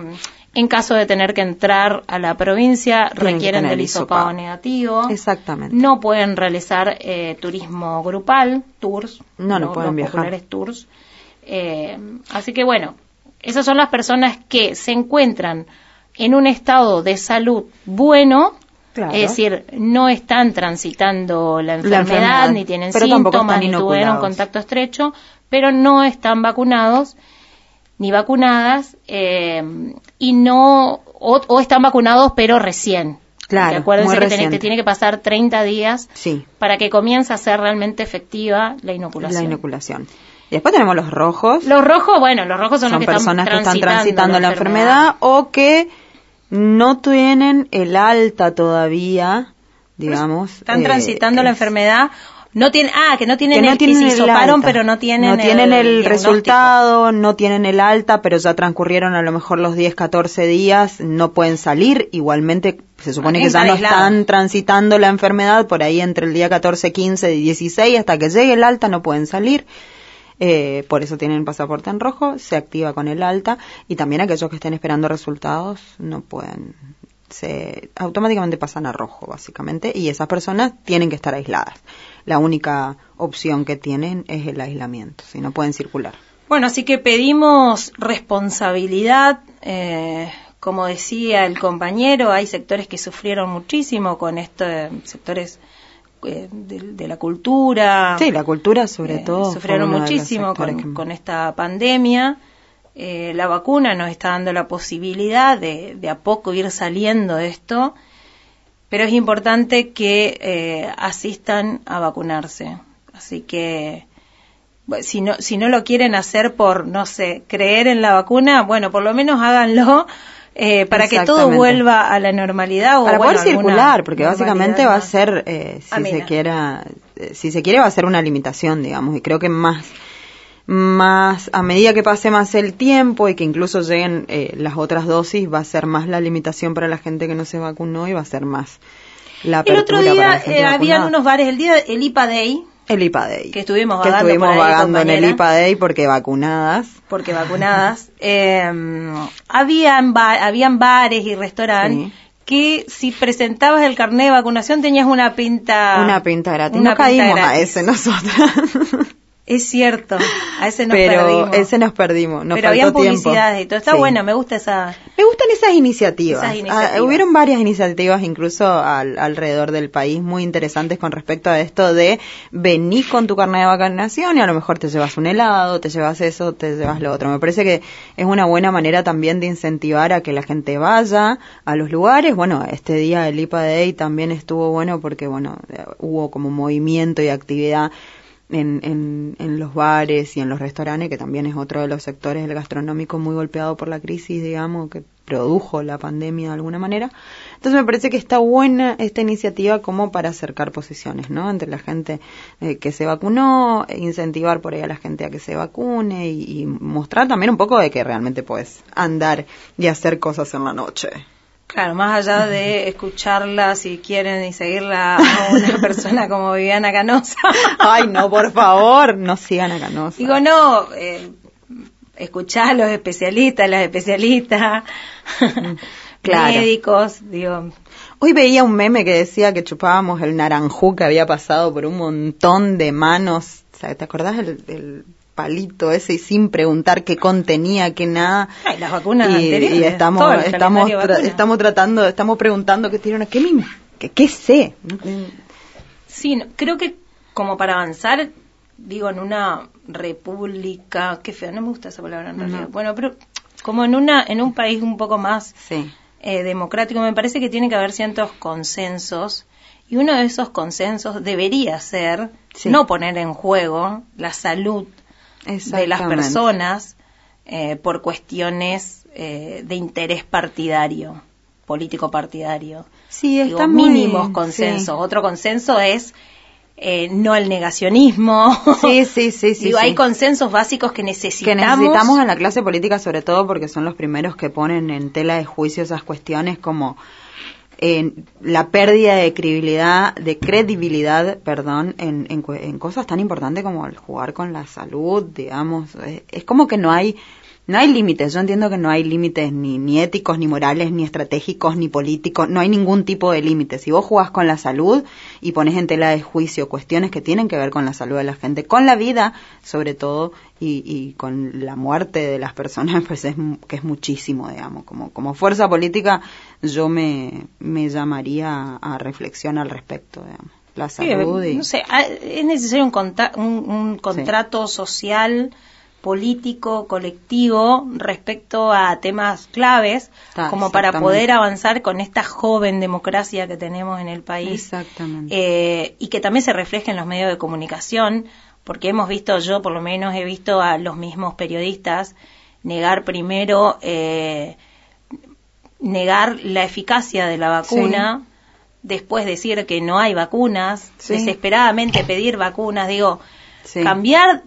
Speaker 2: en caso de tener que entrar a la provincia,
Speaker 1: Tienen
Speaker 2: requieren del
Speaker 1: el
Speaker 2: hisopado
Speaker 1: hisopado.
Speaker 2: negativo.
Speaker 1: Exactamente.
Speaker 2: No pueden realizar eh, turismo grupal, tours.
Speaker 1: No, no pueden
Speaker 2: los
Speaker 1: viajar.
Speaker 2: populares tours. Eh, así que bueno, esas son las personas que se encuentran en un estado de salud bueno,
Speaker 1: Claro.
Speaker 2: es decir, no están transitando la
Speaker 1: La
Speaker 2: enfermedad, ni tienen
Speaker 1: pero
Speaker 2: síntomas, ni tuvieron contacto estrecho, pero no están vacunados ni vacunadas eh, y no o, o están vacunados pero recién.
Speaker 1: Claro,
Speaker 2: acuérdense que tiene, te tiene que pasar 30 días
Speaker 1: Sí,
Speaker 2: para que comience a ser realmente efectiva la inoculación.
Speaker 1: la inoculación. Y después tenemos los rojos.
Speaker 2: Los rojos, bueno, los rojos son,
Speaker 1: son
Speaker 2: los que
Speaker 1: personas
Speaker 2: están
Speaker 1: que están transitando la enfermedad o que no tienen el alta todavía, digamos.
Speaker 2: Están
Speaker 1: eh,
Speaker 2: transitando la
Speaker 1: es-
Speaker 2: enfermedad. No tienen, ah, que no tienen
Speaker 1: que no
Speaker 2: el,
Speaker 1: tienen
Speaker 2: que se
Speaker 1: el
Speaker 2: hisoparon,
Speaker 1: alta.
Speaker 2: pero no tienen
Speaker 1: no tienen el, resultado, no tienen el alta, pero ya transcurrieron a lo mejor los 10, 14 días, no pueden salir, igualmente se supone que ya
Speaker 2: Están
Speaker 1: no están transitando la enfermedad por ahí entre el día 14, 15 y 16 hasta que llegue el alta no pueden salir. Eh, por eso tienen pasaporte en rojo, se activa con el alta y también aquellos que estén esperando resultados no pueden, se automáticamente pasan a rojo básicamente y esas personas tienen que estar aisladas. La única opción que tienen es el aislamiento, si no pueden circular.
Speaker 2: Bueno, así que pedimos responsabilidad, eh, como decía el compañero, hay sectores que sufrieron muchísimo con esto, eh, sectores eh, de, de la cultura.
Speaker 1: Sí, la cultura sobre
Speaker 2: Eh,
Speaker 1: todo.
Speaker 2: Sufrieron muchísimo con,
Speaker 1: que-
Speaker 2: con esta pandemia. Eh, la vacuna nos está dando la posibilidad de, de a poco ir saliendo de esto, pero es importante que eh, asistan a vacunarse. Así que si no, si no lo quieren hacer por, no sé, creer en la vacuna, bueno, por lo menos háganlo eh, para que todo vuelva a la normalidad. O,
Speaker 1: para
Speaker 2: bueno,
Speaker 1: poder circular, porque básicamente va a ser, eh, si
Speaker 2: Amena.
Speaker 1: se quiera, eh, si se quiere va a ser una limitación, digamos, y creo que más, más a medida que pase más el tiempo y que incluso lleguen eh, las otras dosis, va a ser más la limitación para la gente que no se vacunó y va a ser más la
Speaker 2: El otro día eh, habían unos bares, el día el IPA Day,
Speaker 1: el IPA Day.
Speaker 2: que estuvimos
Speaker 1: que
Speaker 2: vagando
Speaker 1: estuvimos
Speaker 2: por ahí,
Speaker 1: vagando en el. IPA Day porque vacunadas.
Speaker 2: porque vacunadas, eh, habían, ba- habían bares y restaurantes
Speaker 1: Sí.
Speaker 2: que si presentabas el carnet de vacunación tenías una pinta...
Speaker 1: una pinta gratis.
Speaker 2: una pinta
Speaker 1: caímos a ese nosotras.
Speaker 2: Es cierto, a ese nos
Speaker 1: pero
Speaker 2: perdimos.
Speaker 1: ese nos perdimos. Nos
Speaker 2: Pero
Speaker 1: faltó
Speaker 2: habían
Speaker 1: tiempo.
Speaker 2: publicidades y todo. Está
Speaker 1: Sí.
Speaker 2: buena, me gusta esa...
Speaker 1: Me gustan esas iniciativas.
Speaker 2: Esas iniciativas.
Speaker 1: Ah, hubieron varias iniciativas incluso al- alrededor del país muy interesantes con respecto a esto de venir con tu carnet de vacunación y a lo mejor te llevas un helado, te llevas eso, te llevas lo otro. Me parece que es una buena manera también de incentivar a que la gente vaya a los lugares. Bueno, este día el IPA Day también estuvo bueno porque, bueno, hubo como movimiento y actividad en, en, en los bares y en los restaurantes, que también es otro de los sectores del gastronómico muy golpeado por la crisis, digamos, que produjo la pandemia de alguna manera. Entonces me parece que está buena esta iniciativa como para acercar posiciones, ¿no? Entre la gente eh, que se vacunó, e incentivar por ahí a la gente a que se vacune y, y mostrar también un poco de que realmente puedes andar y hacer cosas en la noche.
Speaker 2: Claro, más allá de escucharla, si quieren, y seguirla a una persona como Viviana Canosa.
Speaker 1: Ay, no, por favor, no sigan a Canosa.
Speaker 2: Digo, no, eh, escuchar a los especialistas, las especialistas,
Speaker 1: Claro.
Speaker 2: médicos, digo,
Speaker 1: Hoy veía un meme que decía que chupábamos el naranjú que había pasado por un montón de manos. ¿te acordás del, del palito ese y sin preguntar qué contenía, qué nada?
Speaker 2: ay, las vacunas
Speaker 1: y,
Speaker 2: anteriores.
Speaker 1: y estamos, estamos, tra-
Speaker 2: vacuna.
Speaker 1: estamos tratando, estamos preguntando qué tiene, qué, me- qué, qué sé.
Speaker 2: Sí, no, creo que como para avanzar, digo, en una república, qué feo, no me gusta esa palabra en realidad. Bueno, pero como en una en un país un poco más
Speaker 1: Sí.
Speaker 2: eh, democrático, me parece que tiene que haber ciertos consensos y uno de esos consensos debería ser
Speaker 1: Sí.
Speaker 2: no poner en juego la salud de las personas eh, por cuestiones eh, de interés partidario, político partidario.
Speaker 1: Sí,
Speaker 2: Digo,
Speaker 1: está muy-
Speaker 2: mínimos consensos.
Speaker 1: sí.
Speaker 2: Otro consenso es eh, no al negacionismo.
Speaker 1: Sí, sí, sí, sí,
Speaker 2: Digo,
Speaker 1: sí.
Speaker 2: hay consensos básicos que
Speaker 1: que
Speaker 2: necesitamos.
Speaker 1: necesitamos en la clase política sobre todo porque son los primeros que ponen en tela de juicio esas cuestiones como eh, la pérdida de credibilidad, de credibilidad, perdón, en, en, en cosas tan importantes como el jugar con la salud, digamos, es como que no hay no hay límites, yo entiendo que no hay límites ni, ni éticos, ni morales, ni estratégicos, ni políticos, no hay ningún tipo de límite. Si vos jugás con la salud y pones en tela de juicio cuestiones que tienen que ver con la salud de la gente, con la vida sobre todo, y, y con la muerte de las personas, pues es que es muchísimo, digamos. Como, como fuerza política yo me, me llamaría a reflexión al respecto, digamos. La
Speaker 2: Sí,
Speaker 1: salud y...
Speaker 2: no sé, ah, es necesario un, un, un contrato social, político, colectivo respecto a temas claves,
Speaker 1: Ta-
Speaker 2: como para poder avanzar con esta joven democracia que tenemos en el país
Speaker 1: Exactamente.
Speaker 2: eh, y que también se refleje en los medios de comunicación, porque hemos visto, yo por lo menos he visto a los mismos periodistas negar primero, eh, negar la eficacia de la vacuna, después decir que no hay vacunas,
Speaker 1: Sí.
Speaker 2: desesperadamente pedir vacunas, digo,
Speaker 1: Sí.
Speaker 2: cambiar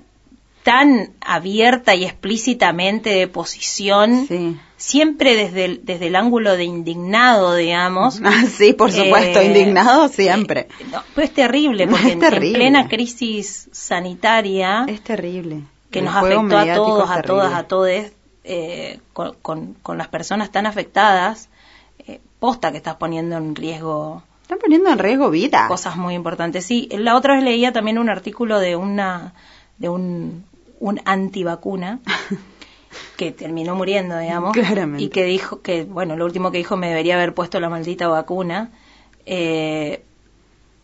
Speaker 2: tan abierta y explícitamente de posición,
Speaker 1: Sí.
Speaker 2: siempre desde el, desde el ángulo de indignado, digamos.
Speaker 1: Ah, sí, por supuesto,
Speaker 2: Eh,
Speaker 1: indignado siempre.
Speaker 2: No, pero es terrible, porque
Speaker 1: es terrible.
Speaker 2: en plena crisis sanitaria,
Speaker 1: Es terrible.
Speaker 2: que
Speaker 1: El
Speaker 2: nos afectó a todos, a todas, a todos, eh, con, con- con las personas tan afectadas, eh, posta que estás poniendo en riesgo
Speaker 1: Están poniendo en riesgo vida.
Speaker 2: cosas muy importantes. Sí, la otra vez leía también un artículo de una de un, un antivacuna que terminó muriendo, digamos,
Speaker 1: Claramente.
Speaker 2: y que dijo que, bueno, lo último que dijo me debería haber puesto la maldita vacuna. Eh,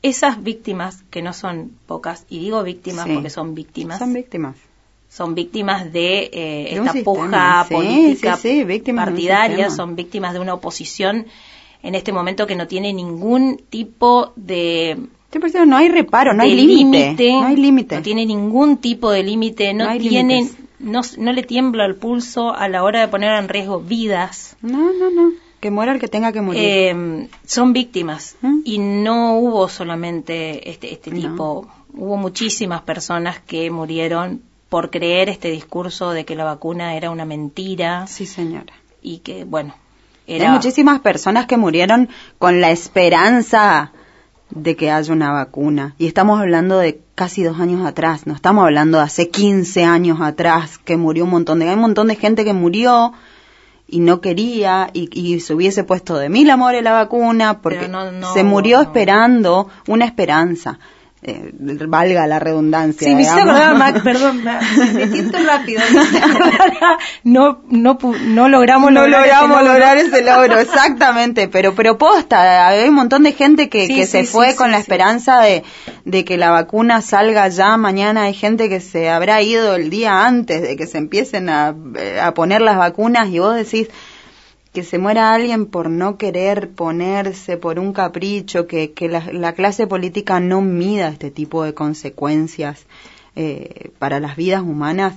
Speaker 2: esas víctimas, que no son pocas, y digo víctimas
Speaker 1: Sí.
Speaker 2: porque son víctimas,
Speaker 1: Son víctimas.
Speaker 2: son víctimas de eh,
Speaker 1: De
Speaker 2: esta puja
Speaker 1: sí,
Speaker 2: política
Speaker 1: sí,
Speaker 2: partidaria, son víctimas de una oposición en este momento que no tiene ningún tipo de
Speaker 1: No hay reparo, no hay límite. No hay límite.
Speaker 2: no tiene ningún tipo de límite, no,
Speaker 1: No hay
Speaker 2: no, no le tiembla el pulso a la hora de poner en riesgo vidas.
Speaker 1: No, no, no. Que muera el que tenga que morir.
Speaker 2: Eh, son víctimas
Speaker 1: ¿Mm?
Speaker 2: y no hubo solamente este, este
Speaker 1: No.
Speaker 2: tipo, hubo muchísimas personas que murieron por creer este discurso de que la vacuna era una mentira
Speaker 1: sí, señora.
Speaker 2: y que, bueno,
Speaker 1: Hay
Speaker 2: era...
Speaker 1: muchísimas personas que murieron con la esperanza de que haya una vacuna. Y estamos hablando de casi dos años atrás, no estamos hablando de hace 15 años atrás, que murió un montón de... Hay un montón de gente que murió y no quería y, y se hubiese puesto de mil amores la vacuna porque
Speaker 2: Pero no- no-
Speaker 1: se murió
Speaker 2: no.
Speaker 1: esperando una esperanza. Eh, valga la redundancia.
Speaker 2: Sí, me hice
Speaker 1: digamos.
Speaker 2: acordar, Mac, perdón, me me siento rápido. me hice acordar, No, no, no logramos
Speaker 1: no
Speaker 2: lograr ese
Speaker 1: logramos
Speaker 2: logro.
Speaker 1: lograr ese logro, exactamente, pero pero posta, hay un montón de gente que,
Speaker 2: Sí,
Speaker 1: que
Speaker 2: sí,
Speaker 1: se
Speaker 2: sí,
Speaker 1: fue con la esperanza de, de que la vacuna salga ya mañana, hay gente que se habrá ido el día antes de que se empiecen a, eh, a poner las vacunas y vos decís que se muera alguien por no querer ponerse, por un capricho, que, que la, la clase política no mida este tipo de consecuencias eh, para las vidas humanas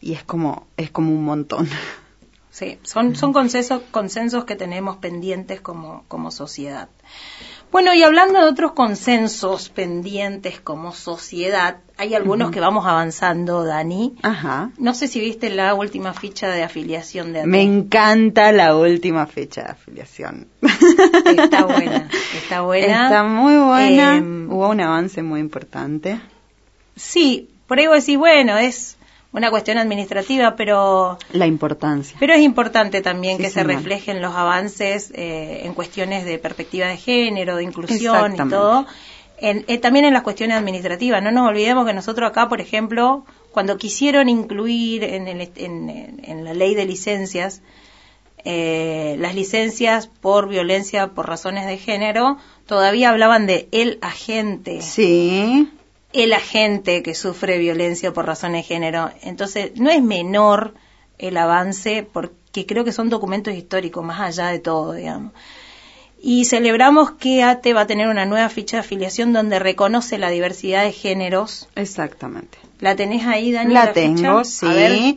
Speaker 1: y es como es como un montón.
Speaker 2: Sí, son, son consensos, consensos que tenemos pendientes como, como sociedad. Bueno, y hablando de otros consensos pendientes como sociedad, hay algunos que vamos avanzando, Dani.
Speaker 1: Ajá.
Speaker 2: No sé si viste la última ficha de afiliación de.
Speaker 1: Me encanta la última fecha de afiliación.
Speaker 2: Está buena, está buena.
Speaker 1: Está muy buena.
Speaker 2: Eh,
Speaker 1: Hubo un avance muy importante.
Speaker 2: Sí, por ahí vos decís, bueno, es una cuestión administrativa, pero
Speaker 1: La importancia.
Speaker 2: Pero es importante también
Speaker 1: Sí,
Speaker 2: que se reflejen los avances eh, en cuestiones de perspectiva de género, de inclusión y todo. En- eh, también en las cuestiones administrativas. No nos olvidemos que nosotros acá, por ejemplo, cuando quisieron incluir en, el en- en la ley de licencias eh, las licencias por violencia por razones de género, todavía hablaban de el agente
Speaker 1: Sí.
Speaker 2: El agente que sufre violencia por razones de género. Entonces, no es menor el avance porque creo que son documentos históricos más allá de todo, digamos. Y celebramos que ATE va a tener una nueva ficha de afiliación donde reconoce la diversidad de géneros.
Speaker 1: Exactamente.
Speaker 2: ¿La tenés ahí, Dani?
Speaker 1: La tengo, sí.
Speaker 2: ver.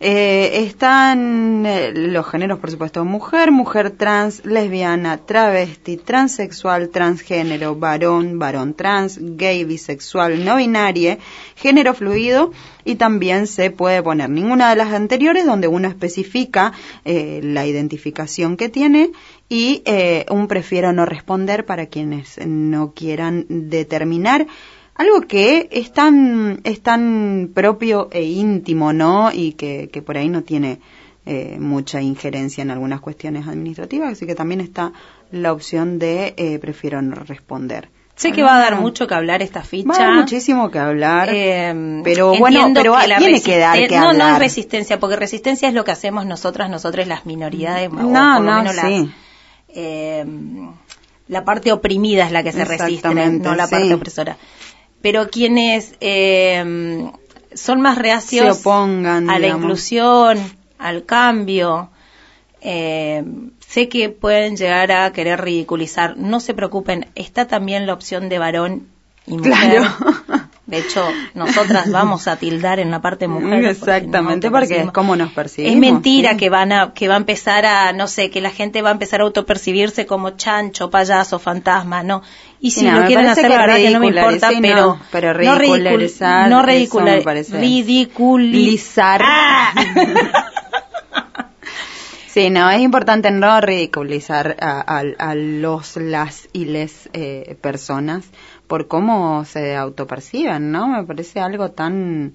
Speaker 1: Eh, están eh, los géneros, por supuesto, mujer, mujer trans, lesbiana, travesti, transexual, transgénero, varón, varón trans, gay, bisexual, no binario, género fluido y también se puede poner ninguna de las anteriores donde uno especifica eh, la identificación que tiene y eh, un prefiero no responder para quienes no quieran determinar algo que es tan, es tan propio e íntimo, ¿no? Y que, que por ahí no tiene eh, mucha injerencia en algunas cuestiones administrativas, así que también está la opción de eh, prefiero no responder.
Speaker 2: Sé que va a dar mucho que hablar esta ficha.
Speaker 1: Va a dar muchísimo que hablar,
Speaker 2: Eh,
Speaker 1: pero bueno, pero
Speaker 2: que
Speaker 1: tiene que dar que
Speaker 2: no, no
Speaker 1: hablar.
Speaker 2: es resistencia, porque resistencia es lo que hacemos nosotras, nosotros las minoridades, o
Speaker 1: No,
Speaker 2: por lo
Speaker 1: no,
Speaker 2: menos las,
Speaker 1: sí.
Speaker 2: eh, la parte oprimida es la que se resiste, no la
Speaker 1: sí.
Speaker 2: parte opresora. Pero quienes eh, son más reacios
Speaker 1: Se opongan,
Speaker 2: a la
Speaker 1: digamos.
Speaker 2: inclusión, al cambio, eh, sé que pueden llegar a querer ridiculizar. No se preocupen, está también la opción de varón y mujer.
Speaker 1: Claro.
Speaker 2: De hecho, nosotras vamos a tildar en la parte mujer.
Speaker 1: Exactamente,
Speaker 2: nos
Speaker 1: porque es como nos percibimos.
Speaker 2: Es mentira
Speaker 1: sí.
Speaker 2: que van a que va a empezar a no sé que la gente va a empezar a autopercibirse como chancho, payaso, fantasma, no. Y si
Speaker 1: no,
Speaker 2: lo quieren hacer, la verdad que no me importa,
Speaker 1: sí, no,
Speaker 2: pero no ridicul-
Speaker 1: ridicularizar,
Speaker 2: no
Speaker 1: me parece-
Speaker 2: ridiculizar.
Speaker 1: Lizar. Sí, no, es importante no ridiculizar a, a- a los, las y les eh, personas por cómo se autoperciben, ¿no? Me parece algo tan,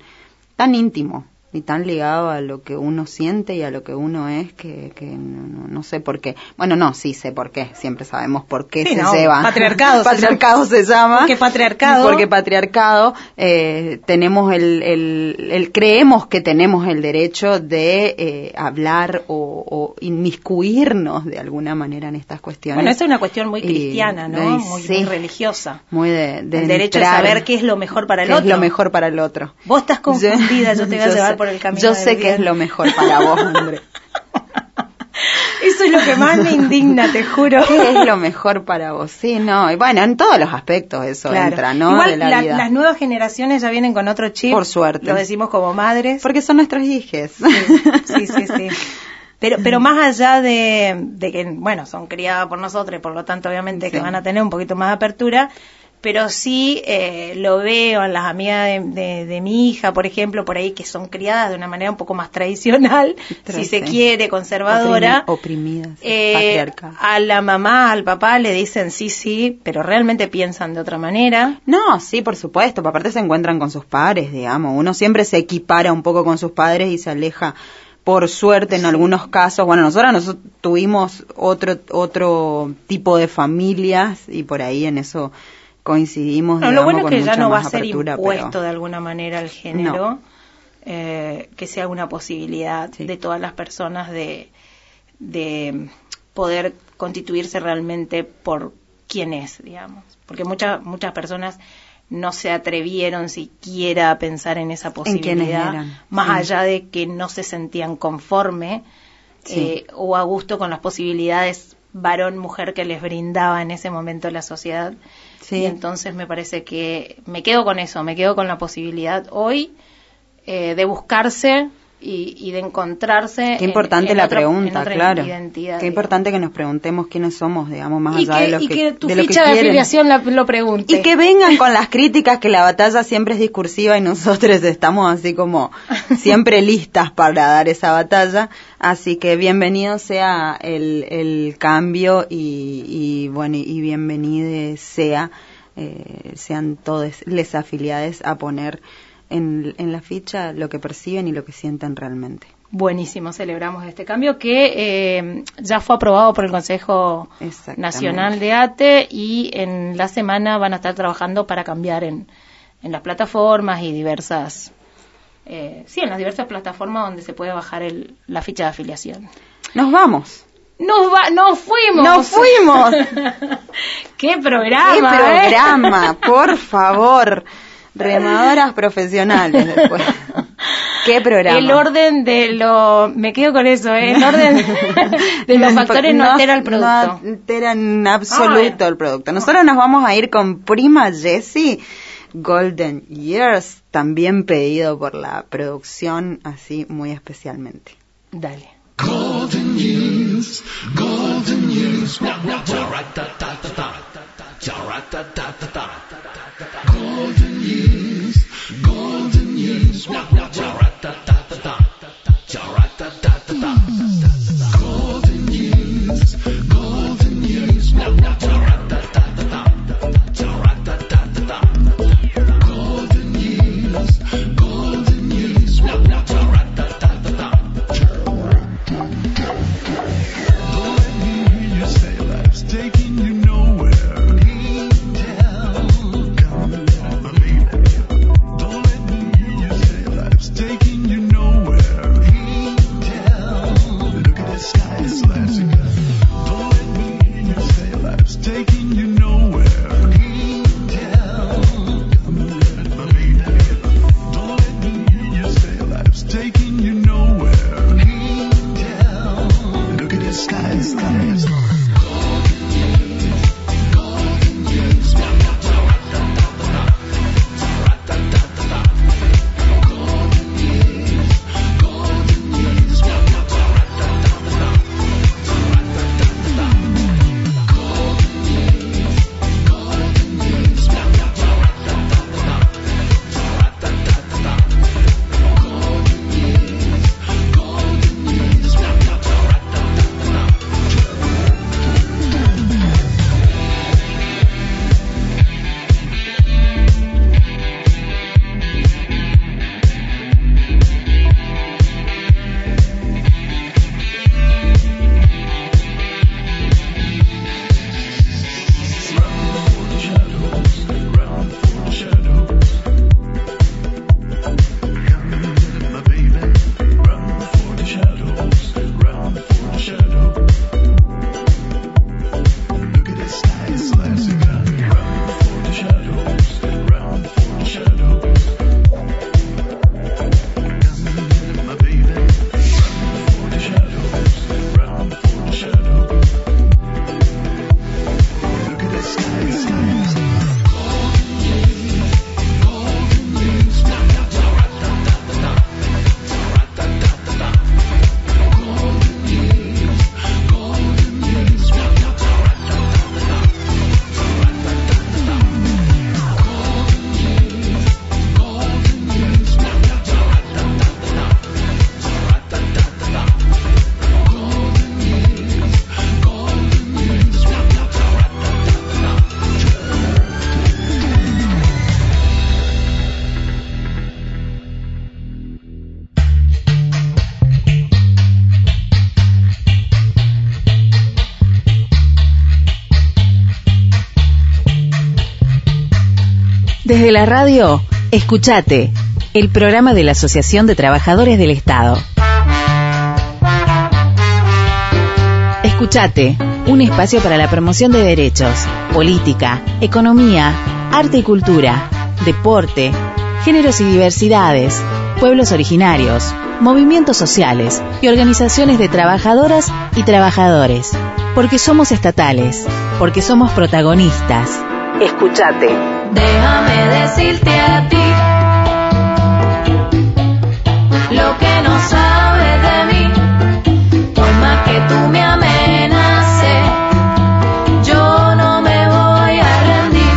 Speaker 1: tan íntimo, y tan ligado a lo que uno siente y a lo que uno es que, que no, no- sé por qué. Bueno, no, sí sé por qué, siempre sabemos por qué
Speaker 2: Sí,
Speaker 1: se
Speaker 2: no,
Speaker 1: lleva.
Speaker 2: patriarcado
Speaker 1: patriarcado se llama.
Speaker 2: Porque patriarcado-
Speaker 1: Porque patriarcado, eh, tenemos el, el, el- creemos que tenemos el derecho de eh, hablar o, o inmiscuirnos de alguna manera en estas cuestiones.
Speaker 2: Bueno, esa es una cuestión muy
Speaker 1: Y-
Speaker 2: cristiana, ¿no? Muy,
Speaker 1: sí.
Speaker 2: muy religiosa.
Speaker 1: muy de, de
Speaker 2: el derecho de
Speaker 1: entrar,
Speaker 2: saber qué es lo mejor para el
Speaker 1: qué
Speaker 2: otro.
Speaker 1: es lo mejor para el otro.
Speaker 2: Vos estás confundida, yo, te voy a
Speaker 1: yo
Speaker 2: llevar por el camino
Speaker 1: Yo
Speaker 2: del
Speaker 1: sé que es lo mejor para vos, André.
Speaker 2: Eso es lo que más me indigna, te juro.
Speaker 1: ¿Qué es lo mejor para vos? Sí, no, y bueno, en todos los aspectos eso
Speaker 2: Claro.
Speaker 1: entra, ¿no?
Speaker 2: Igual
Speaker 1: de la
Speaker 2: la-
Speaker 1: vida.
Speaker 2: las nuevas generaciones ya vienen con otro chip.
Speaker 1: Por suerte.
Speaker 2: Lo decimos como madres.
Speaker 1: Porque son nuestros hijos.
Speaker 2: Sí, sí, sí. Pero, pero más allá de, de que, bueno, son criadas por nosotros, y por lo tanto, obviamente, que van a tener un poquito más de apertura, pero sí eh, lo veo en las amigas de, de- de mi hija, por ejemplo, por ahí, que son criadas de una manera un poco más tradicional, si se quiere, conservadora.
Speaker 1: Oprimi- oprimidas,
Speaker 2: Eh, a la mamá, al papá le dicen sí, sí, pero realmente piensan de otra manera.
Speaker 1: No, sí, por supuesto, aparte se encuentran con sus padres, digamos. Uno siempre se equipara un poco con sus padres y se aleja, por suerte, en algunos casos. Bueno, nosotros, nosotros tuvimos otro, otro tipo de familias y por ahí en eso coincidimos.
Speaker 2: No, lo
Speaker 1: digamos,
Speaker 2: bueno es
Speaker 1: con
Speaker 2: que ya no va a ser impuesto
Speaker 1: pero-
Speaker 2: de alguna manera el género, eh, que sea una posibilidad de todas las personas de, de poder constituirse realmente por quién es, digamos. Porque muchas muchas personas no se atrevieron siquiera a pensar en esa posibilidad, más
Speaker 1: sí.
Speaker 2: allá de que no se sentían conforme
Speaker 1: Sí.
Speaker 2: eh, o a gusto con las posibilidades varón-mujer que les brindaba en ese momento la sociedad. Y entonces me parece que me quedo con eso, me quedo con la posibilidad hoy eh, de buscarse y, y de encontrarse.
Speaker 1: Qué importante
Speaker 2: en
Speaker 1: la pregunta, claro.
Speaker 2: identidad,
Speaker 1: Qué importante que nos preguntemos quiénes somos, digamos, más
Speaker 2: y
Speaker 1: allá
Speaker 2: que,
Speaker 1: de lo
Speaker 2: y
Speaker 1: que,
Speaker 2: que tu
Speaker 1: de que
Speaker 2: ficha de afiliación la- lo pregunte.
Speaker 1: Y que vengan con las críticas, que la batalla siempre es discursiva y nosotros estamos así como siempre listas para dar esa batalla. Así que bienvenido sea el, el cambio y, y bueno, y bienvenido sea, eh, sean todos les afiliados a poner en, en la ficha lo que perciben y lo que sienten realmente.
Speaker 2: Buenísimo, celebramos este cambio que eh, ya fue aprobado por el Consejo Nacional de ATE y en la semana van a estar trabajando para cambiar en, en las plataformas y diversas, eh, sí, en las diversas plataformas donde se puede bajar el, la ficha de afiliación.
Speaker 1: Nos vamos.
Speaker 2: Nos, va, nos fuimos.
Speaker 1: Nos fuimos.
Speaker 2: ¡Qué programa!
Speaker 1: ¡Qué
Speaker 2: eh!
Speaker 1: programa! Por favor. Remadoras profesionales después. ¿Qué programa?
Speaker 2: El orden de lo... Me quedo con eso, ¿eh? El orden de los factores no, altera el producto.
Speaker 1: No altera en absoluto el producto. Nosotros nos vamos a ir con Prima Jessie, Golden Years, también pedido por la producción, así muy especialmente.
Speaker 2: Dale.
Speaker 5: Golden years, golden years. Golden years, golden years. Golden
Speaker 3: Desde la radio, escuchate, el programa de la Asociación de Trabajadores del Estado. Escuchate, un espacio para la promoción de derechos, política, economía, arte y cultura, deporte, géneros y diversidades, pueblos originarios, movimientos sociales y organizaciones de trabajadoras y trabajadores. Porque somos estatales, porque somos protagonistas. Escuchate.
Speaker 4: Déjame decirte a ti lo que no sabes de mí. Por más que tú me amenaces, yo no me voy a rendir.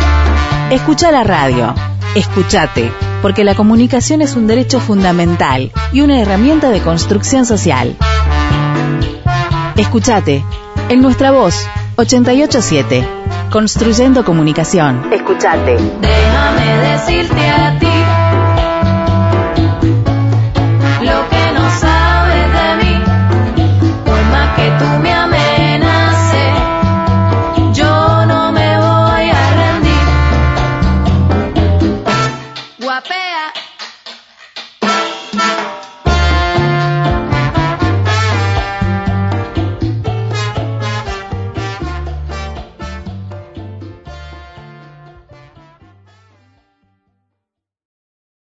Speaker 3: Escucha la radio. Escuchate, porque la comunicación es un derecho fundamental y una herramienta de construcción social. Escuchate, en nuestra voz, 887, construyendo comunicación. Escuchate.
Speaker 4: Déjame decirte a ti